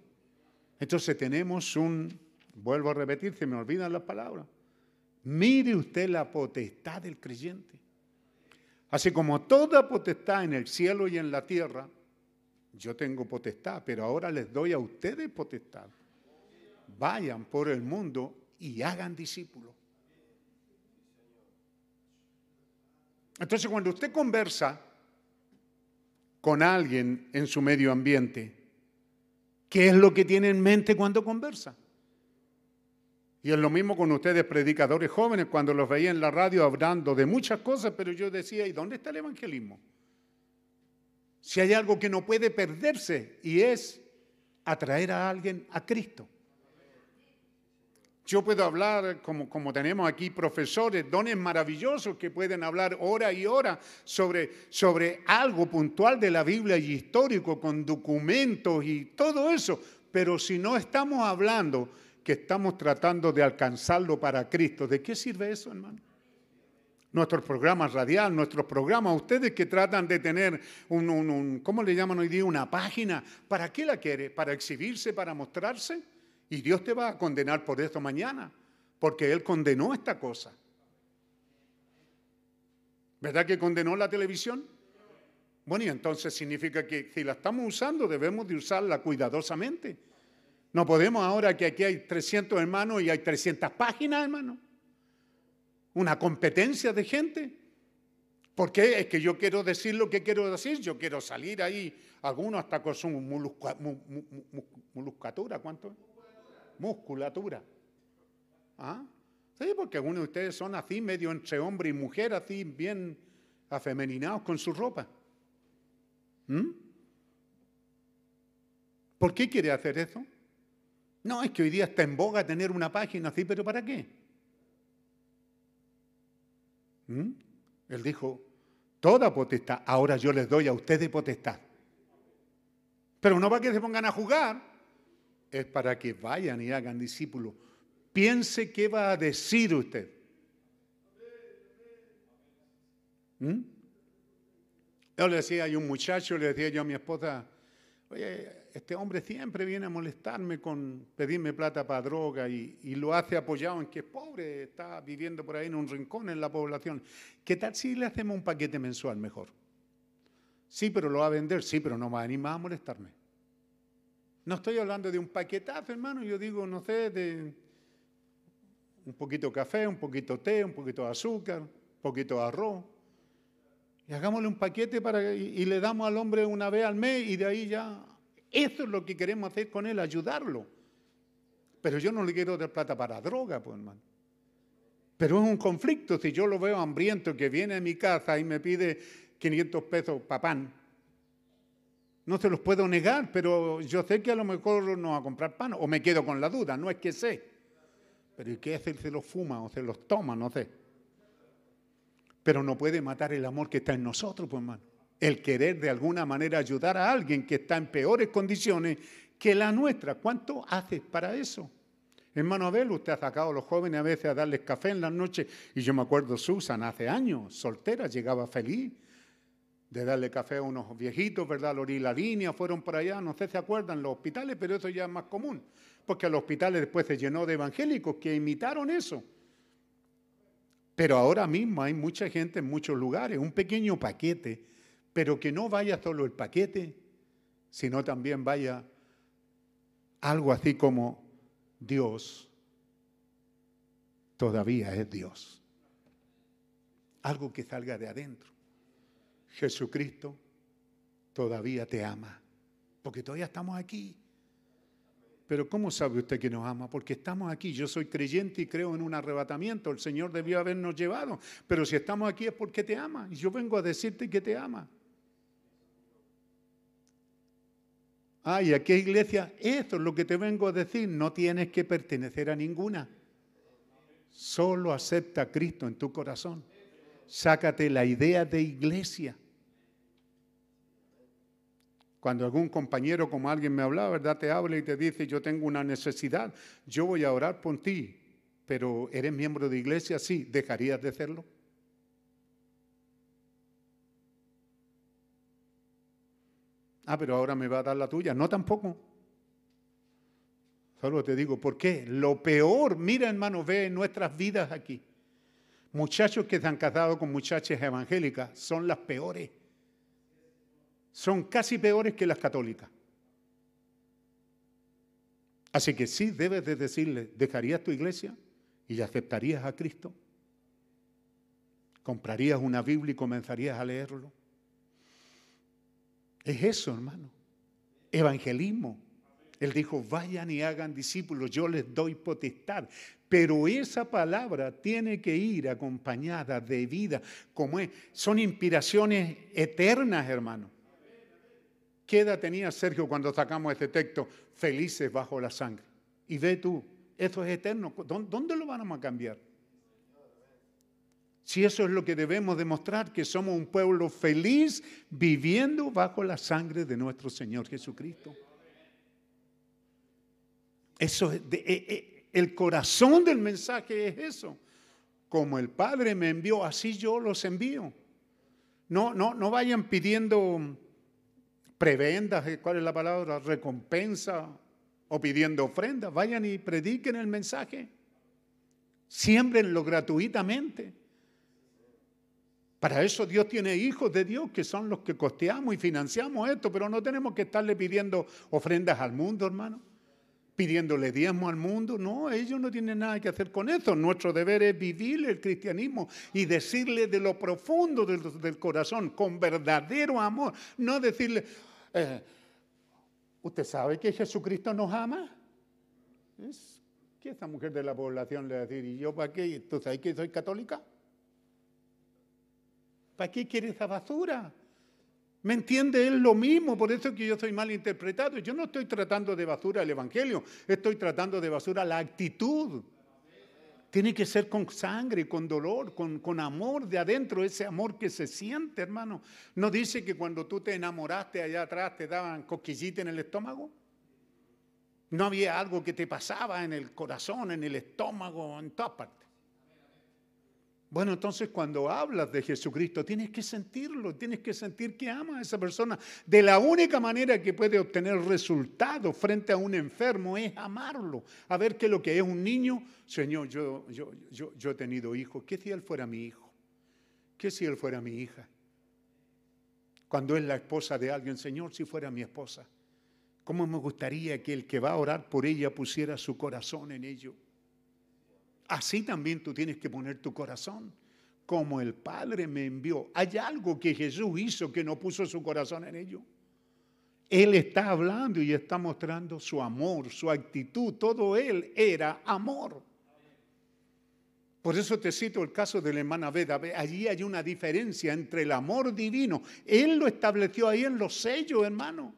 Entonces tenemos un, vuelvo a repetir, se me olvidan las palabras. Mire usted la potestad del creyente. Así como toda potestad en el cielo y en la tierra yo tengo potestad, pero ahora les doy a ustedes potestad. Vayan por el mundo y hagan discípulos. Entonces, cuando usted conversa con alguien en su medio ambiente, ¿qué es lo que tiene en mente cuando conversa? Y es lo mismo con ustedes, predicadores jóvenes, cuando los veía en la radio hablando de muchas cosas, pero yo decía, ¿y dónde está el evangelismo? Si hay algo que no puede perderse y es atraer a alguien a Cristo. Yo puedo hablar, como, como tenemos aquí profesores, dones maravillosos que pueden hablar hora y hora sobre, sobre algo puntual de la Biblia y histórico, con documentos y todo eso. Pero si no estamos hablando que estamos tratando de alcanzarlo para Cristo, ¿de qué sirve eso, hermano? Nuestros programas radial, nuestros programas, ustedes que tratan de tener un, ¿cómo le llaman hoy día? Una página. ¿Para qué la quiere? ¿Para exhibirse, para mostrarse? Y Dios te va a condenar por esto mañana, porque Él condenó esta cosa. ¿Verdad que condenó la televisión? Bueno, y entonces significa que si la estamos usando debemos de usarla cuidadosamente. No podemos ahora que aquí hay 300 hermanos y hay 300 páginas, hermanos una competencia de gente. ¿Por qué? Es que yo quiero decir lo que quiero decir, yo quiero salir ahí, algunos hasta con su musculatura, ¿cuánto? Musculatura. ¿Ah? Sí, porque algunos de ustedes son así, medio entre hombre y mujer, así bien afemeninados con su ropa. ¿Mm? ¿Por qué quiere hacer eso? No, es que hoy día está en boga tener una página así, pero ¿para qué? ¿Mm? Él dijo, toda potestad, ahora yo les doy a ustedes potestad. Pero no para que se pongan a jugar, es para que vayan y hagan discípulos. Piense qué va a decir usted. ¿Mm? Yo le decía, hay un muchacho, le decía yo a mi esposa, oye, este hombre siempre viene a molestarme con pedirme plata para droga y, lo hace apoyado en que es pobre, está viviendo por ahí en un rincón en la población. ¿Qué tal si le hacemos un paquete mensual mejor? Sí, pero lo va a vender, sí, pero no va a a molestarme. No estoy hablando de un paquetazo, hermano, yo digo, no sé, de un poquito de café, un poquito de té, un poquito de azúcar, un poquito de arroz. Y hagámosle un paquete para, y le damos al hombre una vez al mes y de ahí ya. Eso es lo que queremos hacer con él, ayudarlo. Pero yo no le quiero dar plata para droga, pues hermano. Pero es un conflicto si yo lo veo hambriento que viene a mi casa y me pide 500 pesos para pan. No se los puedo negar, pero yo sé que a lo mejor no va a comprar pan o me quedo con la duda, no es que sé. Pero ¿y qué hace? Se los fuma o se los toma? No sé. Pero no puede matar el amor que está en nosotros, pues hermano. El querer de alguna manera ayudar a alguien que está en peores condiciones que la nuestra. ¿Cuánto haces para eso? Hermano Abel, usted ha sacado a los jóvenes a veces a darles café en las noches. Y yo me acuerdo, Susan, hace años, soltera, llegaba feliz de darle café a unos viejitos, ¿verdad? Lorí la línea, fueron por allá, no sé si acuerdan, los hospitales, pero eso ya es más común. Porque los hospitales después se llenó de evangélicos que imitaron eso. Pero ahora mismo hay mucha gente en muchos lugares, un pequeño paquete, pero que no vaya solo el paquete, sino también vaya algo así como Dios todavía es Dios. Algo que salga de adentro. Jesucristo todavía te ama, porque todavía estamos aquí. Pero ¿cómo sabe usted que nos ama? Porque estamos aquí. Yo soy creyente y creo en un arrebatamiento. El Señor debió habernos llevado. Pero si estamos aquí es porque te ama. Y yo vengo a decirte que te ama. Ah, ¿y a qué iglesia? Eso es lo que te vengo a decir. No tienes que pertenecer a ninguna. Solo acepta a Cristo en tu corazón. Sácate la idea de iglesia. Cuando algún compañero, como alguien me habla, ¿verdad? Te habla y te dice, yo tengo una necesidad, yo voy a orar por ti, pero ¿eres miembro de iglesia? Sí, ¿dejarías de hacerlo? Ah, pero ahora me va a dar la tuya. No tampoco. Solo te digo, ¿por qué? Lo peor, mira hermano, ve en nuestras vidas aquí. Muchachos que se han casado con muchachas evangélicas son las peores. Son casi peores que las católicas. Así que sí debes de decirle, ¿dejarías tu iglesia y aceptarías a Cristo? ¿Comprarías una Biblia y comenzarías a leerlo? Es eso, hermano. Evangelismo. Él dijo, vayan y hagan discípulos, yo les doy potestad. Pero esa palabra tiene que ir acompañada de vida, como es. Son inspiraciones eternas, hermano. ¿Qué tenía Sergio cuando sacamos este texto? Felices bajo la sangre. Y ve tú, eso es eterno. ¿Dónde lo vamos a cambiar? Si eso es lo que debemos demostrar, que somos un pueblo feliz viviendo bajo la sangre de nuestro Señor Jesucristo. Eso es eh, eh, el corazón del mensaje es eso. Como el Padre me envió, así yo los envío. No, no, no vayan pidiendo prebendas, eh, ¿cuál es la palabra? Recompensa o pidiendo ofrendas. Vayan y prediquen el mensaje. Siembrenlo gratuitamente. Para eso Dios tiene hijos de Dios que son los que costeamos y financiamos esto, pero no tenemos que estarle pidiendo ofrendas al mundo, hermano. Pidiéndole diezmo al mundo. No, ellos no tienen nada que hacer con eso. Nuestro deber es vivir el cristianismo y decirle de lo profundo del, corazón, con verdadero amor. No decirle, eh, ¿usted sabe que Jesucristo nos ama? Es esa mujer de la población le va a decir, ¿y yo para qué? ¿Tú sabes que soy católica? ¿Para qué quiere esa basura? ¿Me entiende? Es lo mismo, por eso es que yo soy mal interpretado. Yo no estoy tratando de basura el Evangelio, estoy tratando de basura la actitud. Tiene que ser con sangre, con dolor, con, con, amor de adentro, ese amor que se siente, hermano. ¿No dice que cuando tú te enamoraste allá atrás te daban cosquillita en el estómago? ¿No había algo que te pasaba en el corazón, en el estómago, en todas partes? Bueno, entonces cuando hablas de Jesucristo tienes que sentirlo, tienes que sentir que ama a esa persona. De la única manera que puede obtener resultados frente a un enfermo es amarlo. A ver qué es lo que es un niño. Señor, yo, yo, yo, yo he tenido hijos. ¿Qué si él fuera mi hijo? ¿Qué si él fuera mi hija? Cuando es la esposa de alguien, Señor, si fuera mi esposa. ¿Cómo me gustaría que el que va a orar por ella pusiera su corazón en ello? Así también tú tienes que poner tu corazón, como el Padre me envió. ¿Hay algo que Jesús hizo que no puso su corazón en ello? Él está hablando y está mostrando su amor, su actitud, todo él era amor. Por eso te cito el caso de la hermana Veda. Allí hay una diferencia entre el amor divino. Él lo estableció ahí en los sellos, hermano.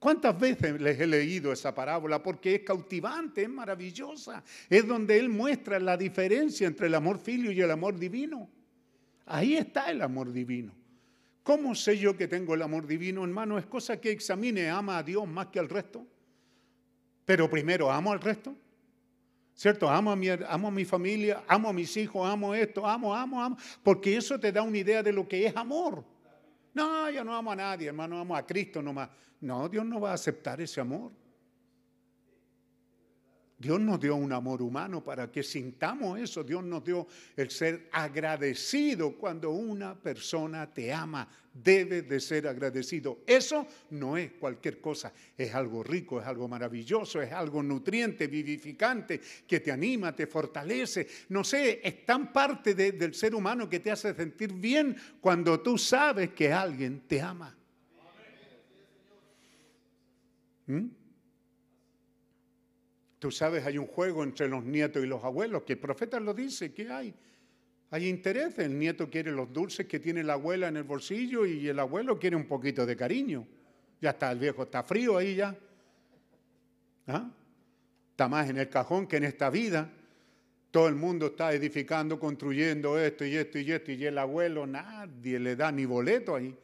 ¿Cuántas veces les he leído esa parábola? Porque es cautivante, es maravillosa. Es donde Él muestra la diferencia entre el amor filio y el amor divino. Ahí está el amor divino. ¿Cómo sé yo que tengo el amor divino, hermano? Es cosa que examine, ama a Dios más que al resto. Pero primero, amo al resto. ¿Cierto? Amo a, mi, amo a mi familia, amo a mis hijos, amo esto, amo, amo, amo. Porque eso te da una idea de lo que es amor. No, yo no amo a nadie, hermano, amo a Cristo nomás. No, Dios no va a aceptar ese amor. Dios nos dio un amor humano para que sintamos eso. Dios nos dio el ser agradecido cuando una persona te ama. Debe de ser agradecido. Eso no es cualquier cosa. Es algo rico, es algo maravilloso, es algo nutriente, vivificante, que te anima, te fortalece. No sé, es tan parte del ser humano que te hace sentir bien cuando tú sabes que alguien te ama. ¿Mm? Tú sabes, hay un juego entre los nietos y los abuelos, que el profeta lo dice, que hay. Hay interés, el nieto quiere los dulces que tiene la abuela en el bolsillo y el abuelo quiere un poquito de cariño. Ya está, el viejo está frío ahí ya. ¿Ah? Está más en el cajón que en esta vida. Todo el mundo está edificando, construyendo esto y esto y esto, y el abuelo nadie le da ni boleto ahí.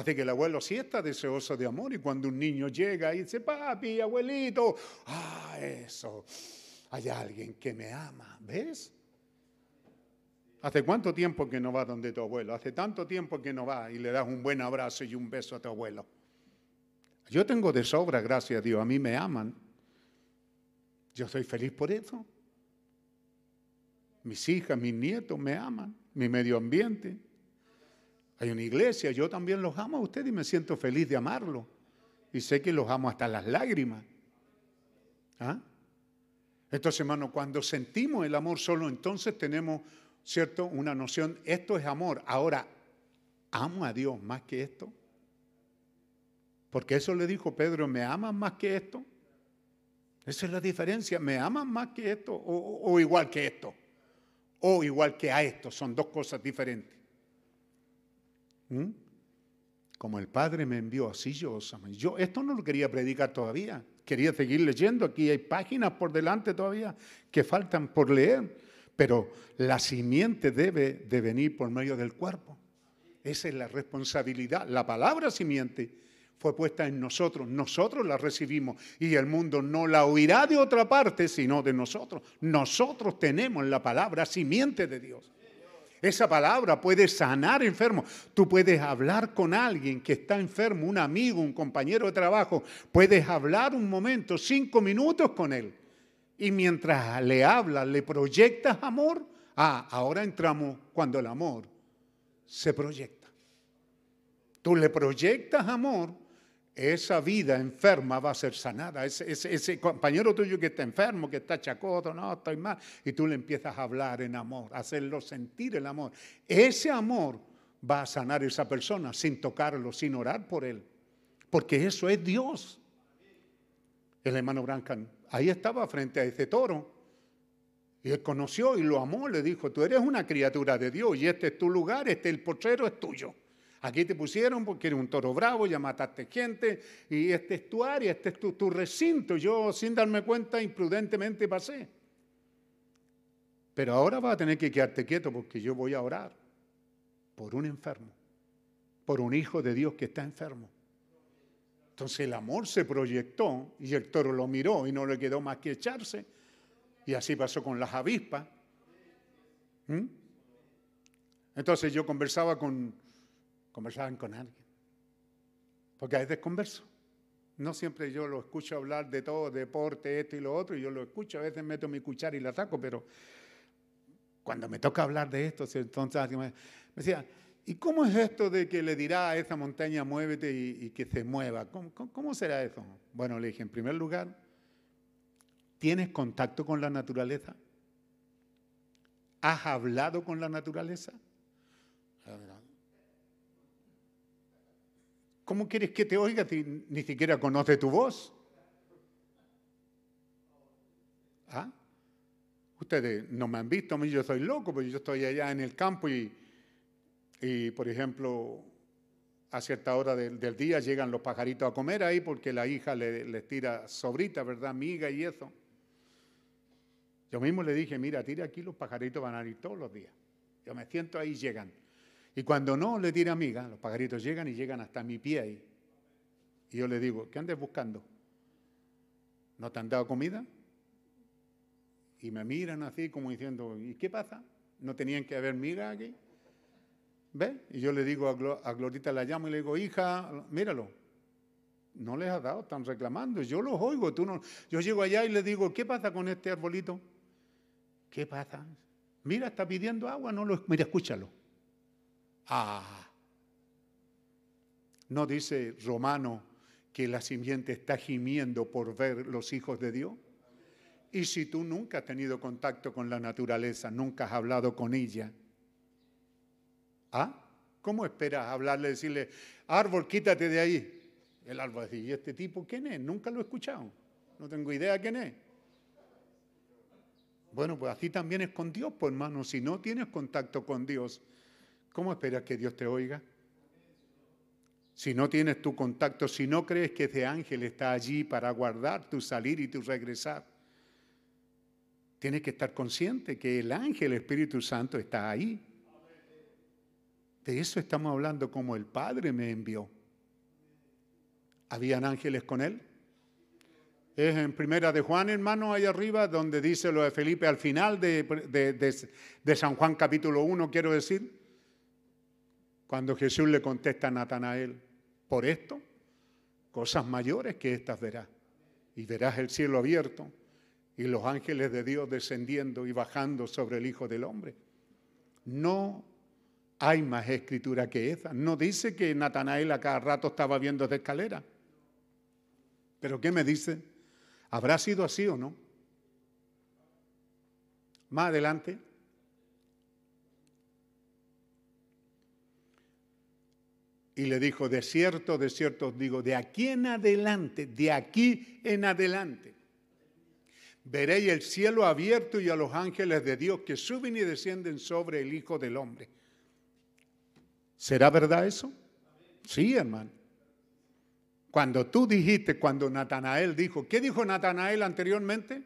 Así que el abuelo sí está deseoso de amor y cuando un niño llega y dice, papi, abuelito, ah, eso, hay alguien que me ama, ¿ves? ¿Hace cuánto tiempo que no va donde tu abuelo? Hace tanto tiempo que no va y le das un buen abrazo y un beso a tu abuelo. Yo tengo de sobra, gracias a Dios, a mí me aman. Yo soy feliz por eso. Mis hijas, mis nietos me aman, mi medio ambiente. Hay una iglesia, yo también los amo a ustedes y me siento feliz de amarlo. Y sé que los amo hasta las lágrimas. ¿Ah? Entonces, hermano, cuando sentimos el amor solo, entonces tenemos, ¿cierto? Una noción, esto es amor. Ahora, amo a Dios más que esto. Porque eso le dijo Pedro, ¿me aman más que esto? Esa es la diferencia, ¿me aman más que esto o igual que esto? O igual que a esto, son dos cosas diferentes. ¿Mm? Como el Padre me envió, así yo os Yo esto no lo quería predicar todavía. Quería seguir leyendo. Aquí hay páginas por delante todavía que faltan por leer. Pero la simiente debe de venir por medio del cuerpo. Esa es la responsabilidad. La palabra simiente fue puesta en nosotros. Nosotros la recibimos y el mundo no la oirá de otra parte, sino de nosotros. Nosotros tenemos la palabra simiente de Dios. Esa palabra puede sanar enfermos. Tú puedes hablar con alguien que está enfermo, un amigo, un compañero de trabajo. Puedes hablar un momento, cinco minutos con él. Y mientras le hablas, le proyectas amor. Ah, ahora entramos cuando el amor se proyecta. Tú le proyectas amor esa vida enferma va a ser sanada. Ese, compañero tuyo que está enfermo, que está chacoto, no, estoy mal, y tú le empiezas a hablar en amor, a hacerlo sentir el amor. Ese amor va a sanar a esa persona sin tocarlo, sin orar por él, porque eso es Dios. El hermano Brancan ahí estaba frente a ese toro. Y él conoció y lo amó, le dijo, tú eres una criatura de Dios y este es tu lugar, este el potrero es tuyo. Aquí te pusieron porque eres un toro bravo, ya mataste gente y este es tu área, este es tu, recinto. Yo sin darme cuenta imprudentemente pasé. Pero ahora vas a tener que quedarte quieto porque yo voy a orar por un enfermo, por un hijo de Dios que está enfermo. Entonces el amor se proyectó y el toro lo miró y no le quedó más que echarse. Y así pasó con las avispas. ¿Mm? Entonces yo conversaba con, conversaban con alguien. Porque a veces converso. No siempre yo lo escucho hablar de todo, deporte, esto y lo otro, y yo lo escucho, a veces meto mi cuchara y la saco, pero cuando me toca hablar de esto, entonces me decía, ¿Y cómo es esto de que le dirá a esa montaña muévete y, que se mueva? ¿Cómo, será eso? Bueno, le dije, en primer lugar, ¿tienes contacto con la naturaleza? ¿Has hablado con la naturaleza? ¿Cómo quieres que te oiga si ni siquiera conoce tu voz? ¿Ah? Ustedes no me han visto, mí yo soy loco, porque yo estoy allá en el campo y y, por ejemplo, a cierta hora del, día llegan los pajaritos a comer ahí porque la hija les le tira sobrita, ¿verdad? Miga y eso. Yo mismo le dije, mira, tira aquí, los pajaritos van a ir todos los días. Yo me siento ahí llegan. Y cuando no le tira miga, los pajaritos llegan y llegan hasta mi pie ahí. Y yo le digo, ¿qué andes buscando? ¿No te han dado comida? Y me miran así como diciendo, ¿y qué pasa? ¿No tenían que haber miga aquí? ¿Ve? Y yo le digo a, Glorita, la llamo y le digo, hija, míralo. No les ha dado, están reclamando. Yo los oigo, tú no. Yo llego allá y le digo, ¿qué pasa con este arbolito? ¿Qué pasa? Mira, está pidiendo agua, no lo. Mira, escúchalo. Ah. No dice Romano que la simiente está gimiendo por ver los hijos de Dios. Y si tú nunca has tenido contacto con la naturaleza, nunca has hablado con ella, ¿Ah? ¿Cómo esperas hablarle, decirle, árbol, quítate de ahí? El árbol dice, ¿y este tipo quién es? Nunca lo he escuchado. No tengo idea quién es. Bueno, pues así también es con Dios, pues hermano. Si no tienes contacto con Dios, ¿cómo esperas que Dios te oiga? Si no tienes tu contacto, si no crees que ese ángel está allí para guardar tu salir y tu regresar, tienes que estar consciente que el ángel, el Espíritu Santo, está ahí. De eso estamos hablando como el Padre me envió. ¿Habían ángeles con él? Es en primera de Juan, hermano, ahí arriba, donde dice lo de Felipe al final de, de San Juan capítulo 1, quiero decir, cuando Jesús le contesta a Natanael, por esto, cosas mayores que estas verás. Y verás el cielo abierto y los ángeles de Dios descendiendo y bajando sobre el Hijo del Hombre. No hay más escritura que esa. No dice que Natanael a cada rato estaba viendo de escalera. Pero ¿qué me dice? ¿Habrá sido así o no? Más adelante. Y le dijo, de cierto, de cierto os digo, de aquí en adelante, de aquí en adelante, veréis el cielo abierto y a los ángeles de Dios que suben y descienden sobre el Hijo del Hombre. ¿Será verdad eso? Sí, hermano. Cuando tú dijiste, cuando Natanael dijo, ¿qué dijo Natanael anteriormente?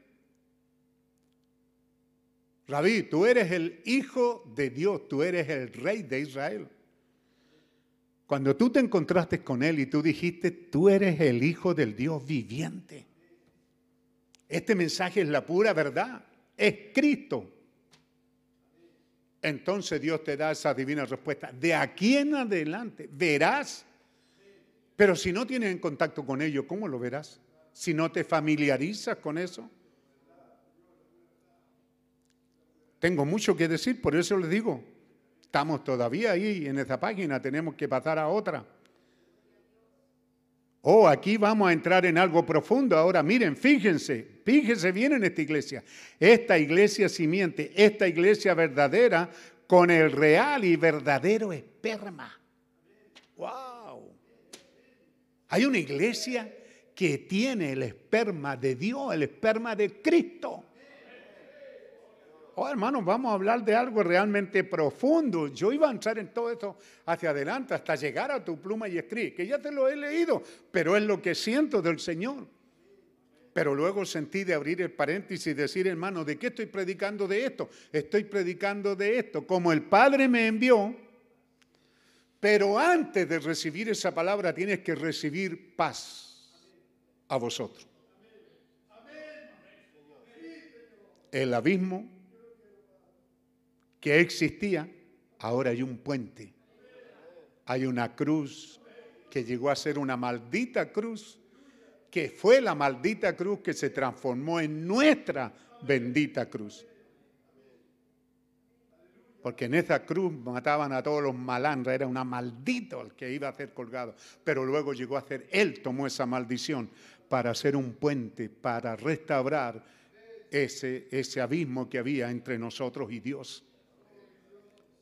Rabí, tú eres el hijo de Dios, tú eres el rey de Israel. Cuando tú te encontraste con él y tú dijiste, tú eres el hijo del Dios viviente. Este mensaje es la pura verdad, es Cristo entonces Dios te da esa divina respuesta. De aquí en adelante verás. Pero si no tienes en contacto con ello, ¿cómo lo verás? Si no te familiarizas con eso. Tengo mucho que decir, por eso les digo, estamos todavía ahí en esa página, tenemos que pasar a otra. Oh, aquí vamos a entrar en algo profundo. Ahora, miren, fíjense, fíjense bien en esta iglesia. Esta iglesia simiente, esta iglesia verdadera con el real y verdadero esperma. ¡Wow! Hay una iglesia que tiene el esperma de Dios, el esperma de Cristo. Oh, hermanos, vamos a hablar de algo realmente profundo. Yo iba a entrar en todo esto hacia adelante hasta llegar a tu pluma y escribir, que ya te lo he leído, pero es lo que siento del Señor. Pero luego sentí de abrir el paréntesis y decir, hermano, ¿de qué estoy predicando de esto? Estoy predicando de esto. Como el Padre me envió, pero antes de recibir esa palabra tienes que recibir paz a vosotros. El abismo que existía, ahora hay un puente. Hay una cruz que llegó a ser una maldita cruz, que fue la maldita cruz que se transformó en nuestra bendita cruz. Porque en esa cruz mataban a todos los malandras, era una maldito el que iba a ser colgado. Pero luego llegó a ser, él tomó esa maldición para hacer un puente, para restaurar ese, ese abismo que había entre nosotros y Dios.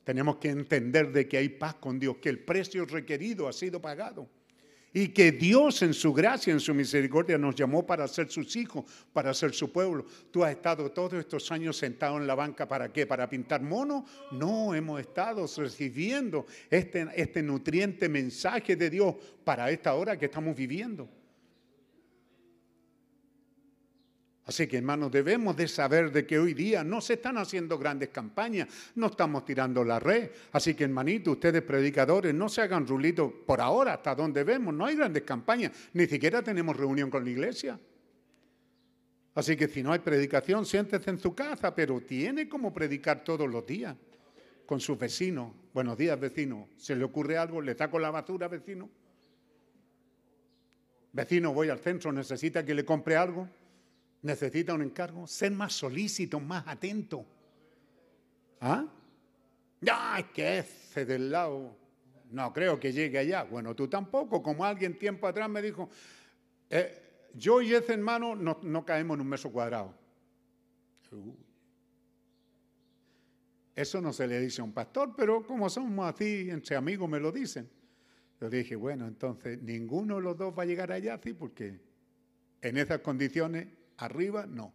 Tenemos que entender de que hay paz con Dios, que el precio requerido ha sido pagado y que Dios en su gracia, en su misericordia nos llamó para ser sus hijos, para ser su pueblo. ¿Tú has estado todos estos años sentado en la banca para qué? ¿Para pintar mono? No, hemos estado recibiendo este, este nutriente mensaje de Dios para esta hora que estamos viviendo. Así que hermanos, debemos de saber de que hoy día no se están haciendo grandes campañas, no estamos tirando la red. Así que hermanito, ustedes predicadores, no se hagan rulitos por ahora, hasta donde vemos, no hay grandes campañas, ni siquiera tenemos reunión con la iglesia. Así que si no hay predicación, siéntese en su casa, pero tiene como predicar todos los días con sus vecinos. Buenos días, vecino. ¿Se le ocurre algo? ¿Le saco la basura, vecino? Vecino, voy al centro, necesita que le compre algo necesita un encargo, ser más solícito, más atento. ¿Ah? Es que ese del lado, no creo que llegue allá. Bueno, tú tampoco, como alguien tiempo atrás me dijo, eh, yo y ese hermano no, no, caemos en un metro cuadrado. Eso no se le dice a un pastor, pero como somos así, entre amigos me lo dicen. Yo dije, bueno, entonces ninguno de los dos va a llegar allá, sí, porque en esas condiciones Arriba, no.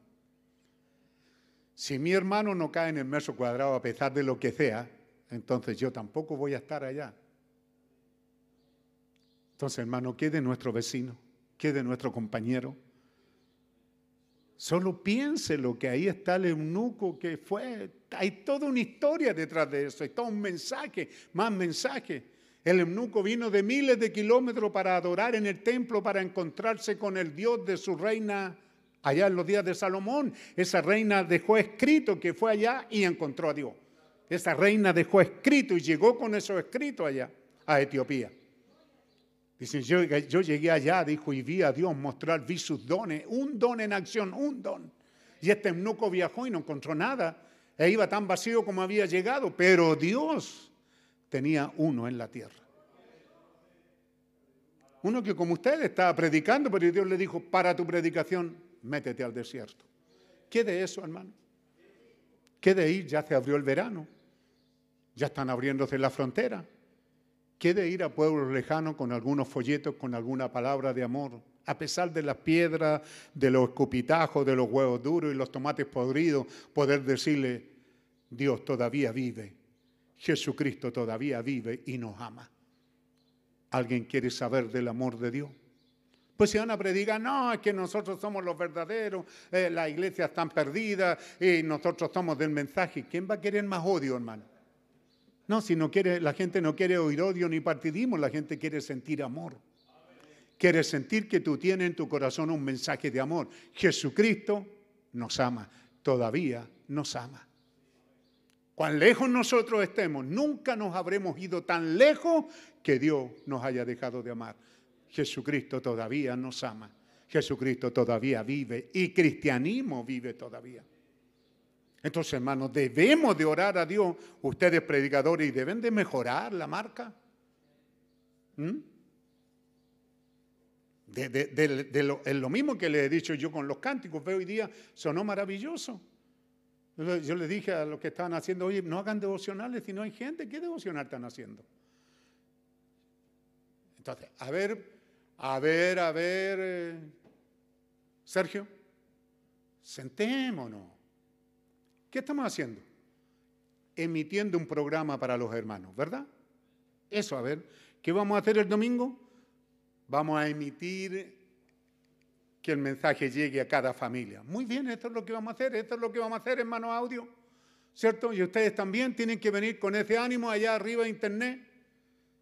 Si mi hermano no cae en el metro cuadrado a pesar de lo que sea, entonces yo tampoco voy a estar allá. Entonces, hermano, ¿qué de nuestro vecino? ¿Qué de nuestro compañero? Solo piense lo que ahí está el eunuco que fue. Hay toda una historia detrás de eso, hay todo un mensaje, más mensaje. El eunuco vino de miles de kilómetros para adorar en el templo, para encontrarse con el Dios de su reina Allá en los días de Salomón, esa reina dejó escrito que fue allá y encontró a Dios. Esa reina dejó escrito y llegó con esos escritos allá, a Etiopía. Dice, yo, yo llegué allá, dijo, y vi a Dios mostrar, vi sus dones, un don en acción, un don. Y este eunuco viajó y no encontró nada. E iba tan vacío como había llegado, pero Dios tenía uno en la tierra. Uno que como usted estaba predicando, pero Dios le dijo, para tu predicación métete al desierto. ¿Qué de eso, hermano? ¿Qué de ir? Ya se abrió el verano. Ya están abriéndose la frontera. ¿Qué de ir a pueblos lejanos con algunos folletos, con alguna palabra de amor? A pesar de las piedras, de los escupitajos, de los huevos duros y los tomates podridos, poder decirle, Dios todavía vive, Jesucristo todavía vive y nos ama. ¿Alguien quiere saber del amor de Dios? Pues si van a predicar, no, es que nosotros somos los verdaderos, eh, la iglesia está perdida y nosotros somos del mensaje. ¿Quién va a querer más odio, hermano? No, si no quiere, la gente no quiere oír odio ni partidismo, la gente quiere sentir amor. Quiere sentir que tú tienes en tu corazón un mensaje de amor. Jesucristo nos ama, todavía nos ama. Cuán lejos nosotros estemos, nunca nos habremos ido tan lejos que Dios nos haya dejado de amar. Jesucristo todavía nos ama. Jesucristo todavía vive y cristianismo vive todavía. Entonces, hermanos, debemos de orar a Dios, ustedes predicadores, deben de mejorar la marca. ¿Mm? De, lo, es lo mismo que le he dicho yo con los cánticos, veo hoy día, sonó maravilloso. Yo le dije a los que estaban haciendo, oye, no hagan devocionales si no hay gente, ¿qué devocional están haciendo? Entonces, a ver, a ver, a ver, eh, Sergio, sentémonos. ¿Qué estamos haciendo? Emitiendo un programa para los hermanos, ¿verdad? Eso, a ver, ¿qué vamos a hacer el domingo? Vamos a emitir que el mensaje llegue a cada familia. Muy bien, esto es lo que vamos a hacer, esto es lo que vamos a hacer, hermano audio, ¿cierto? Y ustedes también tienen que venir con ese ánimo allá arriba de internet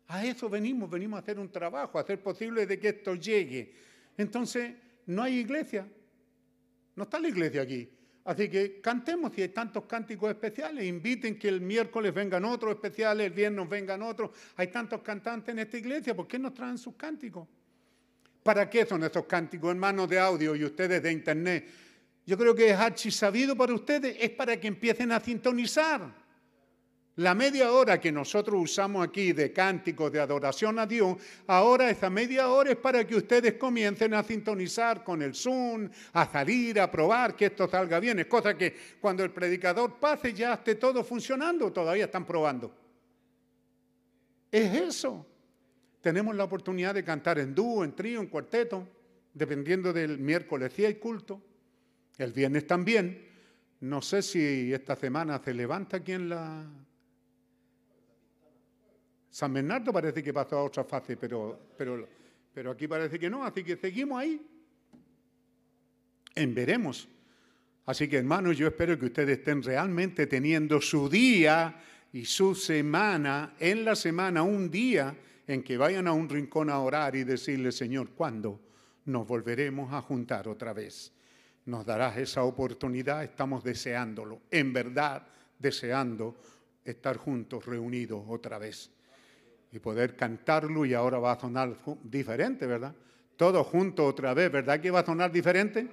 a eso venimos, venimos a hacer un trabajo, a hacer posible de que esto llegue. Entonces, no hay iglesia. No está la iglesia aquí. Así que cantemos si hay tantos cánticos especiales. Inviten que el miércoles vengan otros especiales, el viernes vengan otros. Hay tantos cantantes en esta iglesia. ¿Por qué nos traen sus cánticos? ¿Para qué son esos cánticos, hermanos de audio y ustedes de internet? Yo creo que es sabido para ustedes, es para que empiecen a sintonizar. La media hora que nosotros usamos aquí de cánticos de adoración a Dios, ahora esa media hora es para que ustedes comiencen a sintonizar con el Zoom, a salir, a probar que esto salga bien. Es cosa que cuando el predicador pase ya esté todo funcionando, todavía están probando. Es eso. Tenemos la oportunidad de cantar en dúo, en trío, en cuarteto, dependiendo del miércoles si hay culto. El viernes también. No sé si esta semana se levanta aquí en la San Bernardo parece que pasó a otra fase, pero, pero, pero aquí parece que no, así que seguimos ahí. En veremos. Así que hermanos, yo espero que ustedes estén realmente teniendo su día y su semana, en la semana, un día en que vayan a un rincón a orar y decirle, Señor, ¿cuándo nos volveremos a juntar otra vez? Nos darás esa oportunidad, estamos deseándolo, en verdad deseando estar juntos, reunidos otra vez y poder cantarlo y ahora va a sonar diferente, ¿verdad? Todos juntos otra vez, ¿verdad que va a sonar diferente?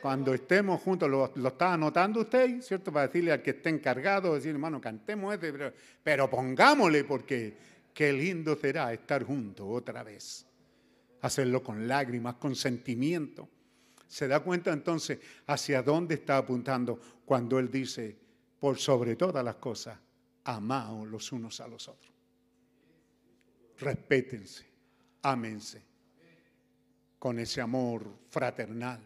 Cuando estemos juntos, lo, está anotando usted, ¿cierto? Para decirle al que esté encargado, decir, hermano, cantemos este, pero, pero pongámosle porque qué lindo será estar juntos otra vez. Hacerlo con lágrimas, con sentimiento. Se da cuenta entonces hacia dónde está apuntando cuando él dice, por sobre todas las cosas, amaos los unos a los otros respétense, ámense con ese amor fraternal,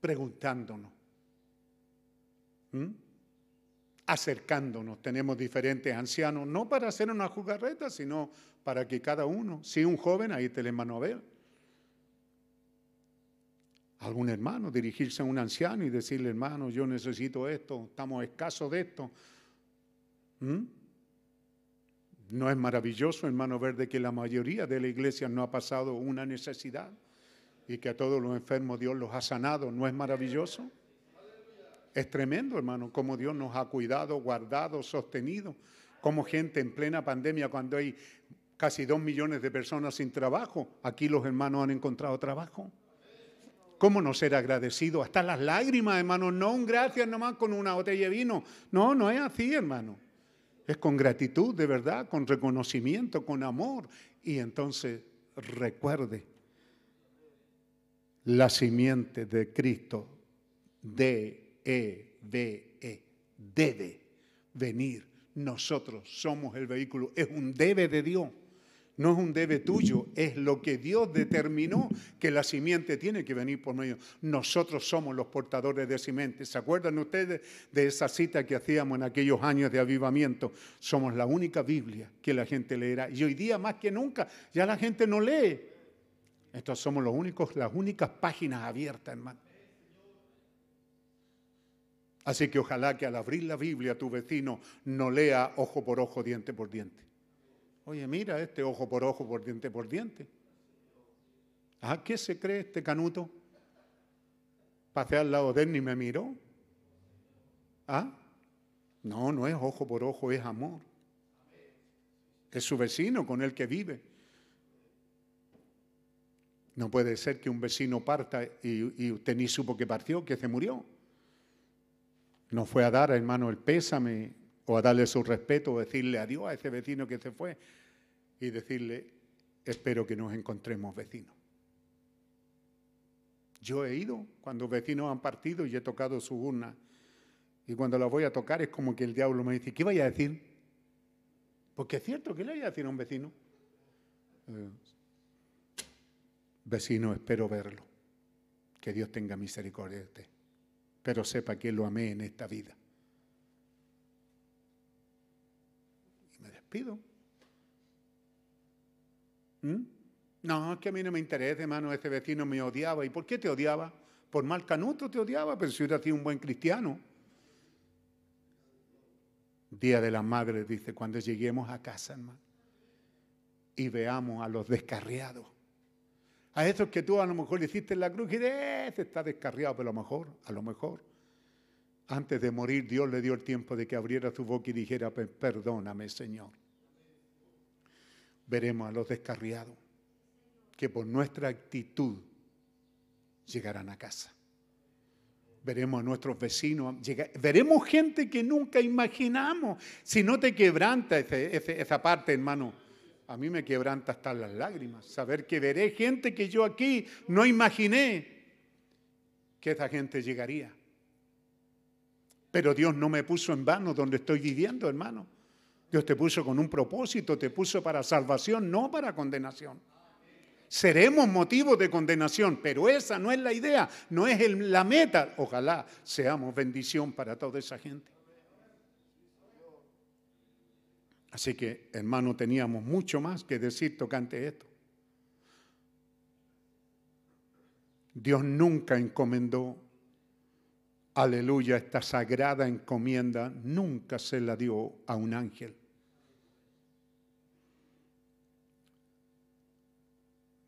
preguntándonos, acercándonos. Tenemos diferentes ancianos, no para hacer una jugarreta, sino para que cada uno, si un joven, ahí te le ver. Algún hermano, dirigirse a un anciano y decirle, hermano, yo necesito esto, estamos escasos de esto. ¿No es maravilloso, hermano, ver de que la mayoría de la iglesia no ha pasado una necesidad y que a todos los enfermos Dios los ha sanado? ¿No es maravilloso? Es tremendo, hermano, cómo Dios nos ha cuidado, guardado, sostenido, como gente en plena pandemia, cuando hay casi dos millones de personas sin trabajo, aquí los hermanos han encontrado trabajo. ¿Cómo no ser agradecido? Hasta las lágrimas, hermano. No un gracias nomás con una botella de vino. No, no es así, hermano. Es con gratitud, de verdad, con reconocimiento, con amor. Y entonces recuerde la simiente de Cristo, D-E-B-E, debe venir. Nosotros somos el vehículo, es un debe de Dios. No es un debe tuyo, es lo que Dios determinó que la simiente tiene que venir por medio. Nosotros somos los portadores de simiente. ¿Se acuerdan ustedes de esa cita que hacíamos en aquellos años de avivamiento? Somos la única Biblia que la gente leerá. Y hoy día más que nunca ya la gente no lee. Estos somos los únicos, las únicas páginas abiertas, hermano. Así que ojalá que al abrir la Biblia tu vecino no lea ojo por ojo, diente por diente. Oye, mira este ojo por ojo, por diente por diente. ¿A qué se cree este canuto? Pasé al lado de él y me miró. ¿Ah? No, no es ojo por ojo, es amor. Es su vecino con el que vive. No puede ser que un vecino parta y, y, usted ni supo que partió, que se murió. No fue a dar, hermano, el pésame o a darle su respeto o decirle adiós a ese vecino que se fue y decirle, espero que nos encontremos vecinos. Yo he ido cuando vecinos han partido y he tocado su urna. Y cuando la voy a tocar es como que el diablo me dice, ¿qué vaya a decir? Porque es cierto, ¿qué le vaya a decir a un vecino? Eh, vecino, espero verlo. Que Dios tenga misericordia de usted. Pero sepa que lo amé en esta vida. Despido. ¿Mm? No, es que a mí no me interesa, hermano, este vecino me odiaba. ¿Y por qué te odiaba? Por mal canuto te odiaba, pero si hubiera sido un buen cristiano. Día de la Madre, dice, cuando lleguemos a casa, hermano, y veamos a los descarriados. A esos que tú a lo mejor le hiciste en la cruz y ese está descarriado, pero a lo mejor, a lo mejor, antes de morir, Dios le dio el tiempo de que abriera su boca y dijera, perdóname, Señor veremos a los descarriados que por nuestra actitud llegarán a casa. Veremos a nuestros vecinos, veremos gente que nunca imaginamos. Si no te quebranta esa parte, hermano, a mí me quebranta hasta las lágrimas. Saber que veré gente que yo aquí no imaginé que esa gente llegaría. Pero Dios no me puso en vano donde estoy viviendo, hermano. Dios te puso con un propósito, te puso para salvación, no para condenación. Seremos motivo de condenación, pero esa no es la idea, no es la meta. Ojalá seamos bendición para toda esa gente. Así que, hermano, teníamos mucho más que decir tocante esto. Dios nunca encomendó, aleluya, esta sagrada encomienda, nunca se la dio a un ángel.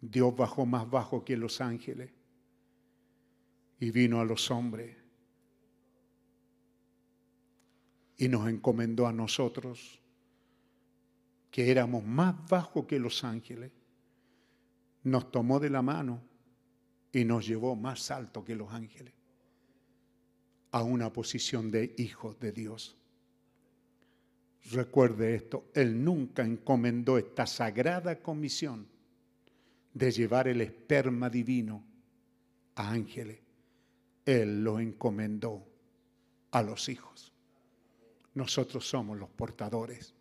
Dios bajó más bajo que los ángeles y vino a los hombres y nos encomendó a nosotros que éramos más bajos que los ángeles. Nos tomó de la mano y nos llevó más alto que los ángeles a una posición de hijos de Dios. Recuerde esto, Él nunca encomendó esta sagrada comisión de llevar el esperma divino a ángeles. Él lo encomendó a los hijos. Nosotros somos los portadores.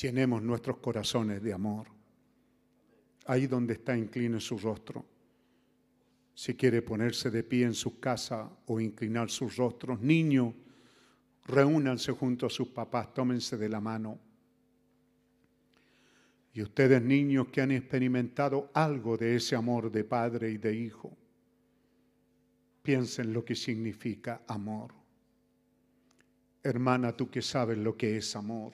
Llenemos nuestros corazones de amor. Ahí donde está, incline su rostro. Si quiere ponerse de pie en su casa o inclinar sus rostros, niños, reúnanse junto a sus papás, tómense de la mano. Y ustedes niños que han experimentado algo de ese amor de padre y de hijo, piensen lo que significa amor. Hermana, tú que sabes lo que es amor.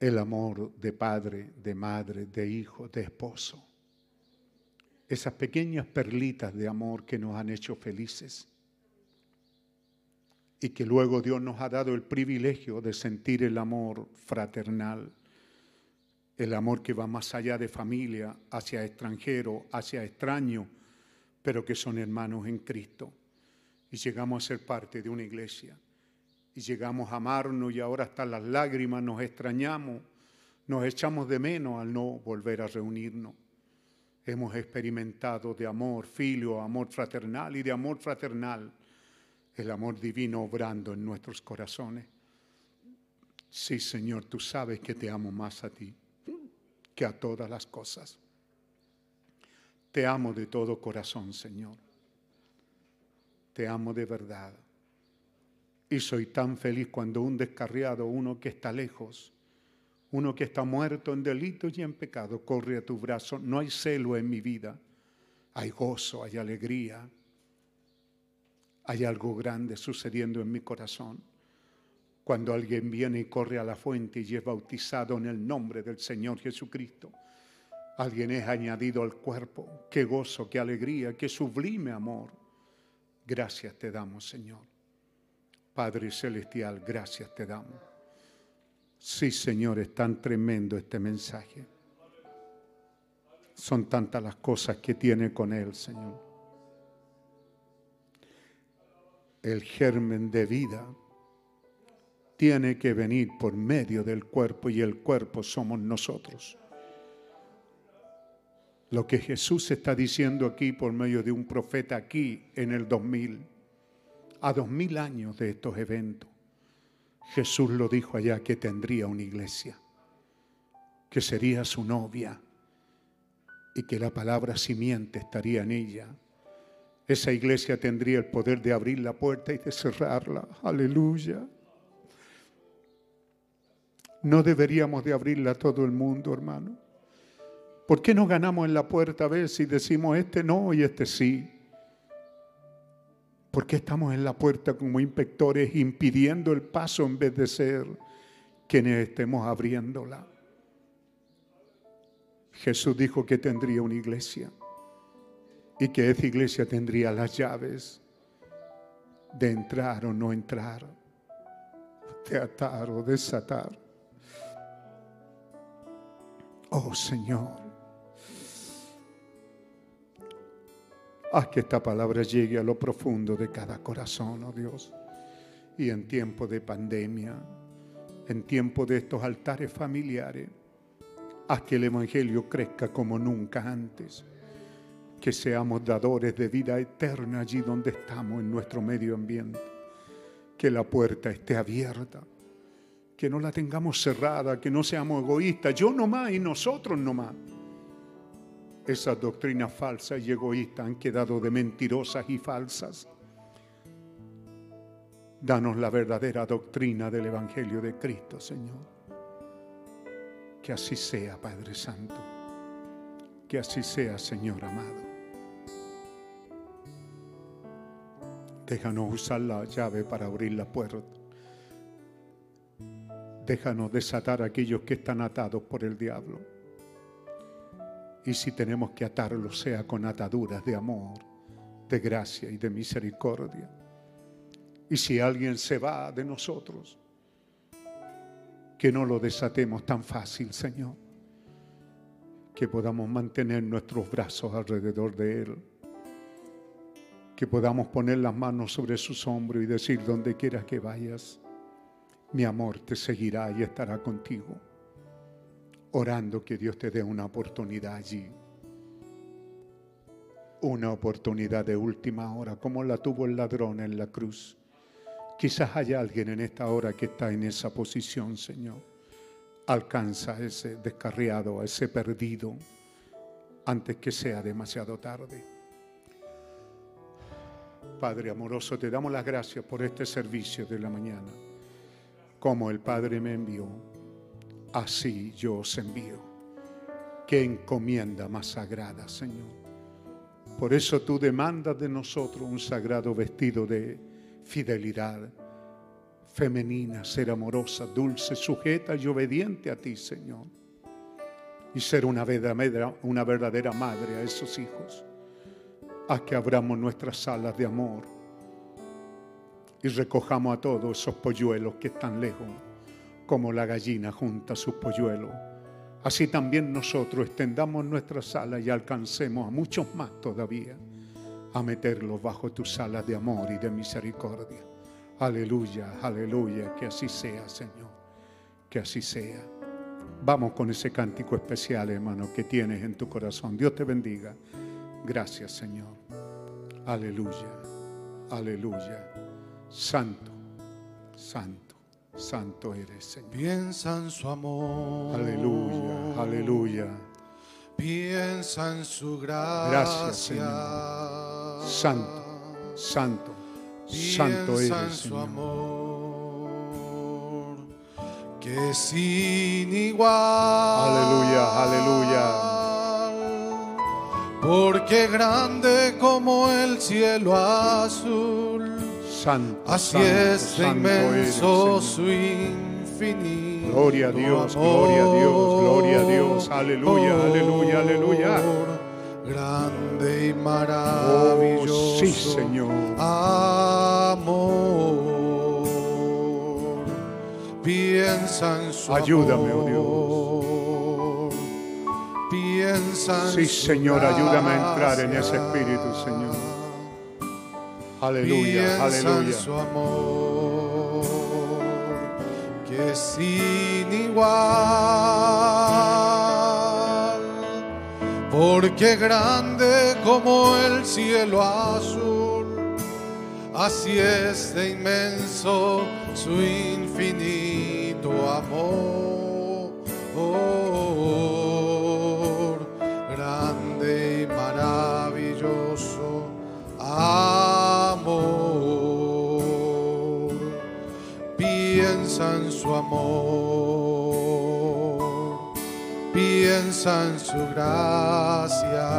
El amor de padre, de madre, de hijo, de esposo. Esas pequeñas perlitas de amor que nos han hecho felices y que luego Dios nos ha dado el privilegio de sentir el amor fraternal, el amor que va más allá de familia, hacia extranjero, hacia extraño, pero que son hermanos en Cristo. Y llegamos a ser parte de una iglesia. Y llegamos a amarnos y ahora hasta las lágrimas nos extrañamos, nos echamos de menos al no volver a reunirnos. Hemos experimentado de amor, filio, amor fraternal y de amor fraternal el amor divino obrando en nuestros corazones. Sí, Señor, tú sabes que te amo más a ti que a todas las cosas. Te amo de todo corazón, Señor. Te amo de verdad. Y soy tan feliz cuando un descarriado, uno que está lejos, uno que está muerto en delitos y en pecado, corre a tu brazo. No hay celo en mi vida. Hay gozo, hay alegría, hay algo grande sucediendo en mi corazón. Cuando alguien viene y corre a la fuente y es bautizado en el nombre del Señor Jesucristo, alguien es añadido al cuerpo. Qué gozo, qué alegría, qué sublime amor. Gracias te damos, Señor. Padre Celestial, gracias te damos. Sí, Señor, es tan tremendo este mensaje. Son tantas las cosas que tiene con Él, Señor el germen de vida tiene que venir por medio del cuerpo y el cuerpo somos nosotros. Lo que Jesús está diciendo aquí por medio de un profeta aquí en el 2000, a 2000 años de estos eventos, Jesús lo dijo allá que tendría una iglesia, que sería su novia y que la palabra simiente estaría en ella esa iglesia tendría el poder de abrir la puerta y de cerrarla. Aleluya. No deberíamos de abrirla a todo el mundo, hermano. ¿Por qué no ganamos en la puerta a veces y decimos este no y este sí? ¿Por qué estamos en la puerta como inspectores impidiendo el paso en vez de ser quienes estemos abriéndola? Jesús dijo que tendría una iglesia y que esa iglesia tendría las llaves de entrar o no entrar, de atar o desatar. Oh Señor, Haz que esta palabra llegue a lo profundo de cada corazón, oh Dios. Y en tiempo de pandemia, en tiempo de estos altares familiares, haz que el Evangelio crezca como nunca antes. Que seamos dadores de vida eterna allí donde estamos, en nuestro medio ambiente. Que la puerta esté abierta. Que no la tengamos cerrada, que no seamos egoístas. Yo no más y nosotros no más esas doctrinas falsas y egoístas han quedado de mentirosas y falsas. Danos la verdadera doctrina del Evangelio de Cristo, Señor. Que así sea, Padre Santo. Que así sea, Señor amado. Déjanos usar la llave para abrir la puerta. Déjanos desatar a aquellos que están atados por el diablo. Y si tenemos que atarlo, sea con ataduras de amor, de gracia y de misericordia. Y si alguien se va de nosotros, que no lo desatemos tan fácil, Señor. Que podamos mantener nuestros brazos alrededor de Él. Que podamos poner las manos sobre sus hombros y decir, donde quieras que vayas, mi amor te seguirá y estará contigo orando que Dios te dé una oportunidad allí. Una oportunidad de última hora, como la tuvo el ladrón en la cruz. Quizás haya alguien en esta hora que está en esa posición, Señor. Alcanza a ese descarriado, a ese perdido, antes que sea demasiado tarde. Padre amoroso, te damos las gracias por este servicio de la mañana. Como el Padre me envió así yo os envío. Qué encomienda más sagrada, Señor. Por eso tú demandas de nosotros un sagrado vestido de fidelidad femenina, ser amorosa, dulce, sujeta y obediente a ti, Señor. Y ser una verdadera, una verdadera madre a esos hijos. Haz que abramos nuestras alas de amor y recojamos a todos esos polluelos que están lejos como la gallina junta sus polluelos. Así también nosotros extendamos nuestras alas y alcancemos a muchos más todavía a meterlos bajo tus alas de amor y de misericordia. Aleluya, aleluya, que así sea, Señor, que así sea. Vamos con ese cántico especial, hermano, que tienes en tu corazón. Dios te bendiga. Gracias, Señor. Aleluya, aleluya. Santo, santo. Santo eres, Señor. Piensa en su amor. Aleluya, aleluya. Piensa en su gracia. Gracias, Señor. Santo, santo, santo Piensa en eres, su Señor. amor. Que sin igual. Aleluya, aleluya. Porque grande como el cielo azul. Santo, Así santo, es santo inmenso su infinito. Gloria a Dios, amor. gloria a Dios, gloria a Dios. Aleluya, aleluya, aleluya. Grande y Oh, maravilloso. sí, Señor. Amor. Piensa en su Ayúdame, oh amor. Piensa en Sí, su Señor, ayúdame a entrar en ese espíritu, Señor. Aleluya, aleluya. su amor, que es sin igual, porque grande como el cielo azul, así es de inmenso su infinito amor. Grande y maravilloso. Su amor, piensa en su gracia,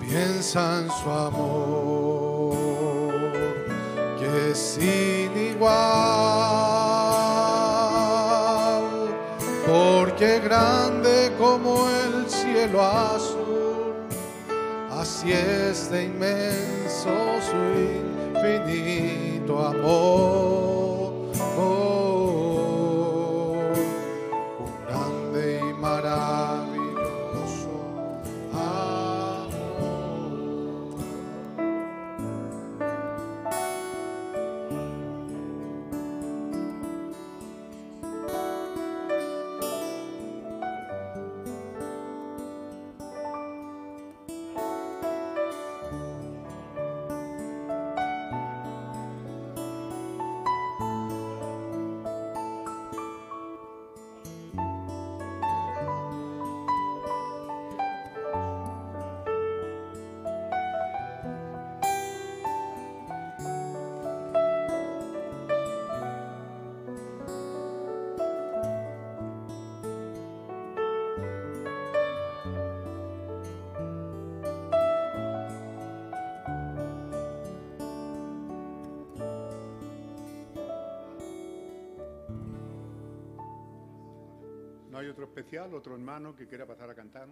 piensa en su amor, que es sin igual, porque grande como el cielo azul Así es de inmenso su infinito amor. Oh, un grande y maravilloso especial, otro hermano que quiera pasar a cantar?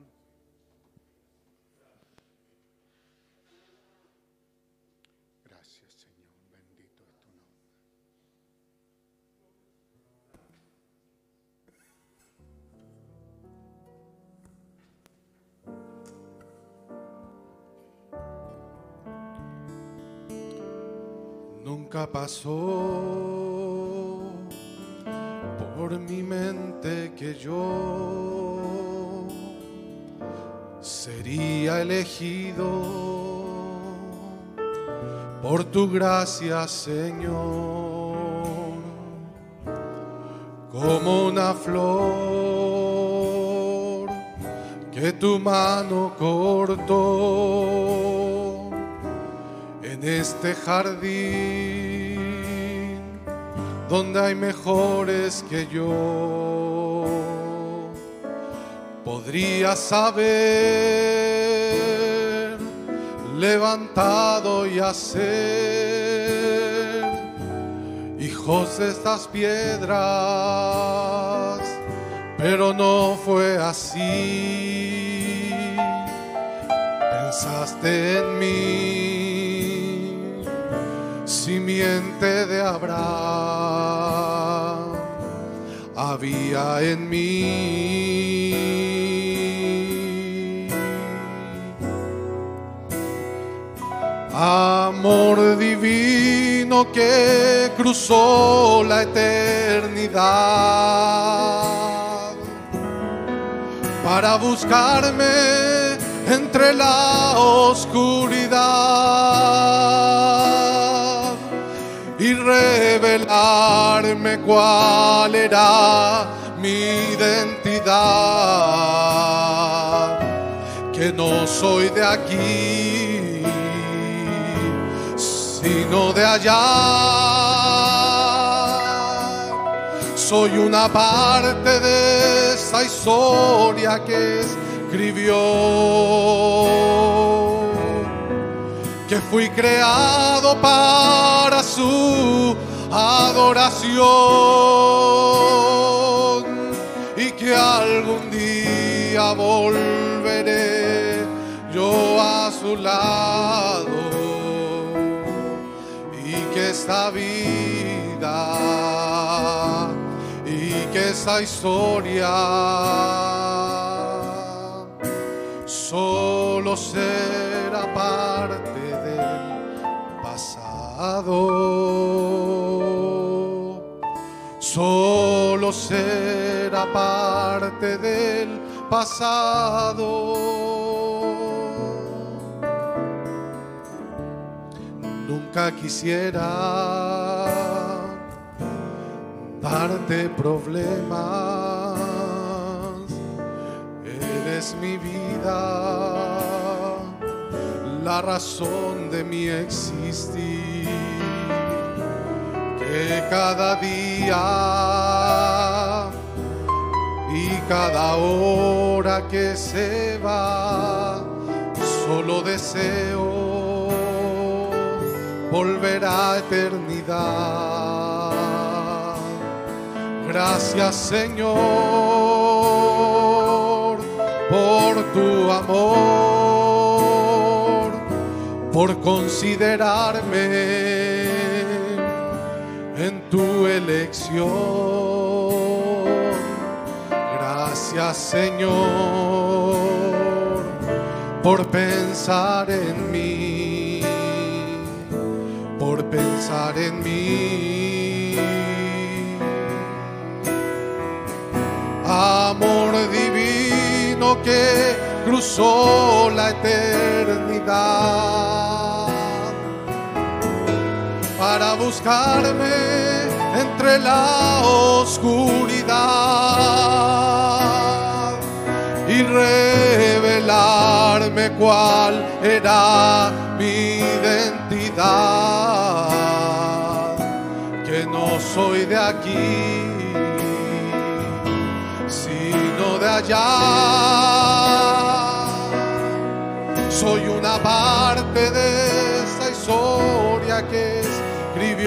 Gracias, Señor. Bendito es tu nombre. Nunca pasó por mi mente que yo sería elegido por tu gracia, Señor, como una flor que tu mano cortó en este jardín donde hay mejores que yo. Podrías haber levantado y hacer hijos de estas piedras, pero no fue así. Pensaste en mí, de Abraham, había en mí. Amor divino que cruzó la eternidad para buscarme entre la oscuridad revelarme cuál era mi identidad, que no soy de aquí, sino de allá. Soy una parte de esa historia que escribió, que fui creado para su adoración y que algún día volveré yo a su lado y que esta vida y que esta historia solo será parte pasado. Solo será parte del pasado. Nunca quisiera darte problemas. Eres mi vida, la razón de mi existir. Que cada día y cada hora que se va, solo deseo volver a eternidad. Gracias Señor por tu amor, por considerarme en tu elección. Gracias Señor por pensar en mí, por pensar en mí. Amor divino que cruzó la eternidad para buscarme entre la oscuridad y revelarme cuál era mi identidad, que no soy de aquí, sino de allá. Soy una parte de esta historia que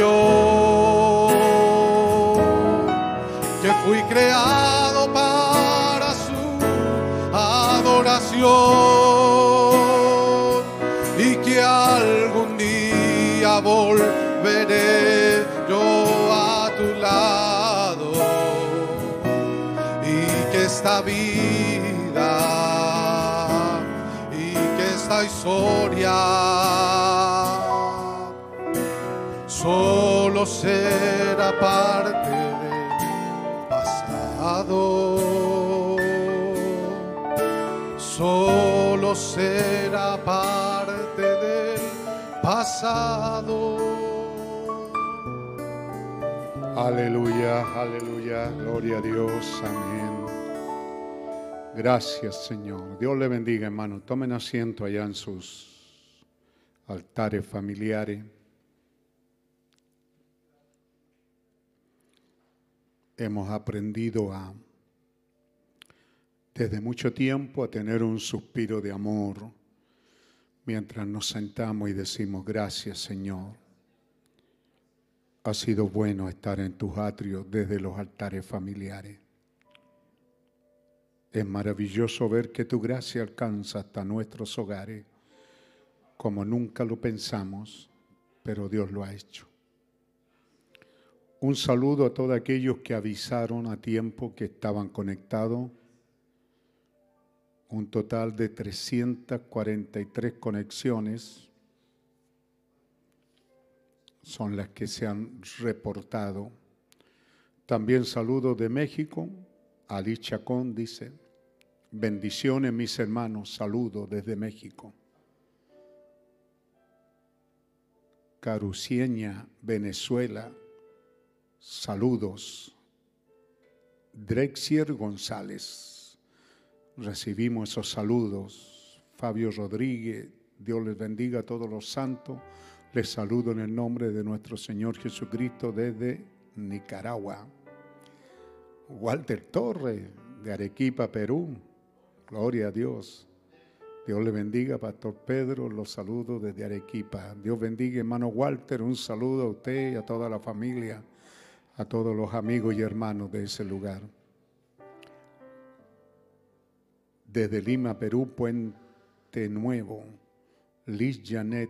escribió, que fui creado para Dios y que algún día volveré yo a tu lado y que esta vida y que esta historia solo será parte del pasado solo será parte del pasado. Aleluya, aleluya, gloria a Dios, amén. Gracias Señor. Dios le bendiga hermano. Tomen asiento allá en sus altares familiares. Hemos aprendido a desde mucho tiempo a tener un suspiro de amor mientras nos sentamos y decimos gracias Señor. Ha sido bueno estar en tus atrios desde los altares familiares. Es maravilloso ver que tu gracia alcanza hasta nuestros hogares, como nunca lo pensamos, pero Dios lo ha hecho. Un saludo a todos aquellos que avisaron a tiempo que estaban conectados un total de 343 conexiones son las que se han reportado. También saludo de México. Ali Chacón dice, bendiciones mis hermanos, saludo desde México. Carucieña, Venezuela, saludos. Drexier González, recibimos esos saludos. Fabio Rodríguez, Dios les bendiga a todos los santos. Les saludo en el nombre de nuestro Señor Jesucristo desde Nicaragua. Walter Torres, de Arequipa, Perú. Gloria a Dios. Dios le bendiga, Pastor Pedro. Los saludo desde Arequipa. Dios bendiga, hermano Walter. Un saludo a usted y a toda la familia, a todos los amigos y hermanos de ese lugar. Desde Lima, Perú, Puente Nuevo, Liz Janet.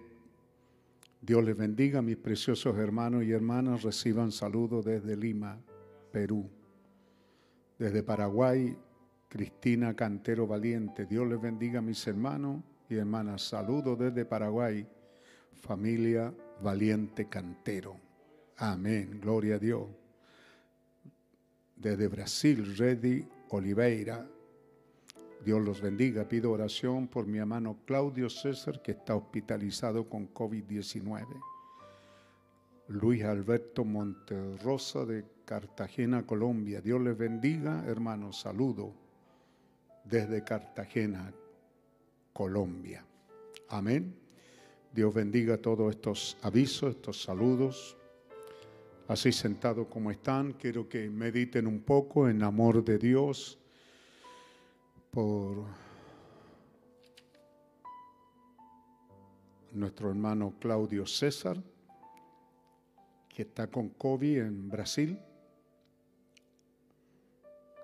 Dios les bendiga, mis preciosos hermanos y hermanas. Reciban saludos desde Lima, Perú. Desde Paraguay, Cristina Cantero Valiente. Dios les bendiga, mis hermanos y hermanas. Saludos desde Paraguay, familia Valiente Cantero. Amén. Gloria a Dios. Desde Brasil, Reddy Oliveira. Dios los bendiga. Pido oración por mi hermano Claudio César, que está hospitalizado con COVID-19. Luis Alberto Monterrosa de Cartagena, Colombia. Dios les bendiga, hermanos. Saludo desde Cartagena, Colombia. Amén. Dios bendiga todos estos avisos, estos saludos. Así sentados como están, quiero que mediten un poco en amor de Dios por nuestro hermano Claudio César, que está con COVID en Brasil.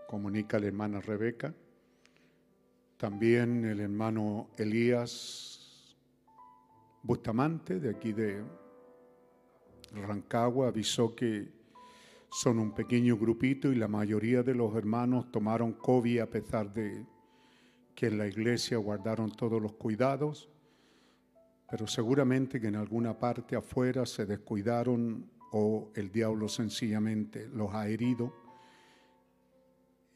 Comunica la hermana Rebeca. También el hermano Elías Bustamante, de aquí de Rancagua, avisó que son un pequeño grupito y la mayoría de los hermanos tomaron COVID a pesar de que en la iglesia guardaron todos los cuidados, pero seguramente que en alguna parte afuera se descuidaron o el diablo sencillamente los ha herido.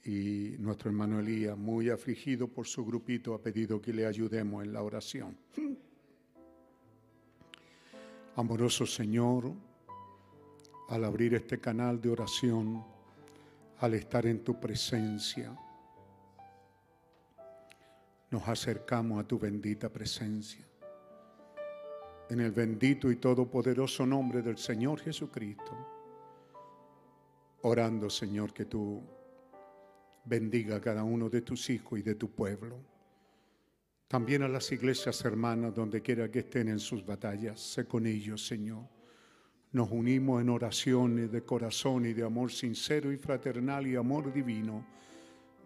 Y nuestro hermano Elías, muy afligido por su grupito, ha pedido que le ayudemos en la oración. Amoroso Señor, al abrir este canal de oración, al estar en tu presencia, nos acercamos a tu bendita presencia. En el bendito y todopoderoso nombre del Señor Jesucristo, orando, Señor, que tú bendiga a cada uno de tus hijos y de tu pueblo. También a las iglesias hermanas, donde quiera que estén en sus batallas, sé con ellos, Señor. Nos unimos en oraciones de corazón y de amor sincero y fraternal y amor divino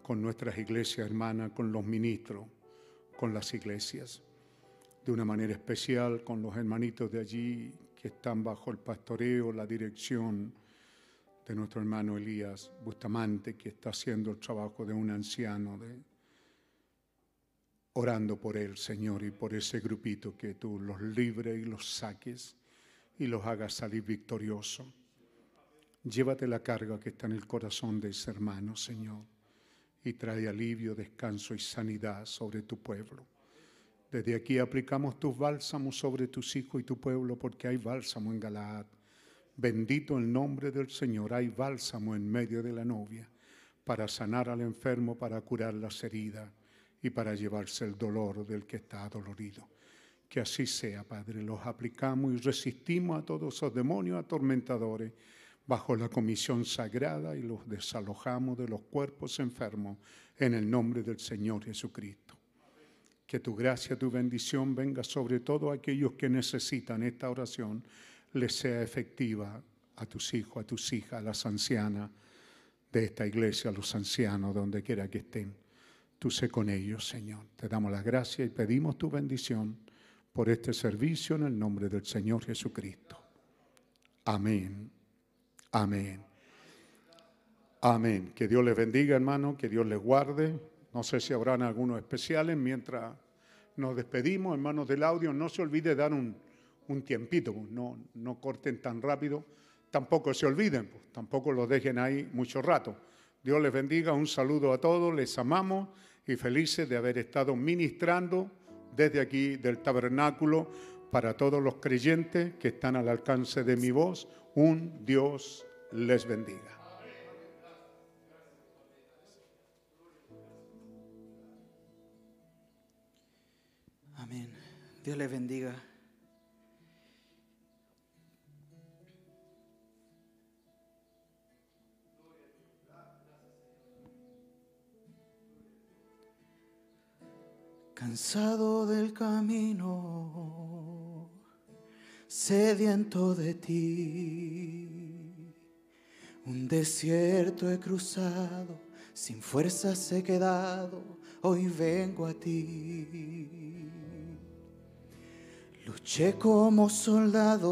con nuestras iglesias hermanas, con los ministros con las iglesias, de una manera especial con los hermanitos de allí que están bajo el pastoreo, la dirección de nuestro hermano Elías Bustamante, que está haciendo el trabajo de un anciano, de, orando por él, Señor, y por ese grupito, que tú los libres y los saques y los hagas salir victoriosos. Llévate la carga que está en el corazón de ese hermano, Señor, y trae alivio, descanso y sanidad sobre tu pueblo. Desde aquí aplicamos tus bálsamos sobre tus hijos y tu pueblo, porque hay bálsamo en Galaad. Bendito el nombre del Señor, hay bálsamo en medio de la novia, para sanar al enfermo, para curar las heridas y para llevarse el dolor del que está adolorido. Que así sea, Padre. Los aplicamos y resistimos a todos esos demonios atormentadores bajo la comisión sagrada y los desalojamos de los cuerpos enfermos en el nombre del Señor Jesucristo. Que tu gracia, tu bendición venga sobre todos aquellos que necesitan esta oración, les sea efectiva a tus hijos, a tus hijas, a las ancianas de esta iglesia, a los ancianos, donde quiera que estén. Tú sé con ellos, Señor. Te damos las gracias y pedimos tu bendición por este servicio en el nombre del Señor Jesucristo. Amén. Amén. Amén. Que Dios les bendiga, hermano, que Dios les guarde. No sé si habrán algunos especiales mientras nos despedimos, hermanos del audio. No se olvide dar un, un tiempito, no, no corten tan rápido. Tampoco se olviden, pues, tampoco lo dejen ahí mucho rato. Dios les bendiga, un saludo a todos, les amamos y felices de haber estado ministrando desde aquí del tabernáculo para todos los creyentes que están al alcance de mi voz. Un Dios les bendiga. Amén. Dios les bendiga. Cansado del camino, sediento de ti, un desierto he cruzado, sin fuerzas he quedado, hoy vengo a ti. Luché como soldado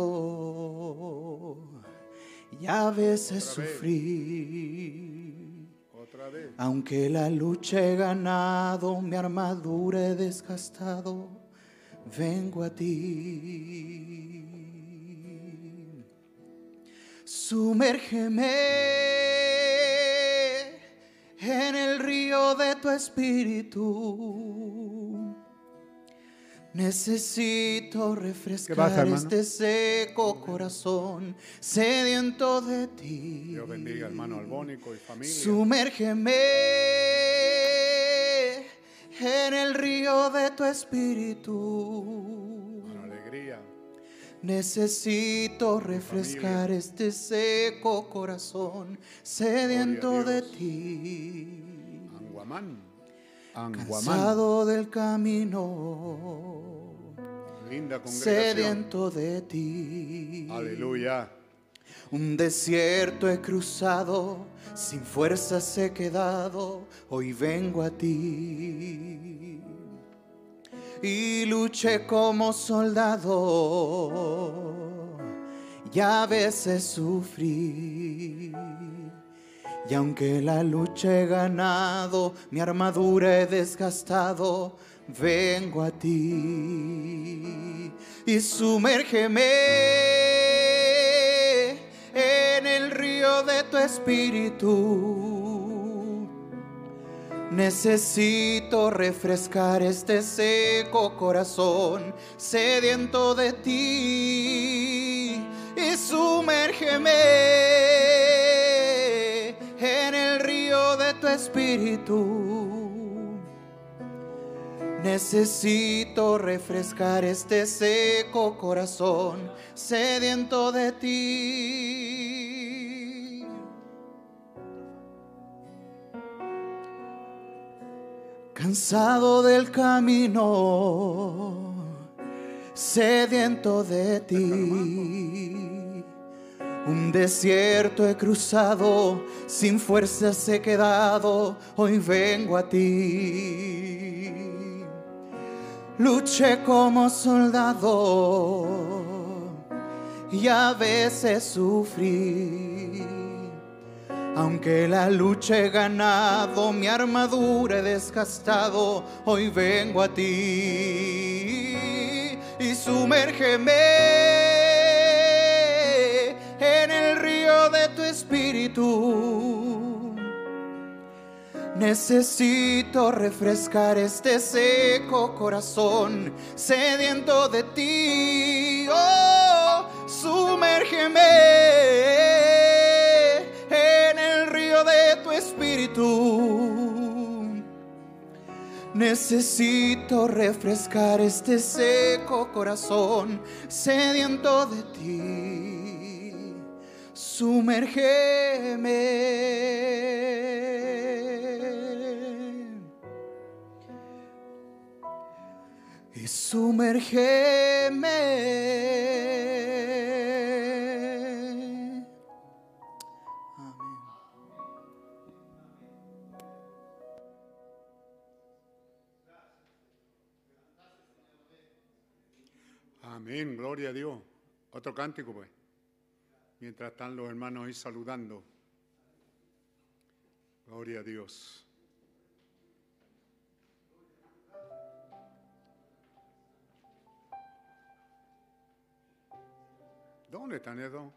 y a veces sufrí. Aunque la lucha he ganado, mi armadura he desgastado, vengo a ti. Sumérgeme en el río de tu espíritu. Necesito refrescar este seco corazón sediento de ti. Dios bendiga, hermano Albónico y familia. Sumérgeme en el río de tu espíritu. Con alegría. Necesito refrescar este seco corazón sediento de ti. Anguamán. Anguamán. Cansado del camino, Linda sediento de ti. Aleluya. Un desierto he cruzado, sin fuerzas he quedado, hoy vengo a ti. Y luché como soldado, y a veces sufrí. Y aunque la lucha he ganado, mi armadura he desgastado, vengo a ti y sumérgeme en el río de tu espíritu. Necesito refrescar este seco corazón sediento de ti y sumérgeme tu espíritu. Necesito refrescar este seco corazón sediento de ti. Cansado del camino, sediento de ti. Un desierto he cruzado, sin fuerzas he quedado, hoy vengo a ti. Luché como soldado y a veces sufrí. Aunque la lucha he ganado, mi armadura he desgastado, hoy vengo a ti y sumérgeme en el río de tu espíritu. Necesito refrescar este seco corazón sediento de ti. Oh, sumérgeme en el río de tu espíritu. Necesito refrescar este seco corazón sediento de ti. Sumérgeme. Y sumérgeme. Amén. Amén, gloria a Dios. Otro cántico, pues. Mientras están los hermanos ahí saludando. Gloria a Dios. ¿Dónde están esos?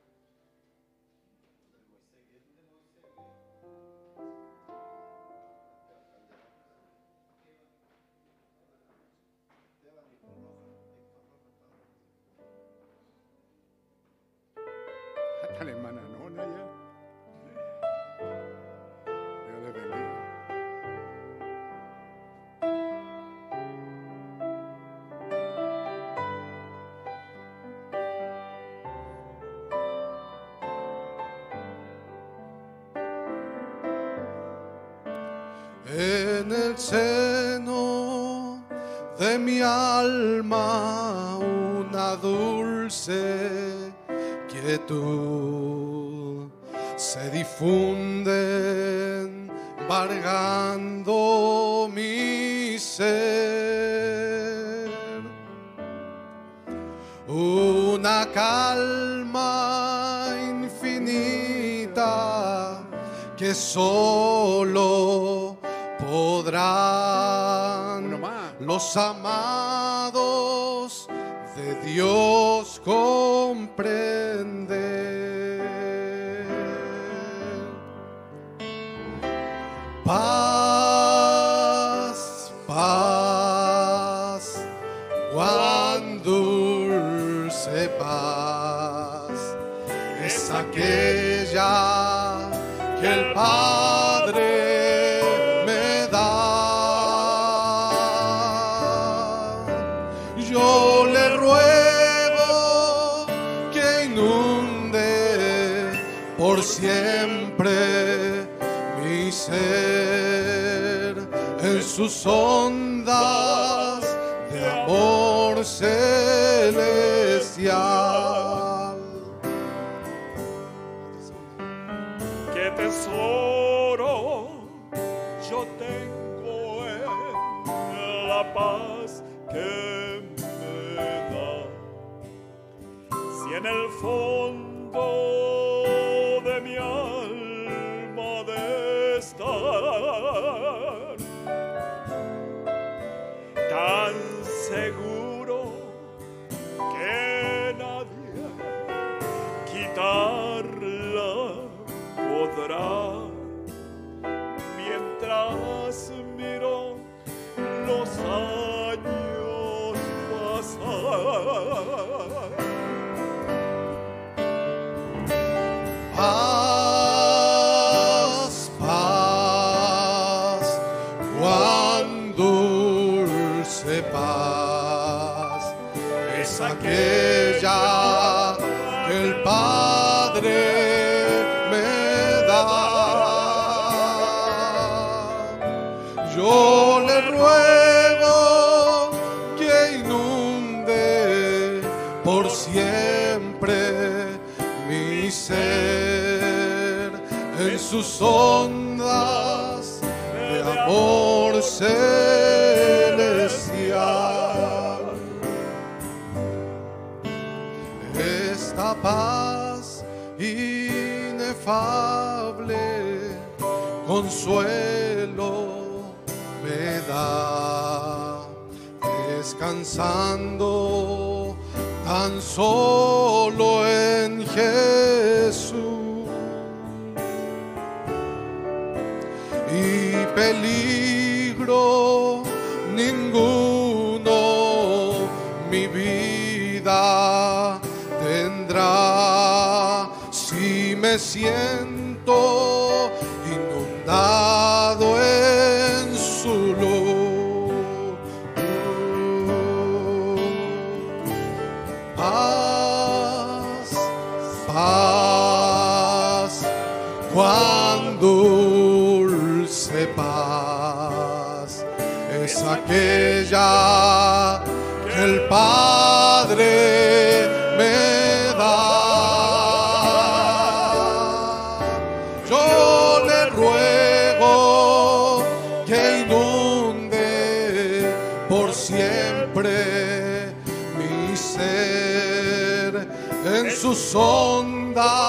Seno de mi alma una dulce quietud se difunde embargando mi ser. Una calma infinita que solo podrán los amados de Dios comprender. Paz, paz, cuán dulce paz es aquella sus ondas de amor celestial. Pasar. tus ondas de amor celestial. Esta paz inefable, consuelo me da, descansando tan solo cielo. sonda.